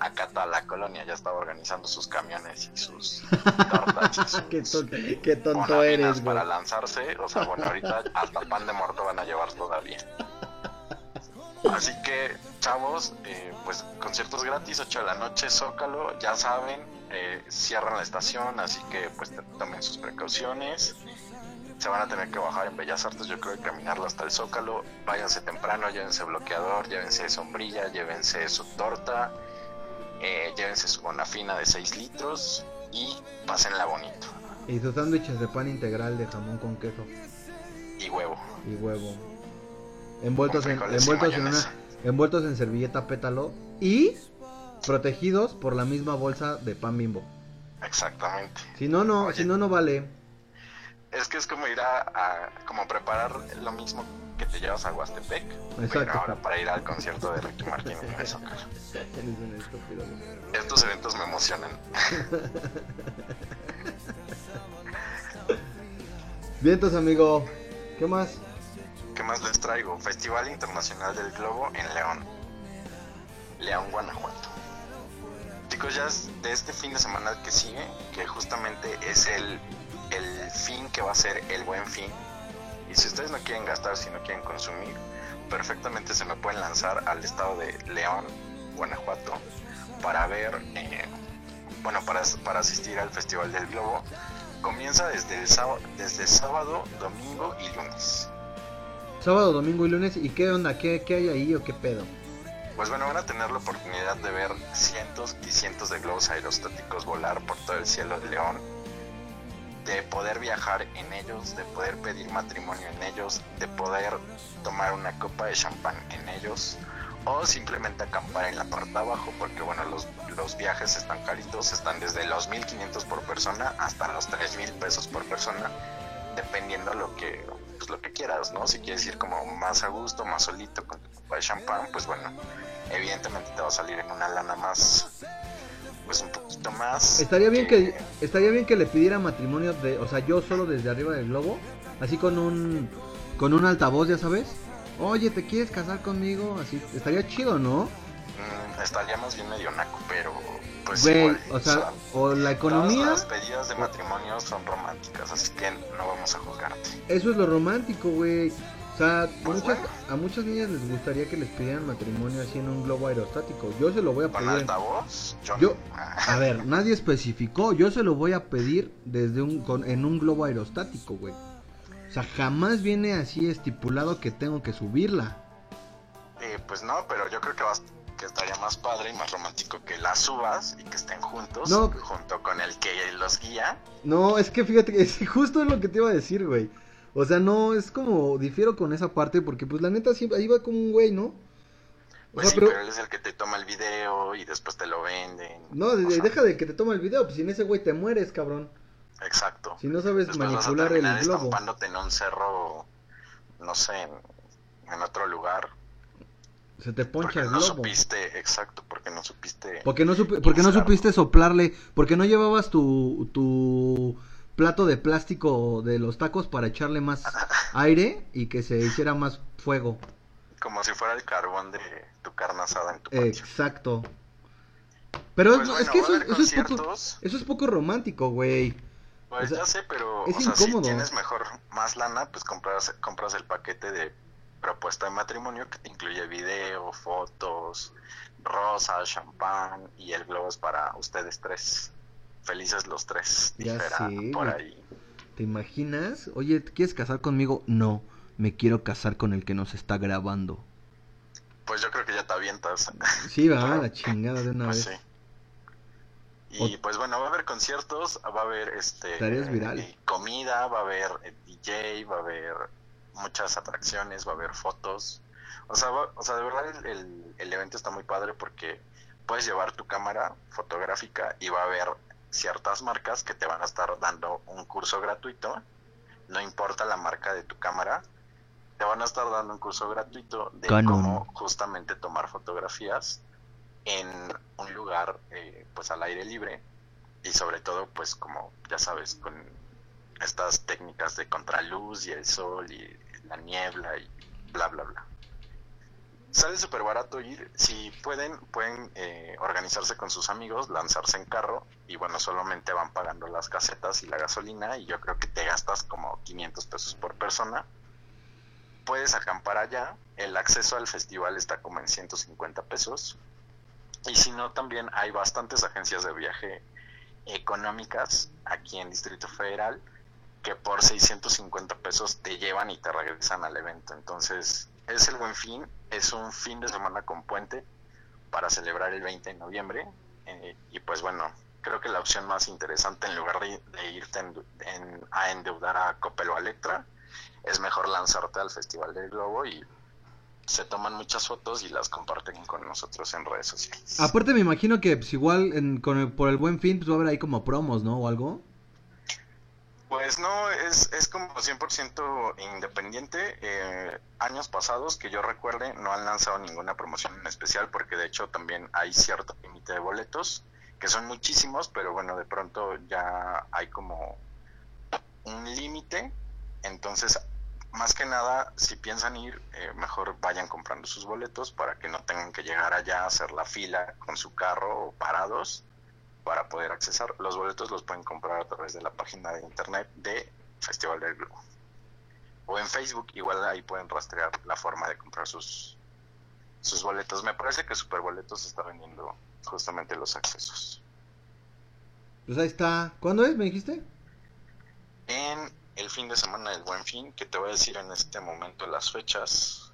acá está la colonia, ya estaba organizando sus camiones y sus (laughs) tortas y sus Qué, ton- qué tonto eres, güey. para lanzarse. O sea, bueno, ahorita hasta pan de muerto van a llevar todavía. Así que, chavos, eh, pues conciertos gratis, 8 de la noche, Zócalo, ya saben, eh, cierran la estación, así que pues tomen sus precauciones. Se van a tener que bajar en Bellas Artes, yo creo, y caminarlo hasta el Zócalo. Váyanse temprano, llévense bloqueador, llévense sombrilla, llévense su torta, eh, llévense su bonafina de 6 litros y pásenla bonito. Y sus sándwiches de pan integral de jamón con queso Y huevo. y huevo. Envueltos en, envueltos en una, envueltos en servilleta pétalo y protegidos por la misma bolsa de pan bimbo. Exactamente. Si no, no, Oye. si no, no vale. Es que es como ir a, a- como preparar lo mismo que te llevas a Huastepec, pero Exacto. ahora para ir al concierto de Ricky Martin en. Eres un estúpido. Estos eventos me emocionan. Vientos, amigo. ¿Qué más? ¿Qué más les traigo? Festival Internacional del Globo en León. León, Guanajuato. Chicos, ya es de este fin de semana que sigue, que justamente es el, el fin que va a ser el buen fin. Y si ustedes no quieren gastar, si no quieren consumir, perfectamente se me pueden lanzar al estado de León, Guanajuato, para ver, eh, bueno, para, para asistir al Festival del Globo. Comienza desde el, sábado, desde sábado, domingo y lunes. Sábado, domingo y lunes. ¿Y qué onda? ¿Qué, qué hay ahí o qué pedo? Pues bueno, van a tener la oportunidad de ver cientos y cientos de globos aerostáticos volar por todo el cielo de León, de poder viajar en ellos, de poder pedir matrimonio en ellos, de poder tomar una copa de champán en ellos, o simplemente acampar en la parte abajo, porque bueno, los, los viajes están caritos, están desde los 1500 por persona hasta los 3000 pesos por persona, dependiendo lo que pues, lo que quieras, ¿no? Si quieres ir como más a gusto, más solito con tu copa de champán, pues bueno, evidentemente te va a salir en una lana más pues un poquito más Estaría bien que estaría bien que le pidiera matrimonio de, o sea, yo solo desde arriba del globo, así con un con un altavoz, ya sabes. Oye, ¿te quieres casar conmigo? Así estaría chido, ¿no? Mm, estaría más bien medio naco, pero pues Güey, igual, o sea, o la economía, Todas las pedidas de matrimonio son románticas, así que no vamos a juzgarte. eso es lo romántico, güey. Sea, muchas- a muchas niñas les gustaría que les pidieran matrimonio así en un globo aerostático. Yo se lo voy a ¿Con pedir. altavoz? Yo, Yo, a ver, nadie especificó. Yo se lo voy a pedir desde un con- en un globo aerostático, güey. O sea, jamás viene así estipulado que tengo que subirla. eh, pues no, pero yo creo que, vas, que estaría más padre y más romántico que las subas y que estén juntos, No. junto con el que los guía. No, es que fíjate (laughs) que es justo lo que te iba a decir, güey. O sea, no, es como difiero con esa parte porque pues la neta siempre ahí va como un güey, ¿no? O Pues sea, sí, pero él es el que te toma el video y después te lo venden. no, O de- deja de que te toma el video, pues sin ese güey te mueres, cabrón. Exacto. Si no sabes Después vas a manipular el globo. estampándote en un cerro, no sé, en, en otro lugar. Se te poncha Porque el no globo. supiste, exacto, porque no supiste. Porque no, supi- porque no supiste soplarle, porque no llevabas tu, tu plato de plástico de los tacos para echarle más (laughs) aire y que se hiciera más fuego. Como si fuera el carbón de tu carne asada en tu patio. Exacto. Pero Pues es, bueno, es que eso, es poco, conciertos. eso es poco romántico, güey. Pues o sea, ya sé, pero es o sea, si tienes mejor más lana, pues compras, compras el paquete de propuesta de matrimonio que te incluye video, fotos, rosas, champán y el globo es para ustedes tres. Felices los tres, Ya sé, por ahí. ¿Te imaginas? Oye, ¿te quieres casar conmigo? No, me quiero casar con el que nos está grabando. Pues yo creo que ya te avientas. Sí, va, (laughs) la chingada de una Pues vez. sí. Y pues bueno, va a haber conciertos, va a haber este Tareas eh, comida, va a haber eh, DJ, va a haber muchas atracciones, va a haber fotos. O sea, va- o sea de verdad el, el- el evento está muy padre porque puedes llevar tu cámara fotográfica y va a haber ciertas marcas que te van a estar dando un curso gratuito. No importa la marca de tu cámara, te van a estar dando un curso gratuito de Canon. cómo justamente tomar fotografías en un lugar eh, pues al aire libre y sobre todo pues como ya sabes con estas técnicas de contraluz y el sol y la niebla y bla bla bla sale súper barato ir si pueden pueden eh, organizarse con sus amigos lanzarse en carro y bueno solamente van pagando las casetas y la gasolina y yo creo que te gastas como 500 pesos por persona puedes acampar allá el acceso al festival está como en 150 pesos y si no, también hay bastantes agencias de viaje económicas aquí en Distrito Federal que por 650 pesos te llevan y te regresan al evento. Entonces, es el buen fin, es un fin de semana con puente para celebrar el 20 de noviembre. eh, y pues bueno, creo que la opción más interesante en lugar de, de irte en- en- a endeudar a Coppel o a Electra, es mejor lanzarte al Festival del Globo y se toman muchas fotos y las comparten con nosotros en redes sociales. Aparte me imagino que pues igual en- con el- por el buen fin pues va a haber ahí como promos, ¿no? O algo. Pues no, es, es como 100% independiente. Eh, años pasados, que yo recuerde, no han lanzado ninguna promoción en especial porque de hecho también hay cierto límite de boletos, que son muchísimos, pero bueno, de pronto ya hay como un límite. Entonces, más que nada, si piensan ir, eh, mejor vayan comprando sus boletos para que no tengan que llegar allá a hacer la fila con su carro o parados para poder accesar. Los boletos los pueden comprar a través de la página de internet de Festival del Globo. O en Facebook, igual ahí pueden rastrear la forma de comprar sus, sus boletos. Me parece que Superboletos está vendiendo justamente los accesos. Pues ahí está. ¿Cuándo es? ¿Me dijiste? En el fin de semana del Buen Fin, que te voy a decir en este momento las fechas,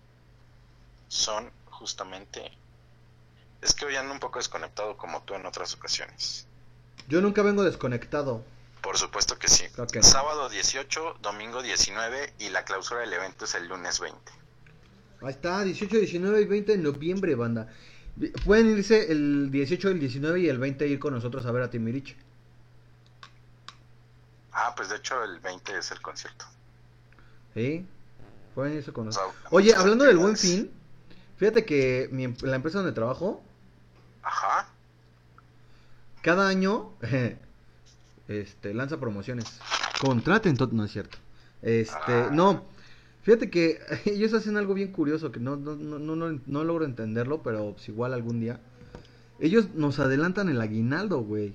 son justamente... Es que hoy ando un poco desconectado como tú en otras ocasiones. Yo nunca vengo desconectado. Por supuesto que sí. Sábado 18, domingo 19 y la clausura del evento es el lunes 20. Ahí está, 18, 19 y 20 de noviembre, banda. Pueden irse el 18, el 19 y el 20 ir con nosotros a ver a Timirich. Ah, pues de hecho el 20 es el concierto. ¿Sí? Pueden irse con O sea, nosotros. Oye, hablando del buen fin, fíjate que mi, em- la empresa donde trabajo, Ajá. cada año (laughs) este, lanza promociones. Contraten todo, no es cierto. Este, Ah. no, fíjate que (laughs) ellos hacen algo bien curioso que no, no, no, no, no- logro entenderlo, pero pues igual algún día. Ellos nos adelantan el aguinaldo, güey.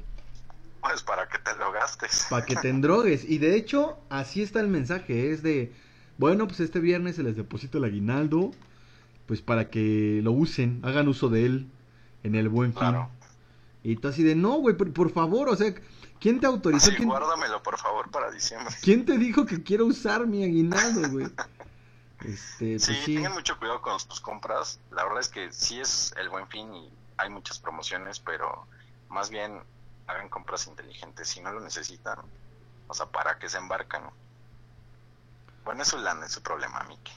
Pues para que te lo gastes. Para que te (laughs) endrogues. Y de hecho, así está el mensaje. Es de, bueno, pues este viernes se les deposita el aguinaldo, pues para que lo usen, hagan uso de él en el buen fin. Claro. Y tú así de, no, güey, por, por favor, o sea, ¿quién te autorizó? Así, ¿Quién, guárdamelo, por favor, para diciembre. quién te dijo que quiero usar mi aguinaldo, güey? (laughs) Este, pues Sí, sí. tengan mucho cuidado con sus compras. La verdad es que sí es el buen fin y hay muchas promociones, pero más bien hagan compras inteligentes. Si no lo necesitan, o sea, ¿para qué se embarcan? Bueno, es su lana, es su problema, Miki.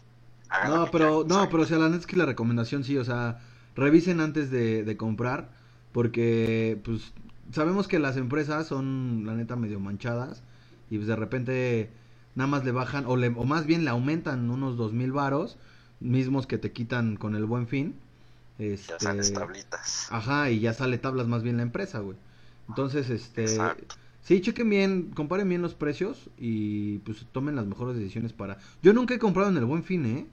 No, pero, no, pero o sea, la neta es que la recomendación sí, o sea, revisen antes de, de comprar, porque, pues, sabemos que las empresas son, la neta, medio manchadas, y pues de repente nada más le bajan, o, le, o más bien le aumentan unos dos mil varos, mismos que te quitan con el buen fin. Ya salen Este, tablitas. Ajá, y ya sale tablas más bien la empresa, güey. Entonces, este, Exacto. sí, chequen bien, comparen bien los precios y pues tomen las mejores decisiones para... Yo nunca he comprado en el buen fin, ¿eh?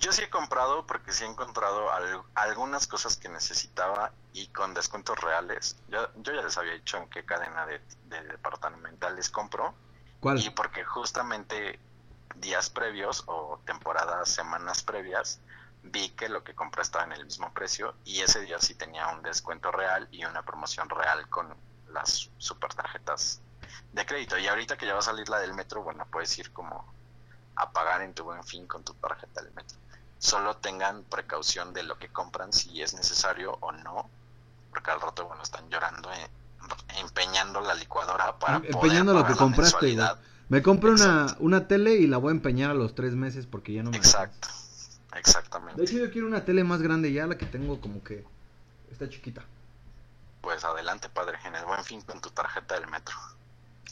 Yo sí he comprado porque sí he encontrado al- algunas cosas que necesitaba y con descuentos reales. Yo, yo ya les había dicho en qué cadena de, de departamentales compro. Y porque justamente días previos o temporadas, semanas previas, vi que lo que compré estaba en el mismo precio y ese día sí tenía un descuento real y una promoción real con las super tarjetas de crédito. Y ahorita que ya va a salir la del metro, bueno, puedes ir como a pagar en tu buen fin con tu tarjeta del metro. Solo tengan precaución de lo que compran, si es necesario o no, porque al rato, bueno, están llorando, eh, empeñando la licuadora para Em- Empeñando poder lo que compraste. Me compro una, una tele y la voy a empeñar a los tres meses porque ya no me Exacto, alcanza. De exactamente. hecho, yo quiero una tele más grande ya, la que tengo como que está chiquita. Pues adelante, padre, en el buen fin con tu tarjeta del metro.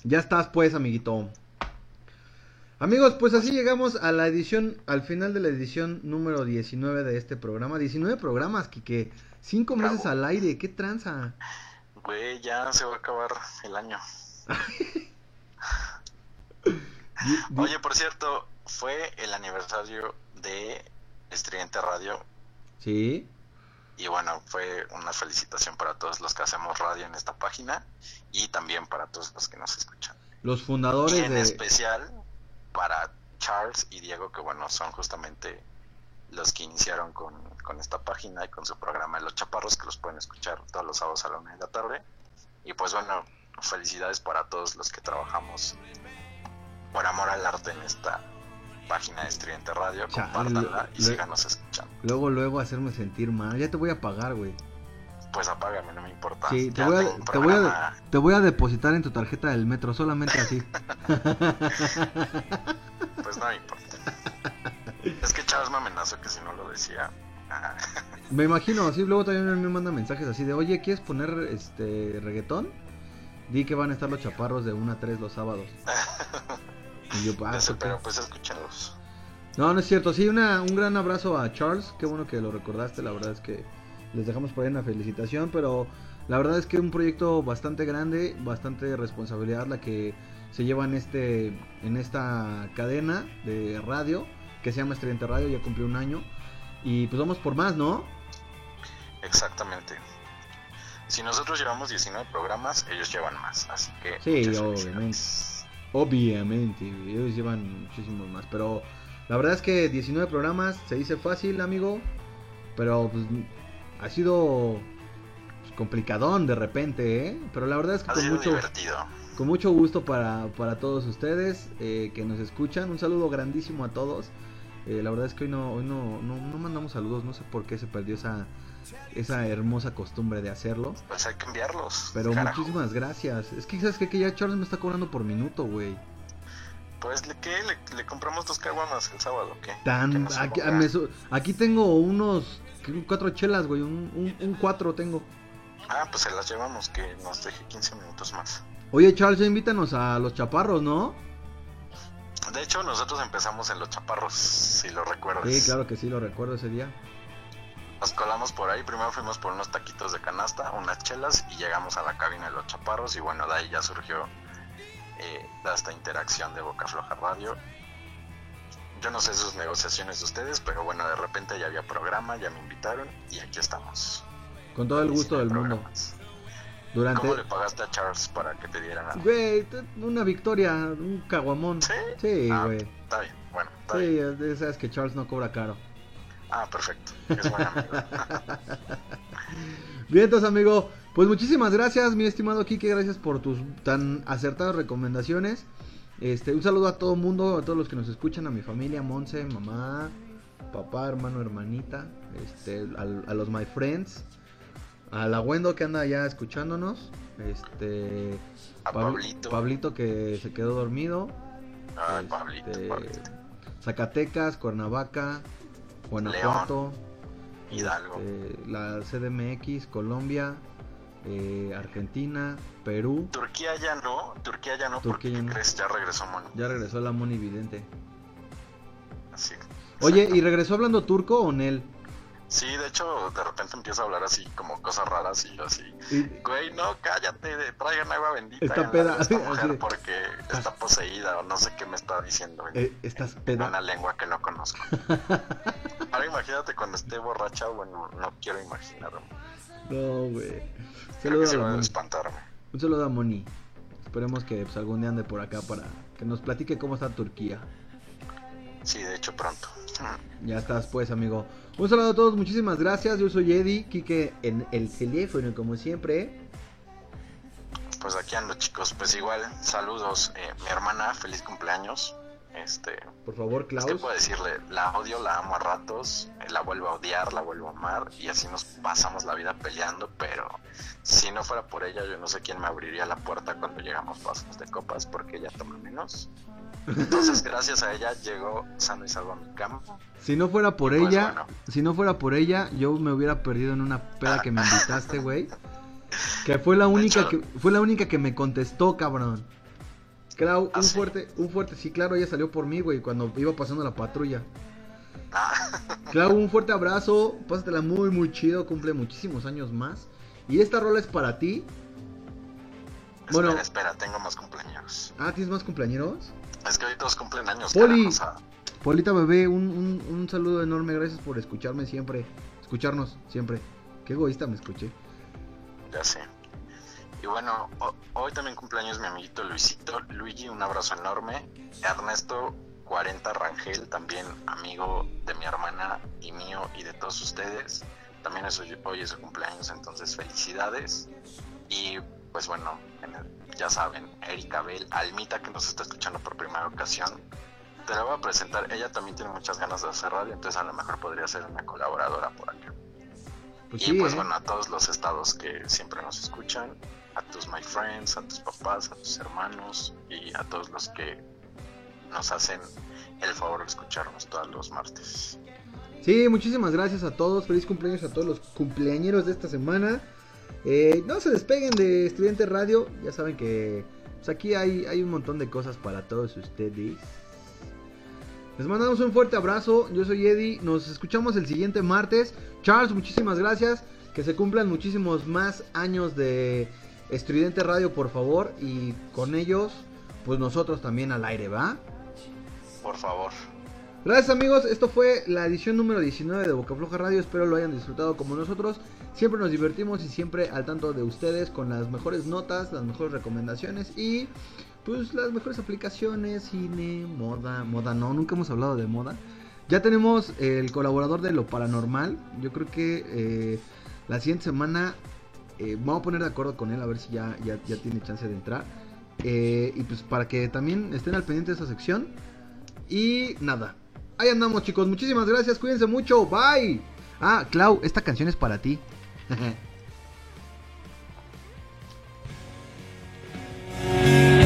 Ya estás pues, amiguito. Amigos, pues así llegamos a la edición, al final de la edición número 19 de este programa. 19 programas, Kike. 5 Bravo. meses al aire, qué tranza. Güey, ya se va a acabar el año. (laughs) Oye, por cierto, fue el aniversario de Estridente Radio Sí, y bueno, fue una felicitación para todos los que hacemos radio en esta página y también para todos los que nos escuchan. los Y fundadores en de... especial para Charles y Diego, que bueno, son justamente los que iniciaron con, con esta página y con su programa de Los Chaparros, que los pueden escuchar todos los sábados a la una de la tarde. Y pues bueno, felicidades para todos los que trabajamos por amor al arte en esta página de Estridente Radio. Compártanla y síganos escuchando. Luego, luego hacerme sentir mal. Ya te voy a pagar, güey. Pues apágame, no me importa. Sí, te voy, a, voy te voy a depositar en tu tarjeta del metro, solamente así. (laughs) Pues no me importa. (laughs) es que Charles me amenazó que si no lo decía. ah, (laughs) Me imagino, sí, luego también me mandan mensajes así de, oye, ¿quieres poner este reggaetón? Di que van a estar los chaparros de 1 a 3 los sábados. (laughs) Y yo, ah, pero pues escúchenlos. No, no es cierto. Sí, una, un gran abrazo a Charles. Qué bueno que lo recordaste. La verdad es que les dejamos por ahí una felicitación. Pero la verdad es que un proyecto bastante grande, bastante responsabilidad la que se lleva en, este, en esta cadena de radio que se llama Estudiante Radio. Ya cumplió un año. Y pues vamos por más, ¿no? Exactamente. Si nosotros llevamos 19 programas, ellos llevan más. Así que. Sí, obviamente. Obviamente, ellos llevan muchísimos más. Pero la verdad es que 19 programas se dice fácil, amigo. Pero pues, ha sido pues, complicadón de repente, ¿eh? Pero la verdad es que Ha con sido mucho, divertido. con mucho gusto para, para todos ustedes eh, que nos escuchan. Un saludo grandísimo a todos. Eh, la verdad es que hoy no, hoy no, no, no mandamos saludos. No sé por qué se perdió esa, esa hermosa costumbre de hacerlo. Pues hay que enviarlos. Pero carajo. muchísimas gracias. Es que, ¿sabes qué? Que ya Charles me está cobrando por minuto, güey. Pues, ¿le, ¿qué? ¿Le, le compramos dos caguamas el sábado? ¿Qué? Tan, aquí, me tengo unos cuatro chelas, güey. Un, un, un cuatro tengo. Ah, pues se las llevamos, que nos deje 15 minutos más. Oye, Charles, ya invítanos a los chaparros, ¿no? De hecho, nosotros empezamos en Los Chaparros, si lo recuerdas. Sí, claro que sí, lo recuerdo ese día. Nos colamos por ahí, primero fuimos por unos taquitos de canasta, unas chelas y llegamos a la cabina de los chaparros y bueno, de ahí ya surgió eh, esta interacción de Boca Floja Radio. Yo no sé sus negociaciones de ustedes, pero bueno, de repente ya había programa, ya me invitaron y aquí estamos. Con todo el gusto del mundo. Programas. Durante. ¿Cómo le pagaste a Charles para que te dieran algo? Güey, una victoria, un caguamón. ¿Sí? Sí, Ah, güey. está bien. Bueno, está Sí, bien. sabes que Charles no cobra caro. Ah, perfecto. Es buen amigo. (laughs) Bien, entonces, amigo, pues muchísimas gracias, mi estimado Kike, gracias por tus tan acertadas recomendaciones. Este, un saludo a todo el mundo, a todos los que nos escuchan, a mi familia, Monse, mamá, papá, hermano, hermanita, este, al- a, los my friends, a la Wendo que anda ya escuchándonos, este, A Pablito. Pablito que se quedó dormido, Ay, Pablito, este, Pablito. Zacatecas, Cuernavaca, Guanajuato. Hidalgo. este, la CDMX, Colombia, eh, Argentina, Perú. Turquía ya no, Turquía ya no, Turquía porque ya ¿qué no. crees? Ya regresó. Ya regresó la Moni Vidente. Así. Oye. ¿y regresó hablando turco o Nel? Sí, de hecho, de repente empieza a hablar así, como cosas raras y yo así. Y- Güey, no, cállate, traigan agua bendita. Está peda, a esta mujer de- porque está poseída o no sé qué me está diciendo. en eh, ¿Estás Una peda? lengua que no conozco. (laughs) Ahora imagínate cuando esté borracha, bueno, no quiero imaginarme. No, güey. Creo Saludo que a se la va a Moni. espantarme. Un saludo a Moni. Esperemos que pues, algún día ande por acá para que nos platique cómo está Turquía. Sí, de hecho, pronto. Ya estás pues, amigo. Un saludo a todos, muchísimas gracias. Yo soy Eddie, Kike en el teléfono como siempre. Pues aquí ando, chicos. Pues igual, saludos. eh, mi hermana, feliz cumpleaños. Este, Por favor, ¿qué Klaus. puedo decirle? La odio, la amo a ratos, eh, la vuelvo a odiar, la vuelvo a amar y así nos pasamos la vida peleando, pero si no fuera por ella yo no sé quién me abriría la puerta cuando llegamos pasos de copas porque ella toma menos. Entonces gracias a ella llegó sano y salvo a mi cama. Si no fuera por Pues ella, bueno. si no fuera por ella, yo me hubiera perdido en una peda que me invitaste, güey. Que fue la única hecho- que fue la única que me contestó, cabrón. Clau, ¿Ah, un sí? fuerte, un fuerte, sí, claro, ella salió por mí, güey, cuando iba pasando la patrulla. Ah, Clau, un fuerte abrazo, pásatela muy, muy chido, cumple muchísimos años más. Y esta rola es para ti. Bueno. espera, espera, tengo más cumpleaños. Ah, ¿tienes más cumpleaños? Es que hoy todos cumplen años. Poli. o sea, Polita bebé, un, un, un saludo enorme, gracias por escucharme siempre. Escucharnos siempre. Qué egoísta me escuché. Ya sé. Y bueno, ho- hoy también cumpleaños mi amiguito Luisito. Luigi, un abrazo enorme. Ernesto 40 Rangel, también amigo de mi hermana y mío y de todos ustedes. También es hoy, hoy es su cumpleaños, entonces felicidades. Y pues bueno, ya saben, Erika Bell, Almita que nos está escuchando por primera ocasión. Te la voy a presentar. Ella también tiene muchas ganas de hacer radio, entonces a lo mejor podría ser una colaboradora por acá. Pues y sí, pues ¿eh? bueno, a todos los estados que siempre nos escuchan, a tus my friends, a tus papás, a tus hermanos y a todos los que nos hacen el favor de escucharnos todos los martes. Sí, muchísimas gracias a todos. Feliz cumpleaños a todos los cumpleañeros de esta semana. Eh, no se despeguen de Estudiante Radio. Ya saben que pues, aquí hay, un montón de cosas para todos ustedes. Les mandamos un fuerte abrazo. Yo soy Eddie. Nos escuchamos el siguiente martes. Charles, muchísimas gracias. Que se cumplan muchísimos más años de Estridente Radio, por favor. Y con ellos, pues nosotros también al aire, ¿va? Por favor. Gracias amigos, esto fue la edición número 19 de Boca Floja Radio, espero lo hayan disfrutado como nosotros. Siempre nos divertimos y siempre al tanto de ustedes con las mejores notas, las mejores recomendaciones y pues las mejores aplicaciones, cine, moda, moda no, nunca hemos hablado de moda. Ya tenemos el colaborador de lo paranormal, yo creo que eh, la siguiente semana eh, vamos a poner de acuerdo con él a ver si ya, ya, tiene chance de entrar. Eh, y pues para que también estén al pendiente de esa sección. Y nada. Ahí andamos, chicos. Muchísimas gracias. Cuídense mucho. Bye. Ah, Clau, esta canción es para ti. (laughs)